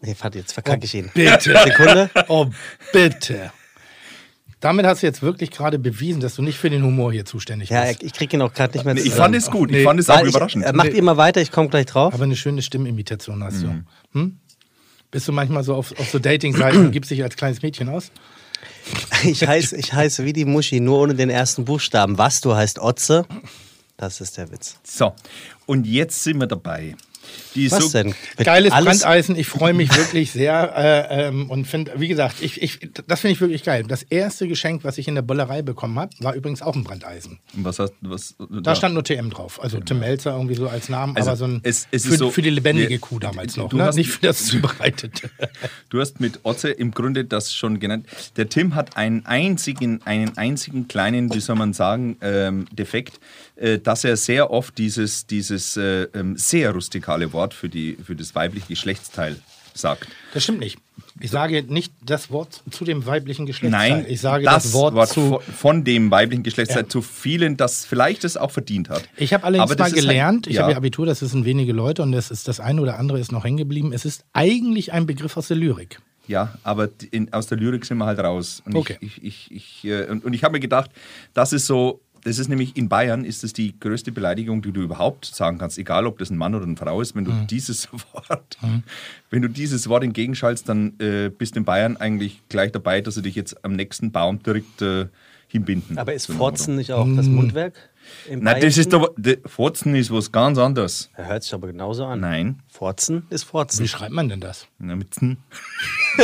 Nee, warte, jetzt verkacke ich ihn. Bitte. Sekunde. [laughs] Oh, bitte. Damit hast du jetzt wirklich gerade bewiesen, dass du nicht für den Humor hier zuständig Ja, bist. ich kriege ihn auch gerade nicht mehr Nee, ich fand es gut. Nee. Ich fand es auch ich, überraschend. äh, macht ihr mal weiter, ich komme gleich drauf. Aber eine schöne Stimmimitation hast Mhm. du. Hm? Bist du manchmal so auf, auf so Dating-Seiten und [clears throat] gibst dich als kleines Mädchen aus? [laughs] Ich heiße ich heiß wie die Muschi, nur ohne den ersten Buchstaben. Was, du heißt Otze? Das ist der Witz. So, und jetzt sind wir dabei. Die Was so, denn? Geiles alles- Brandeisen, ich freue mich wirklich sehr äh, ähm, und finde, wie gesagt, ich, ich, das finde ich wirklich geil. Das erste Geschenk, was ich in der Bollerei bekommen habe, war übrigens auch ein Brandeisen. Was hast was, Da stand nur TM drauf, also Tim Melzer irgendwie so als Namen, Also, aber so ein es- es ist für, so- für die lebendige Nee, Kuh damals du- noch, du ne? hast- nicht für das zubereitete. [laughs] Du hast mit Otze im Grunde das schon genannt. Der Tim hat einen einzigen, einen einzigen kleinen, wie soll man sagen, ähm, Defekt, dass er sehr oft dieses, dieses äh, ähm, sehr rustikale Wort für, die, für das weibliche Geschlechtsteil sagt. Das stimmt nicht. Ich sage nicht das Wort zu dem weiblichen Geschlechtsteil. Nein, ich sage das, Wort, zu. von, dem weiblichen Geschlechtsteil Ja. zu vielen, das vielleicht es auch verdient hat. Ich habe allerdings Aber das mal ist halt- gelernt, ich ja. habe ja Abitur, das sind wenige Leute und das ist das eine oder andere ist noch hängen geblieben. Es ist eigentlich ein Begriff aus der Lyrik. Ja, aber in, aus der Lyrik sind wir halt raus. Und Okay. ich, ich, ich, ich, äh, und, und ich habe mir gedacht, das ist so, das ist nämlich in Bayern ist es die größte Beleidigung, die du überhaupt sagen kannst, egal ob das ein Mann oder eine Frau ist, wenn du Mhm. dieses [laughs] Wort, wenn du dieses Wort entgegenschaltst, dann äh, bist du in Bayern eigentlich gleich dabei, dass sie dich jetzt am nächsten Baum direkt äh, hinbinden. Aber ist Forzen nicht auch das Mundwerk? Im Nein, das ist doch, Forzen ist was ganz anderes. Er hört sich aber genauso an. Nein. Forzen ist Wie Forzen. schreibt man denn das? Na, mit Zen. [laughs]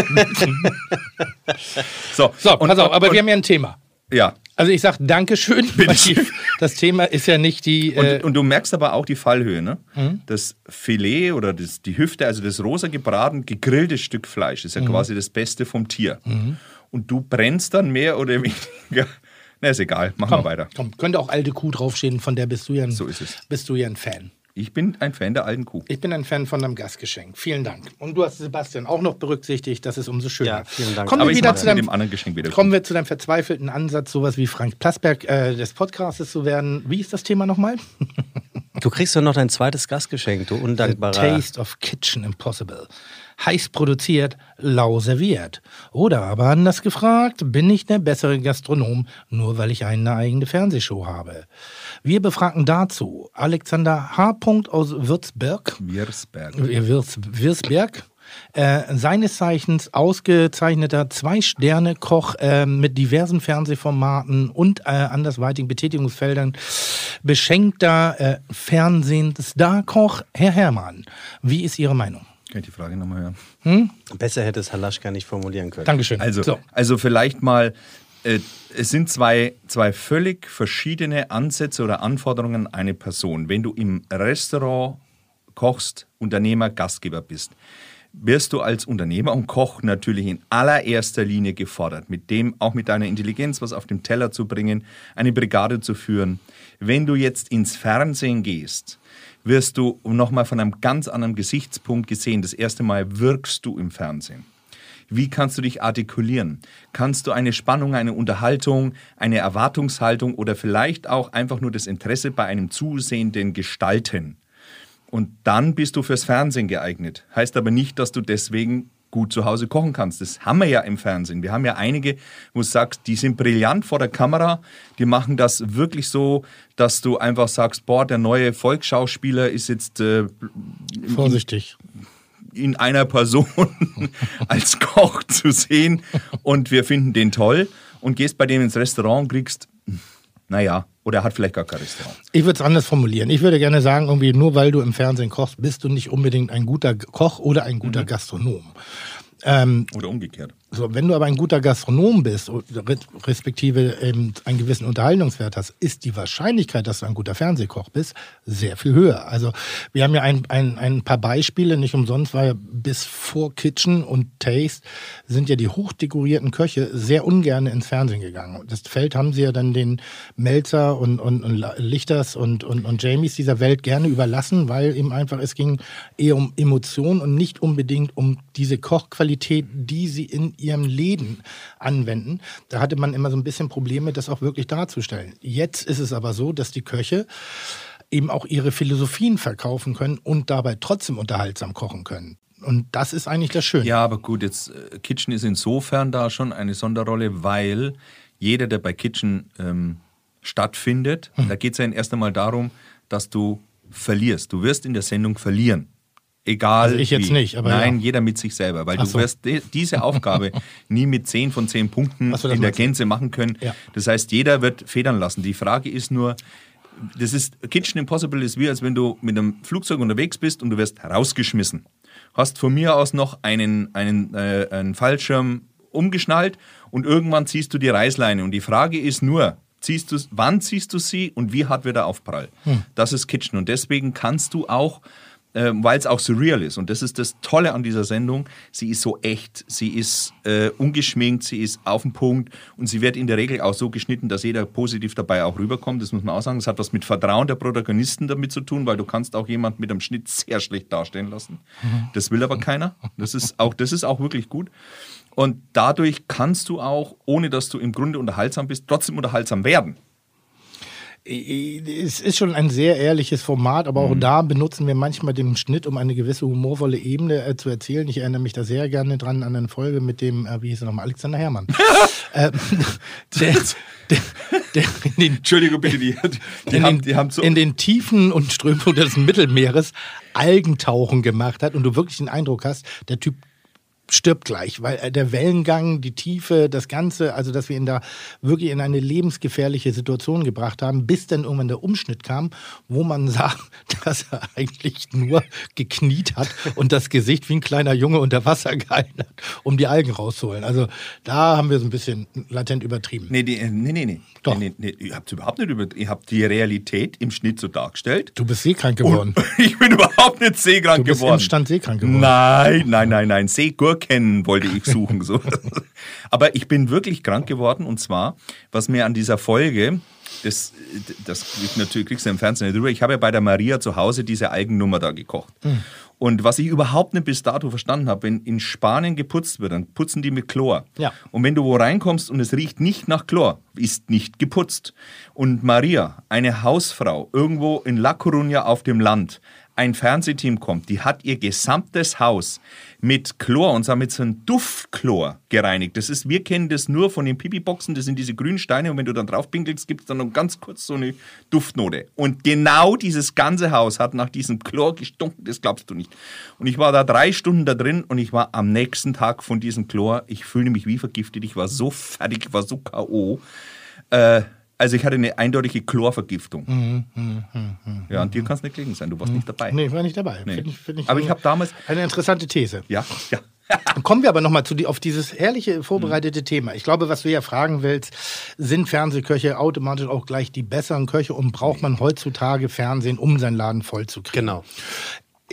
so, So, und- pass auf, aber und- wir haben ja ein Thema. Ja, Also ich sage Dankeschön, das Thema ist ja nicht die. Und, Äh, und du merkst aber auch die Fallhöhe. Ne? Mhm. Das Filet oder das, die Hüfte, also das rosa gebraten, gegrillte Stück Fleisch, ist ja Mhm. quasi das Beste vom Tier. Und du brennst dann mehr oder [laughs] weniger. Na, ist egal, machen wir weiter. komm, könnte auch alte Kuh draufstehen, von der bist du ja ein, So ist es. Bist du ja ein Fan. Ich bin ein Fan der alten Kuh. Ich bin ein Fan von deinem Gastgeschenk. Vielen Dank. Und du hast Sebastian auch noch berücksichtigt, das ist umso schöner. Ja, vielen Dank. Kommen Aber wir ich wieder zu deinem, dem anderen Geschenk wieder. kommen wir zu deinem verzweifelten Ansatz, sowas wie Frank Plasberg äh, des Podcastes zu werden. Wie ist das Thema nochmal? [laughs] Du kriegst doch noch dein zweites Gastgeschenk, du undankbarer. Taste of Kitchen Impossible. Heiß produziert, lau serviert. Oder aber anders gefragt, bin ich der bessere Gastronom, nur weil ich eine eigene Fernsehshow habe? Wir befragen dazu Alexander H. aus Würzberg, Wirsberg. äh, Würz, Würzberg, Äh, seines Zeichens ausgezeichneter Zwei-Sterne-Koch äh, mit diversen Fernsehformaten und äh, andersweitigen Betätigungsfeldern. Beschenkter äh, Fernsehstar-Koch. Herr Herrmann, wie ist Ihre Meinung? Kann ich die Frage nochmal hören? Besser hätte es Halaschka nicht formulieren können. Dankeschön. Also, so. also vielleicht mal, äh, es sind zwei, zwei völlig verschiedene Ansätze oder Anforderungen an eine Person. Wenn du im Restaurant kochst, Unternehmer, Gastgeber bist, wirst du als Unternehmer und Koch natürlich in allererster Linie gefordert, mit dem auch mit deiner Intelligenz was auf dem Teller zu bringen, eine Brigade zu führen. Wenn du jetzt ins Fernsehen gehst, wirst du nochmal von einem ganz anderen Gesichtspunkt gesehen. Das erste Mal wirkst du im Fernsehen. Wie kannst du dich artikulieren? Kannst du eine Spannung, eine Unterhaltung, eine Erwartungshaltung oder vielleicht auch einfach nur das Interesse bei einem Zusehenden gestalten? Und dann bist du fürs Fernsehen geeignet. Heißt aber nicht, dass du deswegen gut zu Hause kochen kannst. Das haben wir ja im Fernsehen. Wir haben ja einige, wo du sagst, die sind brillant vor der Kamera, die machen das wirklich so, dass du einfach sagst, boah, der neue Volksschauspieler ist jetzt äh, Vorsichtig. In einer Person [laughs] als Koch zu sehen und wir finden den toll und gehst bei dem ins Restaurant und kriegst, naja, oder er hat vielleicht gar kein Restaurant. Ich würde es anders formulieren. Ich würde gerne sagen, irgendwie nur weil du im Fernsehen kochst, bist du nicht unbedingt ein guter Koch oder ein guter Gastronom. Ähm, Oder umgekehrt. So, wenn du aber ein guter Gastronom bist, re- respektive ähm, einen gewissen Unterhaltungswert hast, ist die Wahrscheinlichkeit, dass du ein guter Fernsehkoch bist, sehr viel höher. Also wir haben ja ein, ein, ein paar Beispiele, nicht umsonst, weil bis vor Kitchen und Taste sind ja die hochdekorierten Köche sehr ungern ins Fernsehen gegangen. Das Feld haben sie ja dann den Melzer und, und, und Lichters und, und, und Jamies dieser Welt gerne überlassen, weil eben einfach es ging eher um Emotionen und nicht unbedingt um diese Kochqualität, die sie in ihrem Läden anwenden. Da hatte man immer so ein bisschen Probleme, das auch wirklich darzustellen. Jetzt ist es aber so, dass die Köche eben auch ihre Philosophien verkaufen können und dabei trotzdem unterhaltsam kochen können. Und das ist eigentlich das Schöne. Ja, aber gut, jetzt äh, Kitchen ist insofern da schon eine Sonderrolle, weil jeder, der bei Kitchen ähm, stattfindet, Hm. da geht es ja erst einmal darum, dass du verlierst. Du wirst in der Sendung verlieren. Egal. Also ich jetzt wie. nicht, aber Nein, ja. jeder mit sich selber, weil Ach du so. wirst die- diese Aufgabe [laughs] nie mit 10 von 10 Punkten in der. Gänze machen können. Ja. Das heißt, jeder wird federn lassen. Die Frage ist nur, das ist Kitchen Impossible ist wie als wenn du mit einem Flugzeug unterwegs bist und du wirst rausgeschmissen. Hast von mir aus noch einen, einen, äh, einen Fallschirm umgeschnallt und irgendwann ziehst du die Reißleine und die Frage ist nur, ziehst du, wann ziehst du sie und wie hart wird der Aufprall? Das ist Kitchen und deswegen kannst du auch ähm, weil es auch surreal ist. Und das ist das Tolle an dieser Sendung. Sie ist so echt, sie ist äh, ungeschminkt, sie ist auf den Punkt und sie wird in der Regel auch so geschnitten, dass jeder positiv dabei auch rüberkommt. Das muss man auch sagen. Das hat was mit Vertrauen der Protagonisten damit zu tun, weil du kannst auch jemand mit einem Schnitt sehr schlecht dastehen lassen. Das will aber keiner. Das ist auch, das ist auch wirklich gut. Und dadurch kannst du auch, ohne dass du im Grunde unterhaltsam bist, trotzdem unterhaltsam werden. Es ist schon ein sehr ehrliches Format, aber auch da benutzen wir manchmal den Schnitt, um eine gewisse humorvolle Ebene äh, zu erzählen. Ich erinnere mich da sehr gerne dran an eine Folge mit dem, äh, wie hieß er nochmal, Alexander Herrmann. [laughs] äh, der, der, der in den Entschuldigung, bitte, die, die, in, haben, den, die haben so. in den Tiefen und Strömungen des Mittelmeeres Algentauchen gemacht hat und du wirklich den Eindruck hast, der Typ stirbt gleich, weil äh, der Wellengang, die Tiefe, das Ganze, also dass wir ihn da wirklich in eine lebensgefährliche Situation gebracht haben, bis dann irgendwann der Umschnitt kam, wo man [laughs] sah, dass er eigentlich nur gekniet hat und das Gesicht wie ein kleiner Junge unter Wasser gehalten hat, um die Algen rauszuholen. Also da haben wir so ein bisschen latent übertrieben. Nee, die, nee, nee, nee. Doch. Nee, nee, ihr habt überhaupt nicht über. Ihr habt die Realität im Schnitt so dargestellt. Du bist seekrank geworden. Und [laughs] ich bin überhaupt nicht seekrank Du bist geworden. instant seekrank geworden. Nein, nein, nein, nein. Seegurken wollte ich suchen. So. Aber ich bin wirklich krank geworden und zwar, was mir an dieser Folge, das, das natürlich kriegst du im Fernsehen nicht drüber. Ich habe ja bei der Maria zu Hause diese Eigennummer da gekocht. Hm. Und was ich überhaupt nicht bis dato verstanden habe, wenn in Spanien geputzt wird, dann putzen die mit Chlor. Ja. Und wenn du wo reinkommst und es riecht nicht nach Chlor, ist nicht geputzt. Und Maria, eine Hausfrau, irgendwo in La Coruña auf dem Land, ein Fernsehteam kommt, die hat ihr gesamtes Haus mit Chlor, und zwar mit so einem Duftchlor gereinigt. Das ist, wir kennen das nur von den Pipi-Boxen, das sind diese grünen Steine und wenn du dann drauf pinkelst, gibt es dann noch ganz kurz so eine Duftnote. Und genau dieses ganze Haus hat nach diesem Chlor gestunken, das glaubst du nicht. Und ich war da drei Stunden da drin und ich war am nächsten Tag von diesem Chlor, ich fühlte mich wie vergiftet, ich war so fertig, ich war so K.O. Äh, also ich hatte eine eindeutige Chlorvergiftung. ja, und dir kann es nicht gelegen sein, du warst nicht dabei. Nee, ich war nicht dabei. Nee. Find ich, find ich Aber ich eine- habe damals, Eine interessante These. ja, ja, [laughs] Kommen wir aber nochmal die, auf dieses herrliche vorbereitete Mhm. Thema. Ich glaube, was du ja fragen willst, sind Fernsehköche automatisch auch gleich die besseren Köche und braucht man heutzutage Fernsehen, um seinen Laden voll zu kriegen? Genau.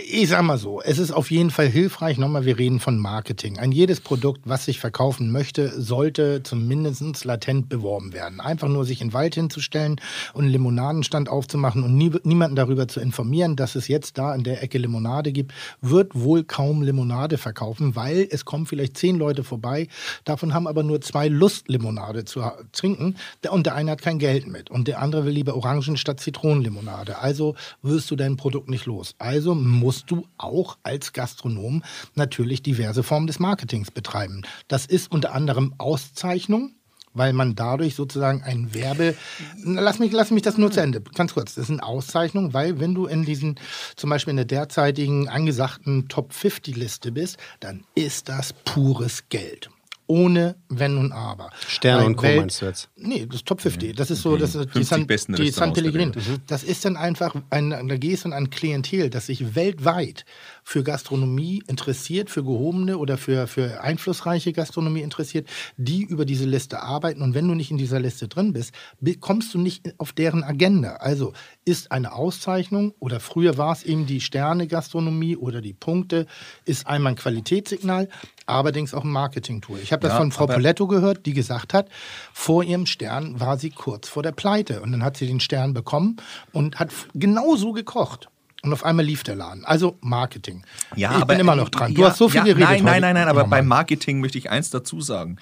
Ich sag mal so, es ist auf jeden Fall hilfreich. Nochmal, wir reden von Marketing. Ein jedes Produkt, was sich verkaufen möchte, sollte zumindest latent beworben werden. Einfach nur sich in den Wald hinzustellen und einen Limonadenstand aufzumachen und nie, niemanden darüber zu informieren, dass es jetzt da in der Ecke Limonade gibt, wird wohl kaum Limonade verkaufen, weil es kommen vielleicht zehn Leute vorbei. Davon haben aber nur zwei Lust, Limonade zu trinken. Und der eine hat kein Geld mit. Und der andere will lieber Orangen statt Zitronenlimonade. Also wirst du dein Produkt nicht los. Also musst du auch als Gastronom natürlich diverse Formen des Marketings betreiben. Das ist unter anderem Auszeichnung. Weil man dadurch sozusagen ein Werbe. Lass mich, lass mich das nur zu Ende. Ganz kurz. Das ist eine Auszeichnung, weil wenn du in diesen, zum Beispiel in der derzeitigen angesagten Top 50 Liste bist, dann ist das pures Geld. Ohne Wenn und Aber. Sterne Weil und Co. Welt- meinst du jetzt? Nee, das ist Top 50. Das ist so, das ist die 50 San, besten die San Pellegrino. Welt. Das ist dann einfach, ein, da gehst du ein Klientel, das sich weltweit für Gastronomie interessiert, für gehobene oder für, für einflussreiche Gastronomie interessiert, die über diese Liste arbeiten. Und wenn du nicht in dieser Liste drin bist, kommst du nicht auf deren Agenda. Also ist eine Auszeichnung oder früher war es eben die Sterne-Gastronomie oder die Punkte, ist einmal ein Qualitätssignal, allerdings auch ein Marketing-Tool. Ich habe das Ja, von Frau Poletto gehört, die gesagt hat, vor ihrem Stern war sie kurz vor der Pleite. Und dann hat sie den Stern bekommen und hat genauso gekocht. Und auf einmal lief der Laden. Also Marketing. Ja, ich aber, bin immer noch dran. Du ja, hast so viel ja, geredet. Nein, nein, nein, nein, aber beim. Marketing möchte ich eins dazu sagen.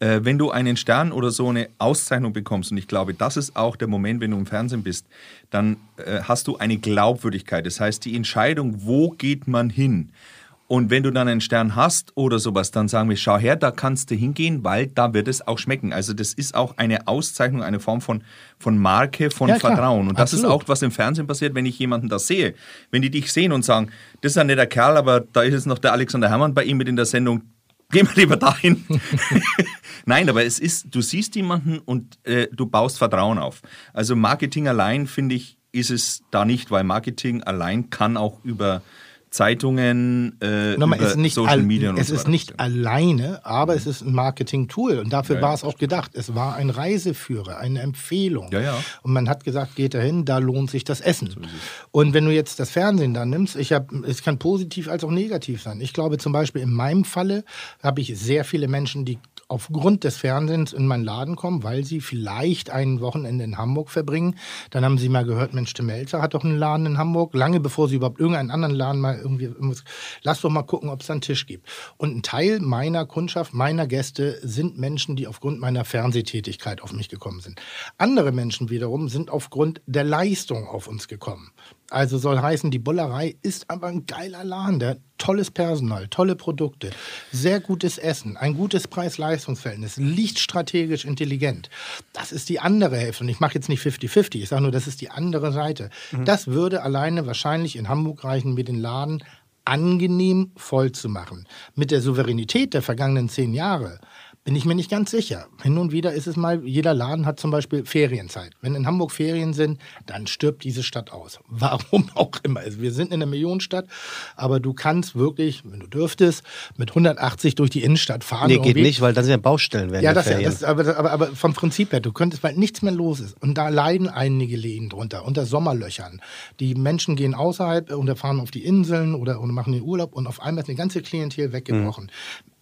Äh, wenn du einen Stern oder so eine Auszeichnung bekommst, und ich glaube, das ist auch der Moment, wenn du im Fernsehen bist, dann äh, hast du eine Glaubwürdigkeit. Das heißt, die Entscheidung, wo geht man hin? Und wenn du dann einen Stern hast oder sowas, dann sagen wir, schau her, da kannst du hingehen, weil da wird es auch schmecken. Also das ist auch eine Auszeichnung, eine Form von, von Marke, von Ja. Vertrauen. Und das ist Absolut. auch, was im Fernsehen passiert, wenn ich jemanden da sehe. Wenn die dich sehen und sagen, das ist ein netter Kerl, aber da ist jetzt noch der Alexander Herrmann bei ihm mit in der Sendung, [laughs] gehen wir lieber dahin. [laughs] Nein, aber es ist, du siehst jemanden und äh, du baust Vertrauen auf. Also Marketing allein, finde ich, ist es da nicht, weil Marketing allein kann auch über Zeitungen, äh, Nochmal, über es ist nicht, Social al- Media und es so ist nicht alleine, aber es ist ein Marketing-Tool. Und dafür Ja, war ja, es auch gedacht. Es war ein Reiseführer, eine Empfehlung. Ja, ja. Und man hat gesagt, geht dahin, da lohnt sich das Essen. und wenn du jetzt das Fernsehen da nimmst, ich hab, es kann positiv als auch negativ sein. Ich glaube zum Beispiel in meinem Falle habe ich sehr viele Menschen, die aufgrund des Fernsehens in meinen Laden kommen, weil sie vielleicht ein Wochenende in Hamburg verbringen. Dann haben sie mal gehört, Mensch, Tim Melzer hat doch einen Laden in Hamburg, lange bevor sie überhaupt irgendeinen anderen Laden mal irgendwie, irgendwas- lass doch mal gucken, ob es einen Tisch gibt. Und ein Teil meiner Kundschaft, meiner Gäste sind Menschen, die aufgrund meiner Fernsehtätigkeit auf mich gekommen sind. Andere Menschen wiederum sind aufgrund der Leistung auf uns gekommen. Also soll heißen, die Bullerei ist aber ein geiler Laden, der tolles Personal, tolle Produkte, sehr gutes Essen, ein gutes Preis-Leistungs-Verhältnis, liegt strategisch intelligent. Das ist die andere Hälfte. Und ich mache jetzt nicht 50-50, ich sage nur, das ist die andere Seite. Das würde alleine wahrscheinlich in Hamburg reichen, mir den Laden angenehm voll zu machen. Mit der Souveränität der vergangenen zehn Jahre bin ich mir nicht ganz sicher. Hin und wieder ist es mal, jeder Laden hat zum Beispiel Ferienzeit. Wenn in Hamburg Ferien sind, dann stirbt diese Stadt aus. [laughs] Warum auch immer. Also wir sind in einer Millionenstadt, aber du kannst wirklich, wenn du dürftest, mit 180 durch die Innenstadt fahren. Nee, geht nicht, weil dann sind ja Baustellen während Ja, das, Ferien. das aber, aber, aber vom Prinzip her, du könntest, weil nichts mehr los ist. Und da leiden einige Läden drunter, unter Sommerlöchern. Die Menschen gehen außerhalb und fahren auf die Inseln oder, oder machen den Urlaub und auf einmal ist eine ganze Klientel weggebrochen.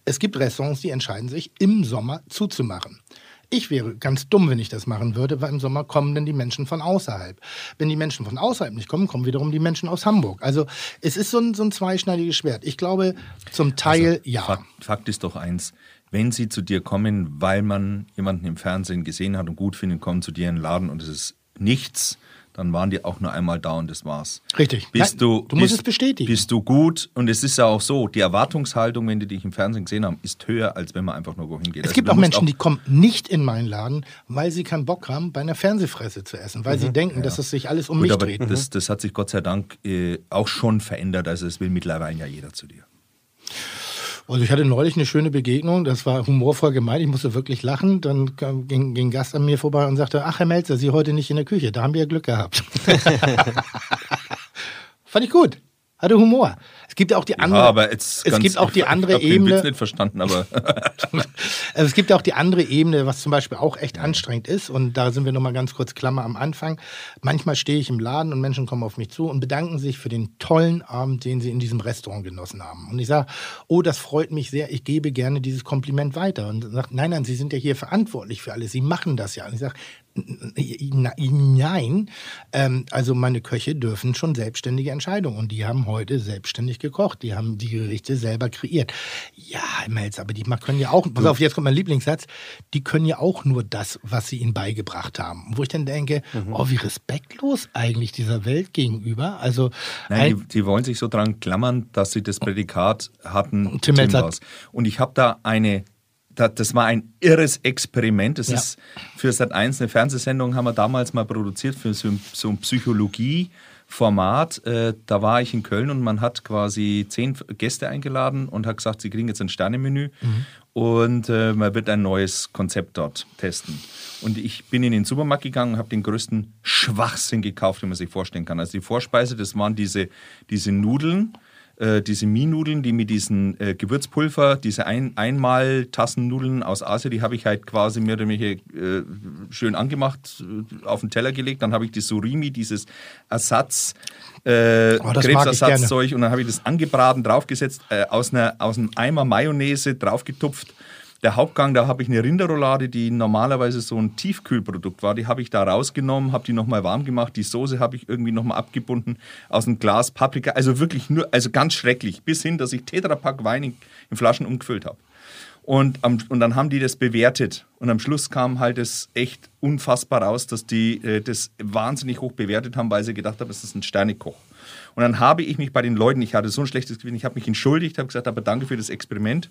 Es gibt Restaurants, die entscheiden sich, im Sommer zuzumachen. Ich wäre ganz dumm, wenn ich das machen würde, weil im Sommer kommen dann die Menschen von außerhalb. Wenn die Menschen von außerhalb nicht kommen, kommen wiederum die Menschen aus Hamburg. Also es ist so ein, so ein zweischneidiges Schwert. Ich glaube, zum Teil ja. Fakt, Fakt ist doch eins, wenn sie zu dir kommen, weil man jemanden im Fernsehen gesehen hat und gut findet, kommen zu dir in den Laden und es ist nichts, dann waren die auch nur einmal da und das war's. Richtig. Bist Nein, du, du musst bist, es bestätigen. Bist du gut und es ist ja auch so, die Erwartungshaltung, wenn die dich im Fernsehen gesehen haben, ist höher, als wenn man einfach nur wohin geht. Es Also gibt auch Menschen, die kommen nicht in meinen Laden, weil sie keinen Bock haben, bei einer Fernsehfresse zu essen, weil sie denken, dass es sich alles um Mhm. Gut, mich aber dreht. das, das hat sich Gott sei Dank äh, auch schon verändert. Also es will mittlerweile ja jeder zu dir. Also ich hatte neulich eine schöne Begegnung, das war humorvoll gemeint, ich musste wirklich lachen. Dann kam- ging, ging ein Gast an mir vorbei und sagte, ach Herr Melzer, Sie heute nicht in der Küche, da haben wir ja Glück gehabt. [laughs] [laughs] Fand ich gut, hatte Humor. Es gibt auch die andere, ja, aber jetzt es gibt auch die [laughs] ich andere Witz Ebene. nicht verstanden, aber [laughs] es gibt auch die andere Ebene, was zum Beispiel auch echt anstrengend ist. Und da sind wir nochmal ganz kurz Klammer am Anfang. Manchmal stehe ich im Laden und Menschen kommen auf mich zu und bedanken sich für den tollen Abend, den sie in diesem Restaurant genossen haben. Und ich sage, oh, das freut mich sehr, ich gebe gerne dieses Kompliment weiter. Und sagt, nein, nein, Sie sind ja hier verantwortlich für alles, Sie machen das ja. Und ich sage, Nein, ähm, also meine Köche dürfen schon selbstständige Entscheidungen und die haben heute selbstständig gekocht, die haben die Gerichte selber kreiert. Ja, Melz, aber die können ja auch, pass auf, jetzt kommt mein Lieblingssatz, die können ja auch nur das, was sie ihnen beigebracht haben. Wo ich dann denke, oh, wie respektlos eigentlich dieser Welt gegenüber. Also Nein, ein, die, die wollen sich so dran klammern, dass sie das Prädikat hatten. Tim Melzer- Timbaus. Und ich habe da eine, das war ein irres Experiment. Das Ja. ist für Sat 1 eine Fernsehsendung, haben wir damals mal produziert für so, ein- so ein Psychologie-Format. Äh, da war ich in Köln und man hat quasi zehn Gäste eingeladen und hat gesagt, sie kriegen jetzt ein Sternemenü und äh, man wird ein neues Konzept dort testen. Und ich bin in den Supermarkt gegangen und habe den größten Schwachsinn gekauft, den man sich vorstellen kann. Also die Vorspeise, das waren diese, diese Nudeln, äh, diese Mie-Nudeln, die mit diesen äh, Gewürzpulver, diese ein Einmal-Tassennudeln aus Asien, die habe ich halt quasi mehr oder weniger äh, schön angemacht, äh, auf den Teller gelegt. Dann habe ich die Surimi, dieses Ersatz, äh, Oh, Krebsersatzzeug und dann habe ich das angebraten, draufgesetzt, äh, aus, einer, aus einem Eimer Mayonnaise draufgetupft. Der Hauptgang, da habe ich eine Rinderroulade, die normalerweise so ein Tiefkühlprodukt war. Die habe ich da rausgenommen, habe die nochmal warm gemacht. Die Soße habe ich irgendwie nochmal abgebunden aus einem Glas Paprika. Also wirklich nur, also ganz schrecklich. Bis hin, dass ich Tetrapack Wein in, in Flaschen umgefüllt habe. Und, am, und dann haben die das bewertet. Und am Schluss kam halt es echt unfassbar raus, dass die äh, das wahnsinnig hoch bewertet haben, weil sie gedacht haben, es ist ein Sternekoch. Und dann habe ich mich bei den Leuten, ich hatte so ein schlechtes Gewissen, ich habe mich entschuldigt, habe gesagt, aber danke für das Experiment.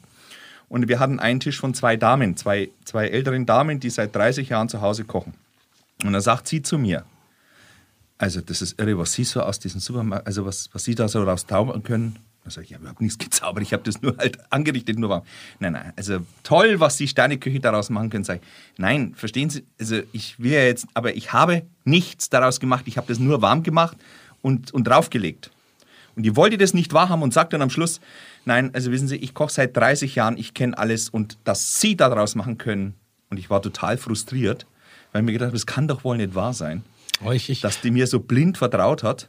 Und wir hatten einen Tisch von zwei Damen, zwei, zwei älteren Damen, die seit 30 Jahren zu Hause kochen. Und dann sagt sie zu mir, also das ist irre, was Sie so aus diesem Supermarkt, also was, was Sie da so rauszaubern können. Da sage ich, ich habe überhaupt nichts gezaubert, ich habe das nur halt angerichtet, nur warm. Nein, nein, also toll, was die Sterneküche daraus machen können. Sag ich, nein, verstehen Sie, also ich will ja jetzt, aber ich habe nichts daraus gemacht, ich habe das nur warm gemacht und, und draufgelegt. Und die wollte das nicht wahrhaben und sagt dann am Schluss, nein, also wissen Sie, ich koche seit 30 Jahren, ich kenne alles und dass Sie daraus machen können. Und ich war total frustriert, weil ich mir gedacht habe, das kann doch wohl nicht wahr sein, oh, ich, ich, dass die mir so blind vertraut hat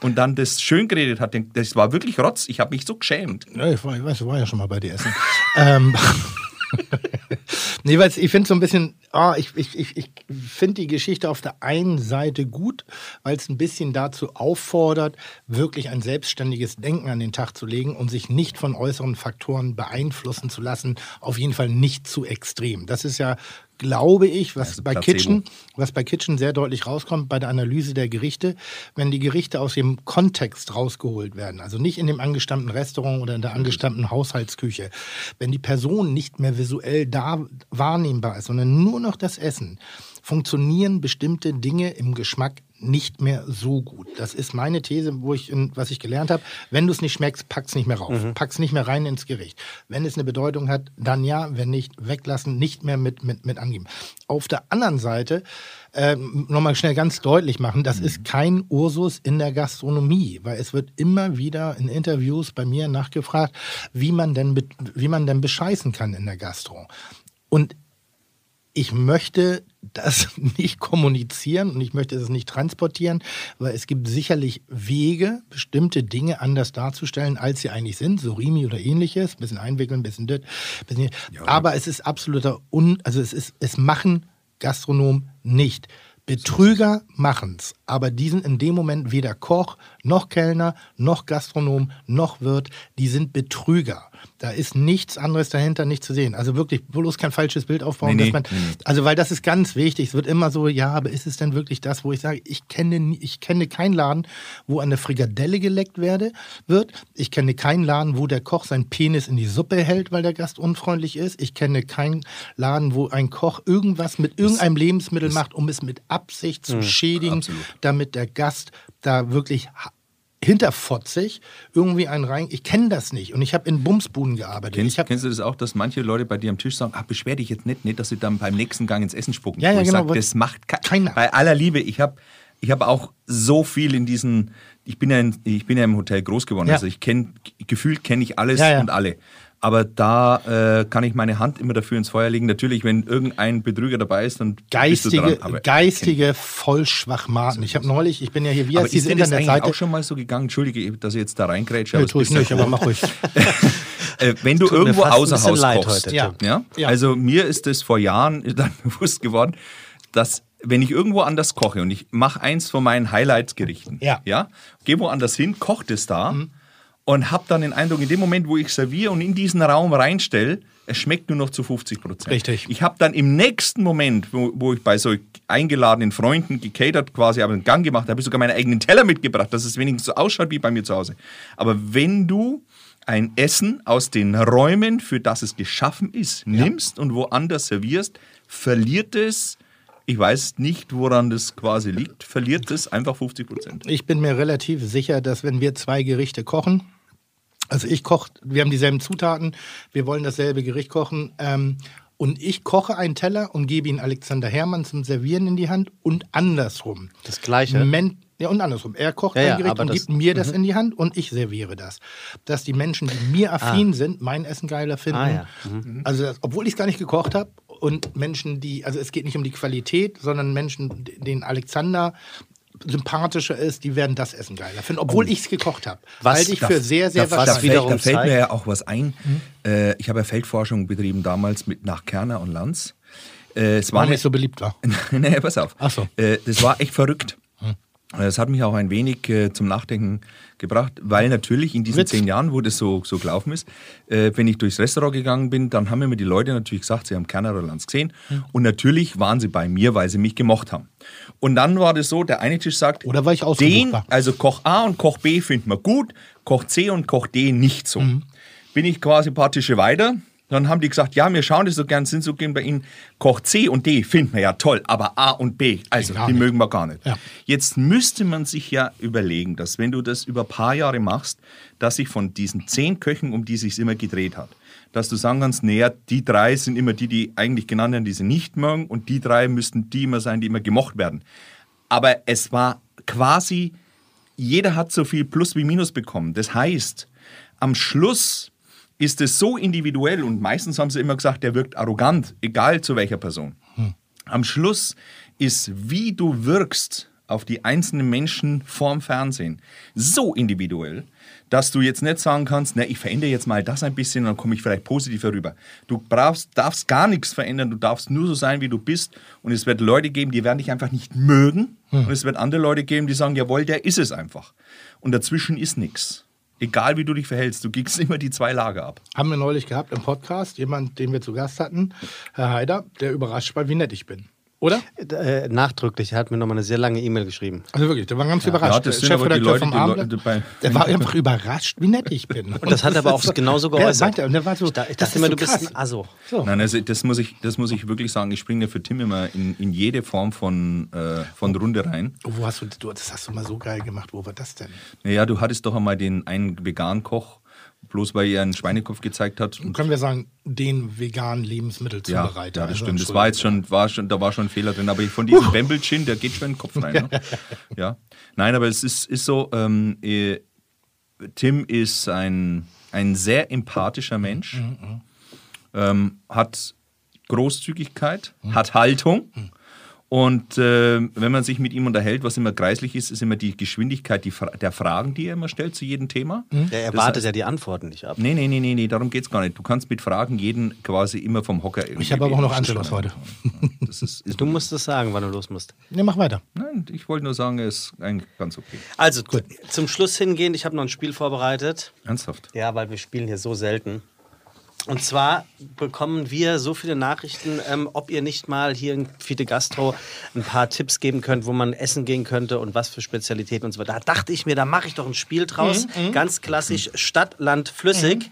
und dann das schön geredet hat. Das war wirklich Rotz, ich habe mich so geschämt. Ja, ich, war, ich weiß, ich war ja schon mal bei dir essen. ähm, [laughs] [laughs] nee, weil ich finde so ein bisschen, ah, ich, ich, ich, ich finde die Geschichte auf der einen Seite gut, weil es ein bisschen dazu auffordert, wirklich ein selbstständiges Denken an den Tag zu legen und sich nicht von äußeren Faktoren beeinflussen zu lassen, auf jeden Fall nicht zu extrem. Das ist ja, glaube ich, was Also bei Placebo. Kitchen was bei Kitchen sehr deutlich rauskommt bei der Analyse der Gerichte, wenn die Gerichte aus dem Kontext rausgeholt werden, also nicht in dem angestammten Restaurant oder in der angestammten Haushaltsküche, wenn die Person nicht mehr visuell da wahrnehmbar ist, sondern nur noch das Essen, funktionieren bestimmte Dinge im Geschmack nicht mehr so gut. Das ist meine These, wo ich, was ich gelernt habe. Wenn du es nicht schmeckst, pack's nicht mehr rauf. Pack's nicht mehr rein ins Gericht. Wenn es eine Bedeutung hat, dann ja. Wenn nicht, weglassen, nicht mehr mit, mit, mit angeben. Auf der anderen Seite, ähm, nochmal schnell ganz deutlich machen, das ist kein Ursus in der Gastronomie, weil es wird immer wieder in Interviews bei mir nachgefragt, wie man denn, wie man denn bescheißen kann in der Gastro. Und ich möchte das [laughs] nicht kommunizieren und ich möchte es nicht transportieren, weil es gibt sicherlich Wege, bestimmte Dinge anders darzustellen, als sie eigentlich sind, so Rimi oder ähnliches, bisschen einwickeln, bisschen das, bisschen aber es ist absoluter Un, also es ist, es machen Gastronomen nicht. Betrüger machen's, aber die sind in dem Moment weder Koch, noch Kellner, noch Gastronom, noch Wirt, die sind Betrüger. Da ist nichts anderes dahinter nicht zu sehen. Also wirklich bloß kein falsches Bild aufbauen. Nee, nee, dass man, nee. Also weil das ist ganz wichtig. Es wird immer so, ja, aber ist es denn wirklich das, wo ich sage, ich kenne, ich kenne keinen Laden, wo an der Frikadelle geleckt werde, wird. Ich kenne keinen Laden, wo der Koch seinen Penis in die Suppe hält, weil der Gast unfreundlich ist. Ich kenne keinen Laden, wo ein Koch irgendwas mit irgendeinem Lebensmittel macht, um es mit Absicht zu schädigen, absolut. damit der Gast da wirklich hinterfotzig irgendwie einen rein. Ich kenne das nicht und ich habe in Bumsbuden gearbeitet. Kennst, hab, kennst du das auch, dass manche Leute bei dir am Tisch sagen, ach, beschwer dich jetzt nicht, nicht, dass sie dann beim nächsten Gang ins Essen spucken. Ja, ja, ich genau, sag, das macht ke Keiner. Bei aller Liebe, ich habe ich hab auch so viel in diesen, ich bin ja, in, ich bin ja im Hotel groß geworden, Ja. also ich kenne, gefühlt kenne ich alles ja. und alle. Aber da äh, kann ich meine Hand immer dafür ins Feuer legen. Natürlich, wenn irgendein Betrüger dabei ist, dann bist du geistige, dran. Aber geistige Vollschwachmaten. Ich habe neulich, ich bin ja hier, wie ist diese Internetseite? auch schon mal so gegangen? Entschuldige, dass ich jetzt da reingrätsche. Es tue ich nicht, du. aber mach ruhig. [laughs] Äh, wenn du irgendwo außer Haus kochst, heute, Ja. Ja? Ja. Also mir ist es vor Jahren [laughs] dann bewusst geworden, dass wenn ich irgendwo anders koche und ich mache eins von meinen Highlight-Gerichten, Ja. ja, gehe woanders hin, koche das da und habe dann den Eindruck, in dem Moment, wo ich serviere und in diesen Raum reinstelle, es schmeckt nur noch zu 50 Prozent. Richtig. Ich habe dann im nächsten Moment, wo, wo ich bei so eingeladenen Freunden gecatert quasi, habe einen Gang gemacht, habe ich sogar meinen eigenen Teller mitgebracht, dass es wenigstens so ausschaut wie bei mir zu Hause. Aber wenn du ein Essen aus den Räumen, für das es geschaffen ist, nimmst und woanders servierst, verliert es, ich weiß nicht, woran das quasi liegt, verliert es einfach 50 Prozent. Ich bin mir relativ sicher, dass wenn wir zwei Gerichte kochen, also ich koche, wir haben dieselben Zutaten, wir wollen dasselbe Gericht kochen, ähm, und ich koche einen Teller und gebe ihn Alexander Herrmann zum Servieren in die Hand und andersrum. Das Gleiche? Men ja, und andersrum. Er kocht Ja, ein ja, Gericht aber und gibt mir das in die Hand und ich serviere das. Dass die Menschen, die mir affin sind, mein Essen geiler finden. Ah, ja. Also, das, obwohl ich es gar nicht gekocht habe und Menschen, die, also es geht nicht um die Qualität, sondern Menschen, denen Alexander sympathischer ist, die werden das Essen geiler finden, obwohl ich es gekocht habe. Was Halte ich da- für sehr, sehr da- Da das fällt, wahrscheinlich. wiederum da fällt mir ja auch was ein. Äh, ich habe ja Feldforschung betrieben damals mit nach Kerner und Lanz. Äh, es war War nicht so beliebt war. [laughs] nee, pass auf. Ach so. Äh, das war echt verrückt. Das hat mich auch ein wenig äh, zum Nachdenken gebracht, weil natürlich in diesen Witz. zehn Jahren, wo das so, so gelaufen ist, äh, wenn ich durchs Restaurant gegangen bin, dann haben mir die Leute natürlich gesagt, sie haben Kerner oder Lanz gesehen. Und natürlich waren sie bei mir, weil sie mich gemocht haben. Und dann war das so, der eine Tisch sagt, Oder weil ich den, war. also Koch A und Koch B finden wir gut, Koch C und Koch D nicht so. Mhm. Bin ich quasi ein paar Tische weiter, dann haben die gesagt, ja, wir schauen das so gern, sind so gern bei Ihnen. Koch C und D finden wir ja toll, aber A und B, also die nicht. mögen wir gar nicht. Ja. Jetzt müsste man sich ja überlegen, dass wenn du das über ein paar Jahre machst, dass sich von diesen zehn Köchen, um die sich immer gedreht hat, dass du sagen kannst, naja, die drei sind immer die, die eigentlich genannt werden, die sie nicht mögen und die drei müssten die immer sein, die immer gemocht werden. Aber es war quasi, jeder hat so viel Plus wie Minus bekommen. Das heißt, am Schluss ist es so individuell und meistens haben sie immer gesagt, der wirkt arrogant, egal zu welcher Person. Am Schluss ist, wie du wirkst auf die einzelnen Menschen vorm Fernsehen, so individuell, dass du jetzt nicht sagen kannst, na, ich verändere jetzt mal das ein bisschen, dann komme ich vielleicht positiv herüber. Du brauchst, darfst gar nichts verändern, du darfst nur so sein, wie du bist. Und es wird Leute geben, die werden dich einfach nicht mögen. Und es wird andere Leute geben, die sagen, jawohl, der ist es einfach. Und dazwischen ist nichts. Egal wie du dich verhältst, du kriegst [laughs] immer die zwei Lager ab. Haben wir neulich gehabt im Podcast, jemand, den wir zu Gast hatten, Herr Haider, der überrascht war, wie nett ich bin. Oder? Äh, nachdrücklich, er hat mir nochmal eine sehr lange E-Mail geschrieben. Also wirklich, der war ganz überrascht. Ja, das Der sind aber die Leute, die Leute bei- Der war einfach überrascht, wie nett ich bin. [laughs] Und das hat er aber auch [laughs] genauso geäußert. Ja, er. Und der war so, ich, da, ich das dachte ist immer, so du bist krass. ein Asso. So. Nein, also das muss ich, das muss ich wirklich sagen. Ich springe für Tim immer in, in jede Form von, äh, von Runde rein. Wo hast du, du, das hast du mal so geil gemacht. Wo war das denn? Naja, du hattest doch einmal den einen veganen Koch, bloß weil er einen Schweinekopf gezeigt hat. Und Können wir sagen, den veganen ja, Lebensmittelzubereiter. ja, das Also, stimmt. Das war jetzt schon, war schon, da war schon ein Fehler drin. Aber von diesem Bamble Chin, der geht schon in den Kopf rein. Ne? [laughs] ja. Nein, aber es ist, ist so, ähm, äh, Tim ist ein, ein sehr empathischer Mensch, ähm, hat Großzügigkeit, hat Haltung. Und äh, wenn man sich mit ihm unterhält, was immer kreislich ist, ist immer die Geschwindigkeit die Fra der Fragen, die er immer stellt zu jedem Thema. Der Das erwartet heißt- ja die Antworten nicht ab. Nee, nee, nee, nee, nee, darum geht es gar nicht. Du kannst mit Fragen jeden quasi immer vom Hocker irgendwie Ich habe aber auch noch. Anschluss heute. Das ist, ist Du musst es sagen, wann du los musst. Ne, mach weiter. Nein, ich wollte nur sagen, er ist eigentlich ganz okay. Also, zum Schluss hingehend, ich habe noch ein Spiel vorbereitet. Ernsthaft. Ja, weil wir spielen hier so selten. Und zwar bekommen wir so viele Nachrichten, ähm, ob ihr nicht mal hier in Fide Gastro ein paar Tipps geben könnt, wo man essen gehen könnte und was für Spezialitäten und so weiter. Da dachte ich mir, da mache ich doch ein Spiel draus. Ganz klassisch Stadt, Land, Flüssig.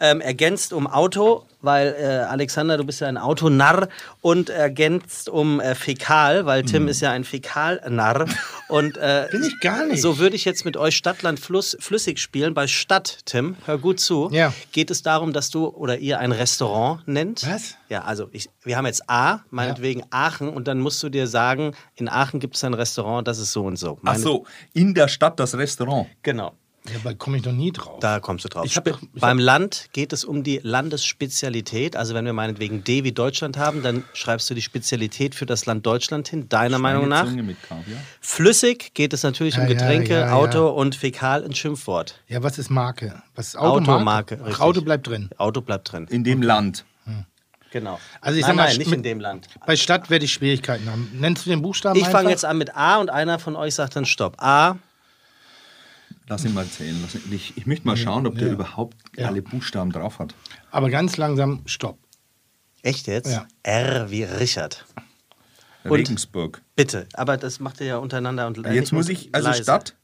Ähm, ergänzt um Auto, weil äh, Alexander, du bist ja ein Autonarr und ergänzt um äh, Fäkal, weil Tim ist ja ein Fäkalnarr. Und äh, [laughs] Bin ich gar nicht. so würde ich jetzt mit euch Stadt, Land, Fluss, Flüssig spielen. Bei Stadt, Tim, hör gut zu, Ja. geht es darum, dass du oder ihr ein Restaurant nennt. Was? Ja, also ich, wir haben jetzt A, meinetwegen Aachen, und dann musst du dir sagen, in Aachen gibt es ein Restaurant, das ist so und so. Ach Meine- so, in der Stadt das Restaurant. Genau. Ja, aber komme ich noch nie drauf. Da kommst du drauf. Ich doch- ich Beim Land geht es um die Landesspezialität. Also wenn wir meinetwegen D wie Deutschland haben, dann schreibst du die Spezialität für das Land Deutschland hin, deiner Meinung nach. Flüssig geht es natürlich um Ja, ja, Getränke, ja, ja. Auto und Fäkal ein Schimpfwort. Ja, was ist Marke? Was ist Automarke, Automarke? Auto bleibt drin. Auto bleibt drin. In dem Land. Genau. Also ich nein, sag mal, nein, nicht mit- in dem Land. Bei Stadt werde ich Schwierigkeiten haben. Nennst du den Buchstaben Ich fange jetzt an mit A und einer von euch sagt dann Stopp. A, Lass ihn mal zählen. Ich, ich möchte mal schauen, ob der überhaupt alle Buchstaben drauf hat. Aber ganz langsam Stopp. echt jetzt? Ja. R wie Richard. Und? Regensburg. Bitte, aber das macht ihr ja untereinander und äh, Jetzt muss ich, also leise. Stadt,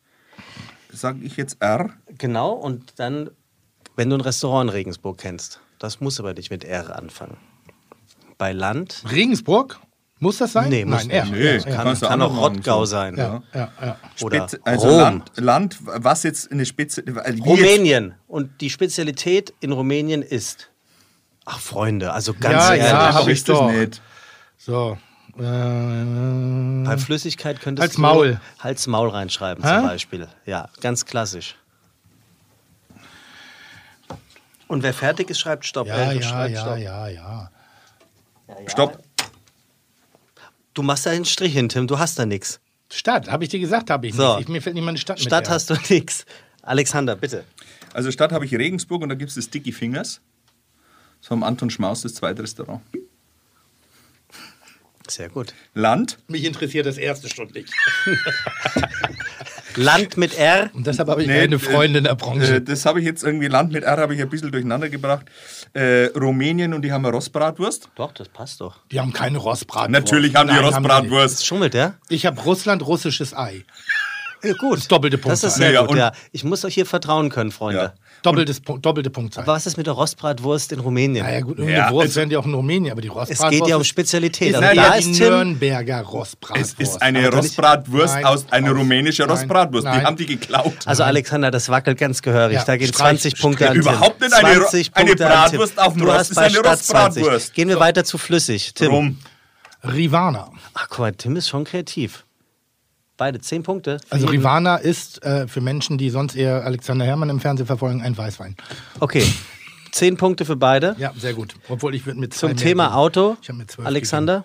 sage ich jetzt R. Genau, und dann, wenn du ein Restaurant in Regensburg kennst, das muss aber nicht mit R anfangen. Bei Land, Regensburg? Muss das sein? Nee, muss Nein, nicht. R. Nee, ja, kann, kannst du kann auch Rottgau so. sein. ja, ja, ja. Oder Spez- also Rom. Land, Land, was jetzt eine Spitze. Wie jetzt- Rumänien. Und die Spezialität in Rumänien ist. Ach, Freunde, also ganz Ja, ehrlich. ja, hab Aber ich das doch. nicht. So. Äh, Bei Flüssigkeit könntest Hals, du Maul. Hals Maul reinschreiben Hä? zum Beispiel. Ja, ganz klassisch. Und wer fertig ist, schreibt Stopp. ja, Äh, ja, schreibt ja, Stopp. ja, ja. Stopp. Du machst da einen Strich hin, Tim. Du hast da nichts. Stadt, habe ich dir gesagt, habe ich So. nicht. Ich, mir fällt niemand eine Stadt, Stadt hast du [laughs] nichts. Alexander, bitte. Also Stadt habe ich Regensburg und da gibt es das Sticky Fingers. Das vom Anton Schmaus, das zweite Restaurant. Sehr gut. Land, Mich interessiert das erste schon nicht. [laughs] Land mit R. Und deshalb habe ich Nee, eine äh, Freundin in der Branche. äh, das habe ich jetzt irgendwie, Land mit R habe ich ein bisschen durcheinander gebracht. Äh, Rumänien und die haben eine Rostbratwurst. Doch, das passt doch. die haben keine Rostbratwurst. Natürlich haben die Nein, Rostbratwurst. Schummelt der? nicht. Ich habe Russland russisches Ei. Ja, gut. Das doppelte Das ist sehr Ja, gut, ja. Ich muss euch hier vertrauen können, Freunde. Ja. Doppeltes, doppelte Punktzahl. Aber was ist mit der Rostbratwurst in Rumänien? Naja, gut, irgendeine Ja, Wurst es- werden die auch in Rumänien, aber die Rostbratwurst. geht ja um Spezialität. Ist Also also da ist die Nürnberger Es Rostbratwurst. ist eine Aber Rostbratwurst Nein, aus einer raus. rumänische Nein, Rostbratwurst. Die nein. haben die geklaut. Also Alexander, das wackelt ganz gehörig. Ja, da gehen streich- 20 Punkte streich- an. Überhaupt nicht eine Ro- 20 eine Punkte an Tim. Bratwurst auf dem Du Rost hast ist bei eine Stadt 20. Rostbratwurst. Gehen wir weiter zu flüssig. Tim. Rum. Rivana. Ach guck mal, Tim ist schon kreativ. Beide 10 Punkte. Also jeden. Rivana ist äh, für Menschen, die sonst eher Alexander Herrmann im Fernsehen verfolgen, ein Weißwein. Okay. 10 Punkte für beide. Ja, sehr gut. Obwohl ich würde mit zwei Zum mehr Thema. Auto. Ich habe mit zwölf Alexander.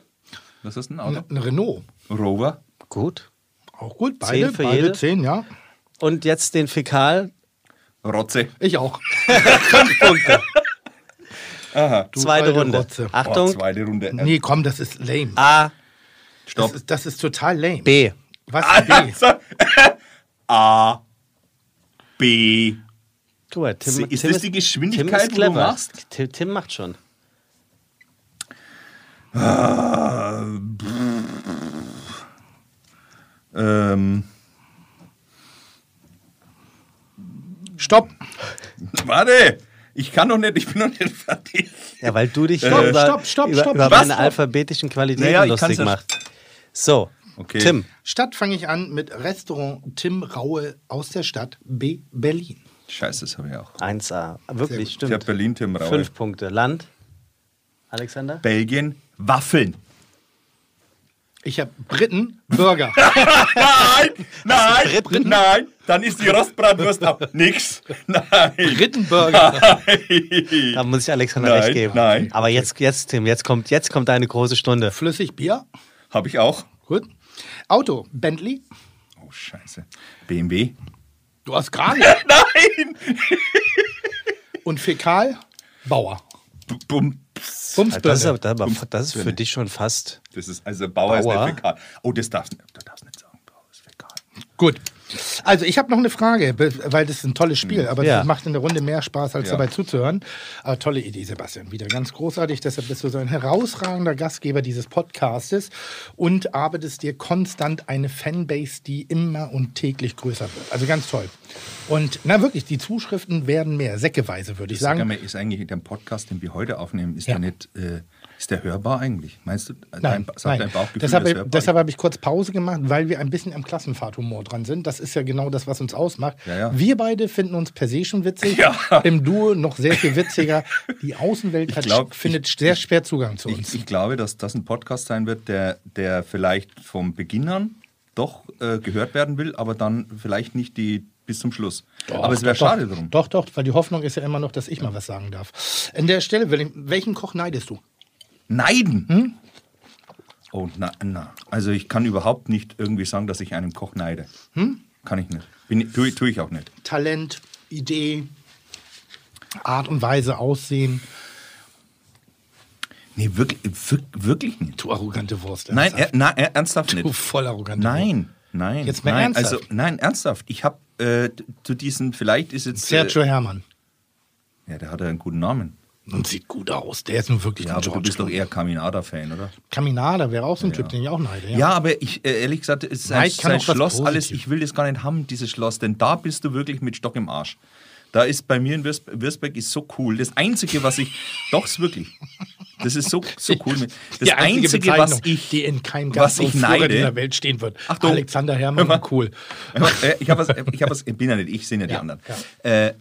Was ist ein. Auto? Eine, eine Renault. Rover. Gut. Auch gut. Beide, Zehn für beide jede? zehn, ja. Und jetzt den Fäkal. Rotze. Ich auch. [laughs] Punkte. Aha. Du Zweite alte Runde. Rotze. Oh, Achtung. zweite Runde. Nee, komm, das ist lame. A, Das Stopp. ist, das ist total lame. B. Was? Ah, B? so. [laughs] A. B. Guck mal, Tim, Ist Tim das die Geschwindigkeit, Tim ist wo du machst? Tim, Tim macht schon. Ähm, Stopp. warte. Ich kann noch nicht, ich bin noch nicht fertig. Ja, weil du dich Stopp, über, stopp, stopp, über, stopp. über Was? meine alphabetischen Qualitäten Naja, lustig machst. So, Okay. Tim. Stadt fange ich an mit Restaurant Tim Raue aus der Stadt B. Berlin. Scheiße, das habe ich auch. 1A. Wirklich, Ich stimmt. habe Berlin, Tim Raue. Fünf Punkte. Land? Alexander? Belgien, Waffeln. Ich habe Briten Burger. [laughs] Nein, nein, Briten? nein. Dann ist die Rostbratwurst ab. Nix. Nein. Briten Burger. Da muss ich Alexander Nein, recht geben. nein. Aber jetzt, jetzt, Tim, jetzt kommt, jetzt kommt deine große Stunde. Flüssig Bier. Habe ich auch. Gut. Auto Bentley. Oh, Scheiße. BMW. Du hast gar [laughs] nicht. Nein. [laughs] Und Fäkal Bauer. B- Bum. Bumsbirne. Das ist, aber- das ist für dich schon fast. Das ist also Bauer, ist Bauer. nicht fäkal. Oh, das darfst du das darfst nicht sagen. Bauer ist fäkal. Gut. Also, ich habe noch eine Frage, weil das ist ein tolles Spiel, aber Ja. das macht in der Runde mehr Spaß, als Ja. dabei zuzuhören. Aber tolle Idee, Sebastian. Wieder ganz großartig. Deshalb bist du so ein herausragender Gastgeber dieses Podcastes und arbeitest dir konstant eine Fanbase, die immer und täglich größer wird. Also ganz toll. Und na wirklich, die Zuschriften werden mehr, säckeweise, würde ich Sag sagen. mal, ist eigentlich der Podcast, den wir heute aufnehmen, ist Ja. der nicht, äh, ist der hörbar eigentlich? Meinst du, Nein, dein, nein. dein Bauchgefühl, deshalb, hörbar? deshalb habe ich kurz Pause gemacht, weil wir ein bisschen am Klassenfahrthumor dran sind. Das ist ja genau das, was uns ausmacht. Ja, ja. Wir beide finden uns per se schon witzig. [laughs] Ja. Im Duo noch sehr viel witziger. Die Außenwelt hat, glaub, findet sehr schwer Zugang zu uns. ich, ich glaube, dass das ein Podcast sein wird, der, der vielleicht vom Beginn an doch äh, gehört werden will, aber dann vielleicht nicht die bis zum Schluss. aber es wäre doch, schade drum. Doch, doch, weil die Hoffnung ist ja immer noch, dass ich mal was sagen darf. An der Stelle, wel- welchen Koch neidest du? Neiden! Hm? Oh, na, na. Also ich kann überhaupt nicht irgendwie sagen, dass ich einem Koch neide. Hm? Kann ich nicht. Bin, tue, tue ich auch nicht. Talent, Idee, Art und Weise, Aussehen. Nee, wirklich, wirklich, nicht. Du arrogante Wurst. Nein, ernsthaft. er, na, er, ernsthaft nicht. Du voll arrogante Wurst. Nein, nein. Jetzt mal nein, ernsthaft. Also, nein, ernsthaft. Ich habe äh, zu diesen, vielleicht ist jetzt. Sergio Äh, Hermann. ja, der hat ja einen guten Namen. Und sieht gut aus. Der ist nun wirklich Ja, ein aber du George bist doch eher Caminada-Fan, oder? Caminada wäre auch so ein Typ, den ich auch neide. Ja, aber ich, äh, ehrlich gesagt, es ist Neid sein was Schloss, alles, ich will das gar nicht haben, dieses Schloss, denn da bist du wirklich mit Stock im Arsch. Da ist bei mir in Würz- Würzburg ist so cool. Das Einzige, was ich, [laughs] doch, ist wirklich. Das ist so, so cool. Das die einzige, Einzige, was ich, die in keinem was ich Gasthof dieser Welt stehen wird. Achtung. Alexander Hermann, Hör mal. cool. Äh, ich habe was, ich was, bin ja nicht ich, sind ja die Ja, anderen. Äh,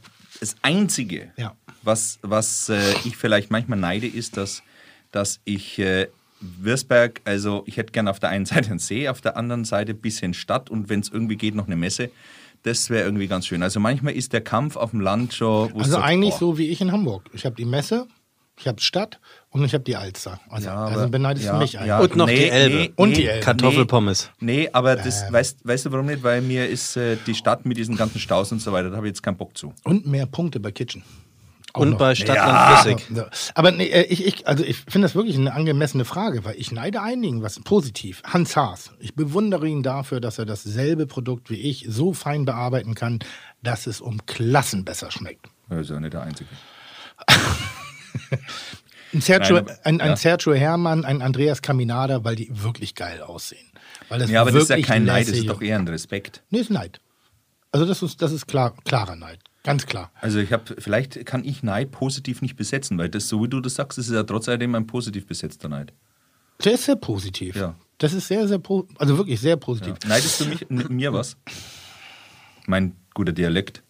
das Einzige, Ja. Was, was äh, ich vielleicht manchmal neide, ist, dass, dass ich äh, Würzberg, also ich hätte gerne auf der einen [laughs] Seite einen See, auf der anderen Seite ein bisschen Stadt und wenn es irgendwie geht, noch eine Messe. Das wäre irgendwie ganz schön. Also manchmal ist der Kampf auf dem Land schon. Also sagt, eigentlich boah, so wie ich in Hamburg. Ich habe die Messe, ich habe Stadt und ich habe die Alster. Also, Ja, also aber- beneidest ja, du mich eigentlich. ja, Und noch die Elbe. Und die Elbe. Kartoffelpommes. Nee, aber das, Ähm. weißt, weißt du warum nicht? Weil mir ist äh, die Stadt mit diesen ganzen Staus und so weiter, da habe ich jetzt keinen Bock zu. Und mehr Punkte bei Kitchen. Auch Und noch. bei Stadtland Ja. Flüssig. Aber nee, äh, ich, ich, also ich finde das wirklich eine angemessene Frage, weil ich neide einigen was positiv. Hans Haas. Ich bewundere ihn dafür, dass er dasselbe Produkt wie ich so fein bearbeiten kann, dass es um Klassen besser schmeckt. Das ist ja nicht der Einzige. Ein Sergio, Nein, aber- ein, ein ja. Sergio Hermann, ein Andreas Caminada, weil die wirklich geil aussehen. Weil das Ja, aber das ist ja kein Neid, das ist doch eher ein Respekt. Nee, ist Neid. Also das ist, das ist klar, klarer Neid. Ganz klar. Also ich habe, vielleicht kann ich Neid positiv nicht besetzen, weil das, so wie du das sagst, ist ja trotzdem ein positiv besetzter Neid. Der ist sehr positiv. Ja. Das ist sehr, sehr, po also wirklich sehr positiv. Neidest du mich, mir was? Mein guter Dialekt,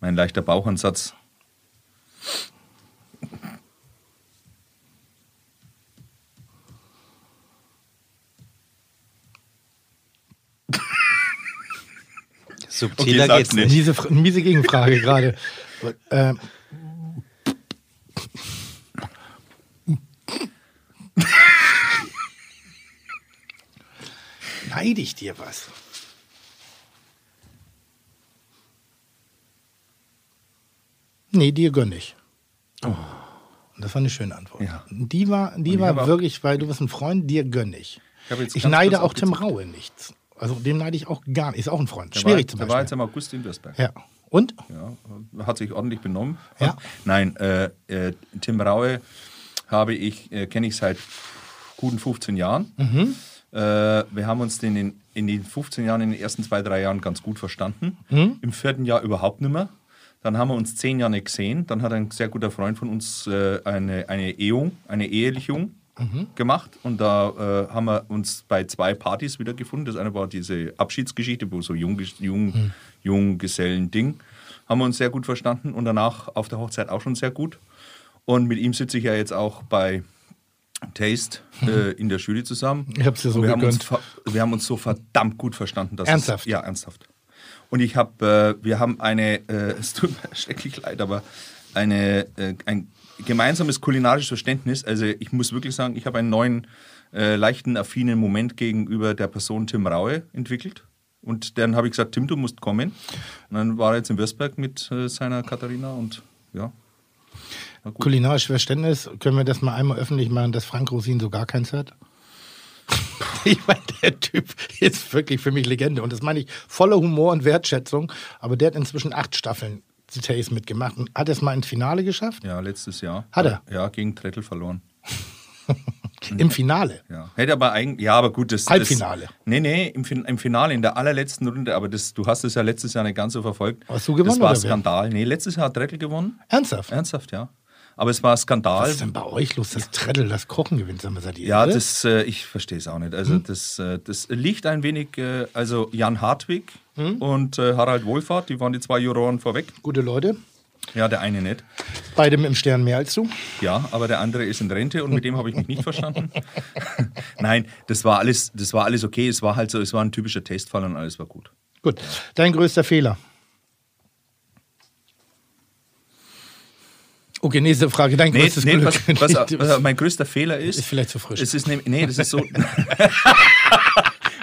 mein leichter Bauchansatz. Subtiler Okay, geht's nicht. Miese, miese Gegenfrage [laughs] gerade. ähm. Neide ich dir was? Nee, dir gönn ich. Und Das war eine schöne Antwort. Ja. Die war, die war wirklich, weil du bist ein Freund, dir gönn ich. Ich Ich neide auch Tim. Raue nichts. Also dem neide ich auch gar nicht. Ist auch ein Freund. Der Schwierig war, zum Der war jetzt Beispiel. im August in Würzburg. Ja. Und? Ja, hat sich ordentlich benommen. Ja. Nein, äh, äh, Tim Raue habe ich, äh, kenne ich seit guten 15 Jahren. Mhm. Äh, wir haben uns den in, in den 15 Jahren, in den ersten zwei, drei Jahren ganz gut verstanden. Mhm. Im vierten Jahr überhaupt nicht mehr. Dann haben wir uns zehn Jahre nicht gesehen. Dann hat ein sehr guter Freund von uns äh, eine, eine Ehung, eine Ehelichung Mhm. gemacht. Und da äh, haben wir uns bei zwei Partys wiedergefunden. Das eine war diese Abschiedsgeschichte, wo so Jung, Jung, Mhm. Junggesellen-Ding. Haben wir uns sehr gut verstanden und danach auf der Hochzeit auch schon sehr gut. Und mit ihm sitze ich ja jetzt auch bei Taste äh, in der Jury zusammen. Ich hab's dir so wir haben, uns, gegönnt. wir haben uns so verdammt gut verstanden. Dass Ernsthaft? Es, ja, ernsthaft. Und ich habe, äh, wir haben eine, äh, [laughs] es tut mir schrecklich leid, aber eine, äh, ein gemeinsames kulinarisches Verständnis. Also ich muss wirklich sagen, ich habe einen neuen, äh, leichten, affinen Moment gegenüber der Person Tim Raue entwickelt. Und dann habe ich gesagt, Tim, du musst kommen. Und dann war er jetzt in Würzburg mit äh, seiner Katharina und ja. Kulinarisches Verständnis, können wir das mal einmal öffentlich machen, dass Frank Rosin so gar keins hat? [laughs] Ich meine, der Typ ist wirklich für mich Legende. Und das meine ich voller Humor und Wertschätzung. Aber der hat inzwischen acht Staffeln Details mitgemacht und hat es mal ins Finale geschafft. Ja, letztes Jahr. Hat er? Ja, gegen Trettel verloren. [laughs] Im Finale. Ja. Hätte aber eigentlich, ja, aber gut, das. Halbfinale. Das, nee, nee, im, im Finale, in der allerletzten Runde, aber das, du hast es ja letztes Jahr nicht ganz so verfolgt. Hast du gewonnen Das war? Skandal. Nee, letztes Jahr hat Trettel gewonnen. Ernsthaft? Ernsthaft, ja. Aber es war Skandal. Was ist denn bei euch los, dass Treddle das Kochen gewinnt? Sag mal, seid ihr Ja, das, äh, ich verstehe es auch nicht. Hm? Also das, äh, das liegt ein wenig, äh, also Jan Hartwig Hm? und äh, Harald Wohlfahrt, die waren die zwei Juroren vorweg. Gute Leute. Ja, der eine nicht. Beide mit dem Stern mehr als du. Ja, aber der andere ist in Rente und mit dem habe ich mich nicht verstanden. [laughs] Nein, das war alles, das war alles okay. Es war halt so, es war ein typischer Testfall und alles war gut. Gut. Dein größter Fehler? Okay, nächste Frage. Dein Nee, größtes nee Glück. was, was, was mein größter Fehler ist. Ist vielleicht zu frisch. Es ist nämlich, nee, das ist so. [laughs]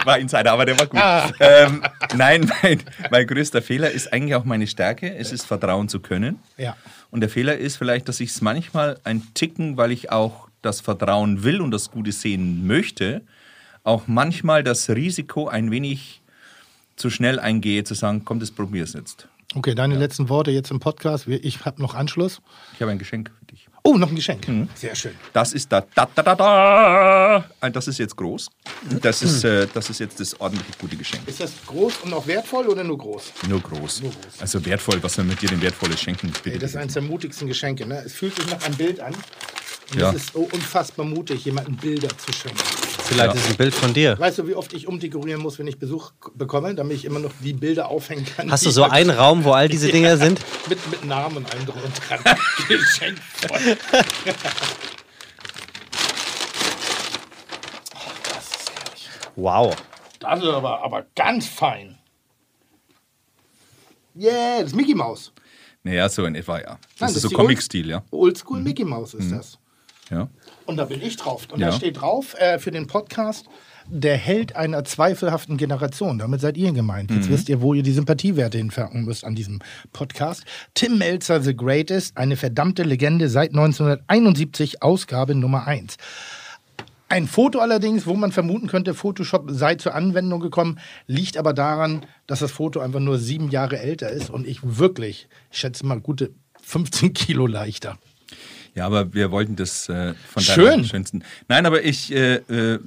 war Insider, aber der war gut. Ähm, nein, mein, mein größter Fehler ist eigentlich auch meine Stärke. Es ist Vertrauen zu können. Ja. Und der Fehler ist vielleicht, dass ich es manchmal ein Ticken, weil ich auch das Vertrauen will und das Gute sehen möchte, auch manchmal das Risiko ein wenig zu schnell eingehe, zu sagen, komm, das probier's jetzt. Okay, deine letzten Worte jetzt im Podcast. Ich habe noch Anschluss. Ich habe ein Geschenk für dich. Oh, noch ein Geschenk. Mhm. Sehr schön. Das ist da, da, da, da, da. Das ist jetzt groß. Das ist, äh, das ist jetzt das ordentlich gute Geschenk. Ist das groß und auch wertvoll oder nur groß? Nur groß. Also wertvoll. Was soll mit dir denn Wertvolles schenken? Bitte, Ey, das ist eines der mutigsten Geschenke. Ne? Es fühlt sich nach einem Bild an. Und Ja. es ist so unfassbar mutig, jemandem Bilder zu schenken. Vielleicht ist ein Bild von dir. Weißt du, wie oft ich umdekorieren muss, wenn ich Besuch bekomme, damit ich immer noch die Bilder aufhängen kann? Hast du so einen Raum, wo all diese [laughs] Dinge sind? Mit, mit Namen und allem drum und dran. [laughs] Geschenk voll. [laughs] Oh, das ist herrlich. Wow. Das ist aber, aber ganz fein. Yeah, das ist Mickey Mouse. Naja, so in etwa, ja. Das Nein, ist so die Comic-Stil, ja. Oldschool Mickey Mouse ist das. Ja. Und da bin ich drauf. Und Ja. da steht drauf äh, für den Podcast, der Held einer zweifelhaften Generation. Damit seid ihr gemeint. Mhm. Jetzt wisst ihr, wo ihr die Sympathiewerte hinfangen müsst an diesem Podcast. Tim Melzer, The Greatest, eine verdammte Legende seit 1971, Ausgabe Nummer 1. Ein Foto allerdings, wo man vermuten könnte, Photoshop sei zur Anwendung gekommen, liegt aber daran, dass das Foto einfach nur sieben Jahre älter ist und ich wirklich, ich schätze mal, gute 15 Kilo leichter. Ja, aber wir wollten das äh, von Schön. deinem schönsten. Nein, aber ich, äh, äh,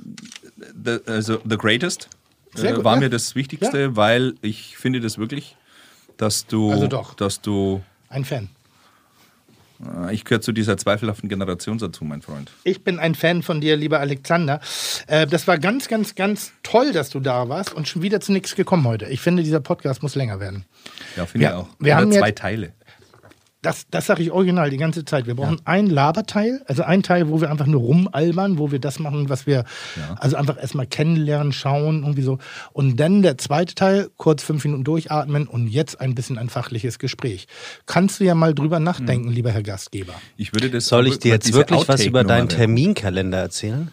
the, also The Greatest äh, gut, war ja. mir das Wichtigste, weil ich finde das wirklich, dass du, Also doch. dass du, Ein Fan. äh, ich gehöre zu dieser zweifelhaften Generation dazu, mein Freund. Ich bin ein Fan von dir, lieber Alexander. Äh, das war ganz, ganz, ganz toll, dass du da warst und schon wieder zu nichts gekommen heute. Ich finde, dieser Podcast muss länger werden. Ja, finde Ja, ich auch. wir Oder haben zwei jetzt- Teile. Das, das sage ich original die ganze Zeit. Wir brauchen ein Laberteil, also ein Teil, wo wir einfach nur rumalbern, wo wir das machen, was wir, also einfach erstmal kennenlernen, schauen, irgendwie so. Und dann der zweite Teil, kurz fünf Minuten durchatmen und jetzt ein bisschen ein fachliches Gespräch. Kannst du ja mal drüber nachdenken, lieber Herr Gastgeber. Ich würde das Soll ich dir jetzt wirklich was über deinen Terminkalender erzählen?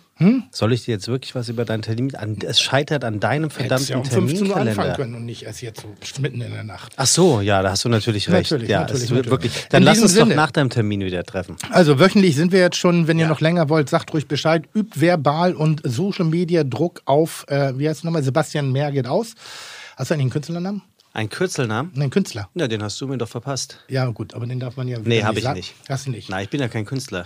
Soll ich dir jetzt wirklich was über deinen Termin? An, es scheitert an deinem verdammten ja um 15 Uhr anfangen Terminkalender. können und nicht erst jetzt so mitten in der Nacht. Ach so, ja, da hast du natürlich recht. Natürlich, ja, natürlich, natürlich. wirklich. Dann In lass uns doch Sinne. nach deinem Termin wieder treffen. Also wöchentlich sind wir jetzt schon, wenn ihr noch länger wollt, sagt ruhig Bescheid. Übt verbal und Social Media Druck auf, äh, wie heißt es nochmal, Sebastian Mehr geht aus. Hast du eigentlich einen Künstlernamen? Ein Kürzelnamen? Nein, Künstler. Ja, den hast du mir doch verpasst. Ja, gut, aber den darf man ja. Nee, habe ich sagen. nicht. Hast du nicht. Nein, ich bin ja kein Künstler.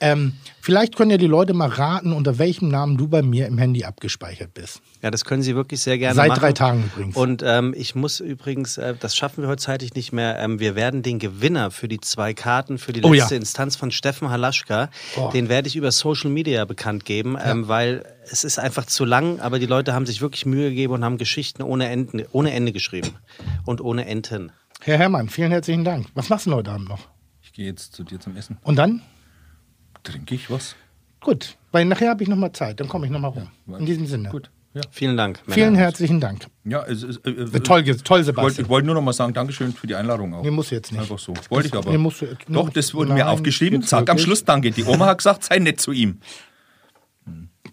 Ähm, vielleicht können ja die Leute mal raten, unter welchem Namen du bei mir im Handy abgespeichert bist. Ja, das können Sie wirklich sehr gerne Seit machen. drei Tagen übrigens. Und ähm, ich muss übrigens, äh, das schaffen wir heute nicht mehr, ähm, wir werden den Gewinner für die zwei Karten für die Oh ja. letzte Instanz von Steffen Halaschka, Oh. den werde ich über Social Media bekannt geben, ähm, weil es ist einfach zu lang, aber die Leute haben sich wirklich Mühe gegeben und haben Geschichten ohne, Enden, ohne Ende geschrieben. Und ohne Enten. Herr Herrmann, vielen herzlichen Dank. Was machst du heute Abend noch? Ich gehe jetzt zu dir zum Essen. Und dann? Trinke ich was? Gut, weil nachher habe ich nochmal Zeit, dann komme ich nochmal rum. In diesem Sinne. Gut. Ja, Vielen Dank. Männer. Vielen herzlichen Dank. ja es, es, äh, äh, Toll, ge- toll Ich wollte Sebastian. ich wollte nur noch mal sagen, Dankeschön für die Einladung auch. Nee, muss jetzt nicht. Einfach so. Wollte ich aber. Nee, musst du jetzt- Doch, das wurde mir aufgeschrieben. Sag am? Schluss Danke. Die Oma hat gesagt, sei nett zu ihm.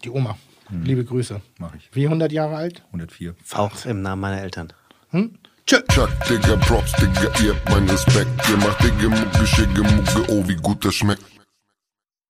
Die Oma. Liebe Grüße. Mach ich. Wie 100 Jahre alt? 104. Auch im Namen meiner Eltern. Tschö. Chuck, Digga, Props, Digga, ihr habt meinen Respekt. Ihr macht Digga, Mucke, Schicke, Mucke, oh, wie gut das schmeckt.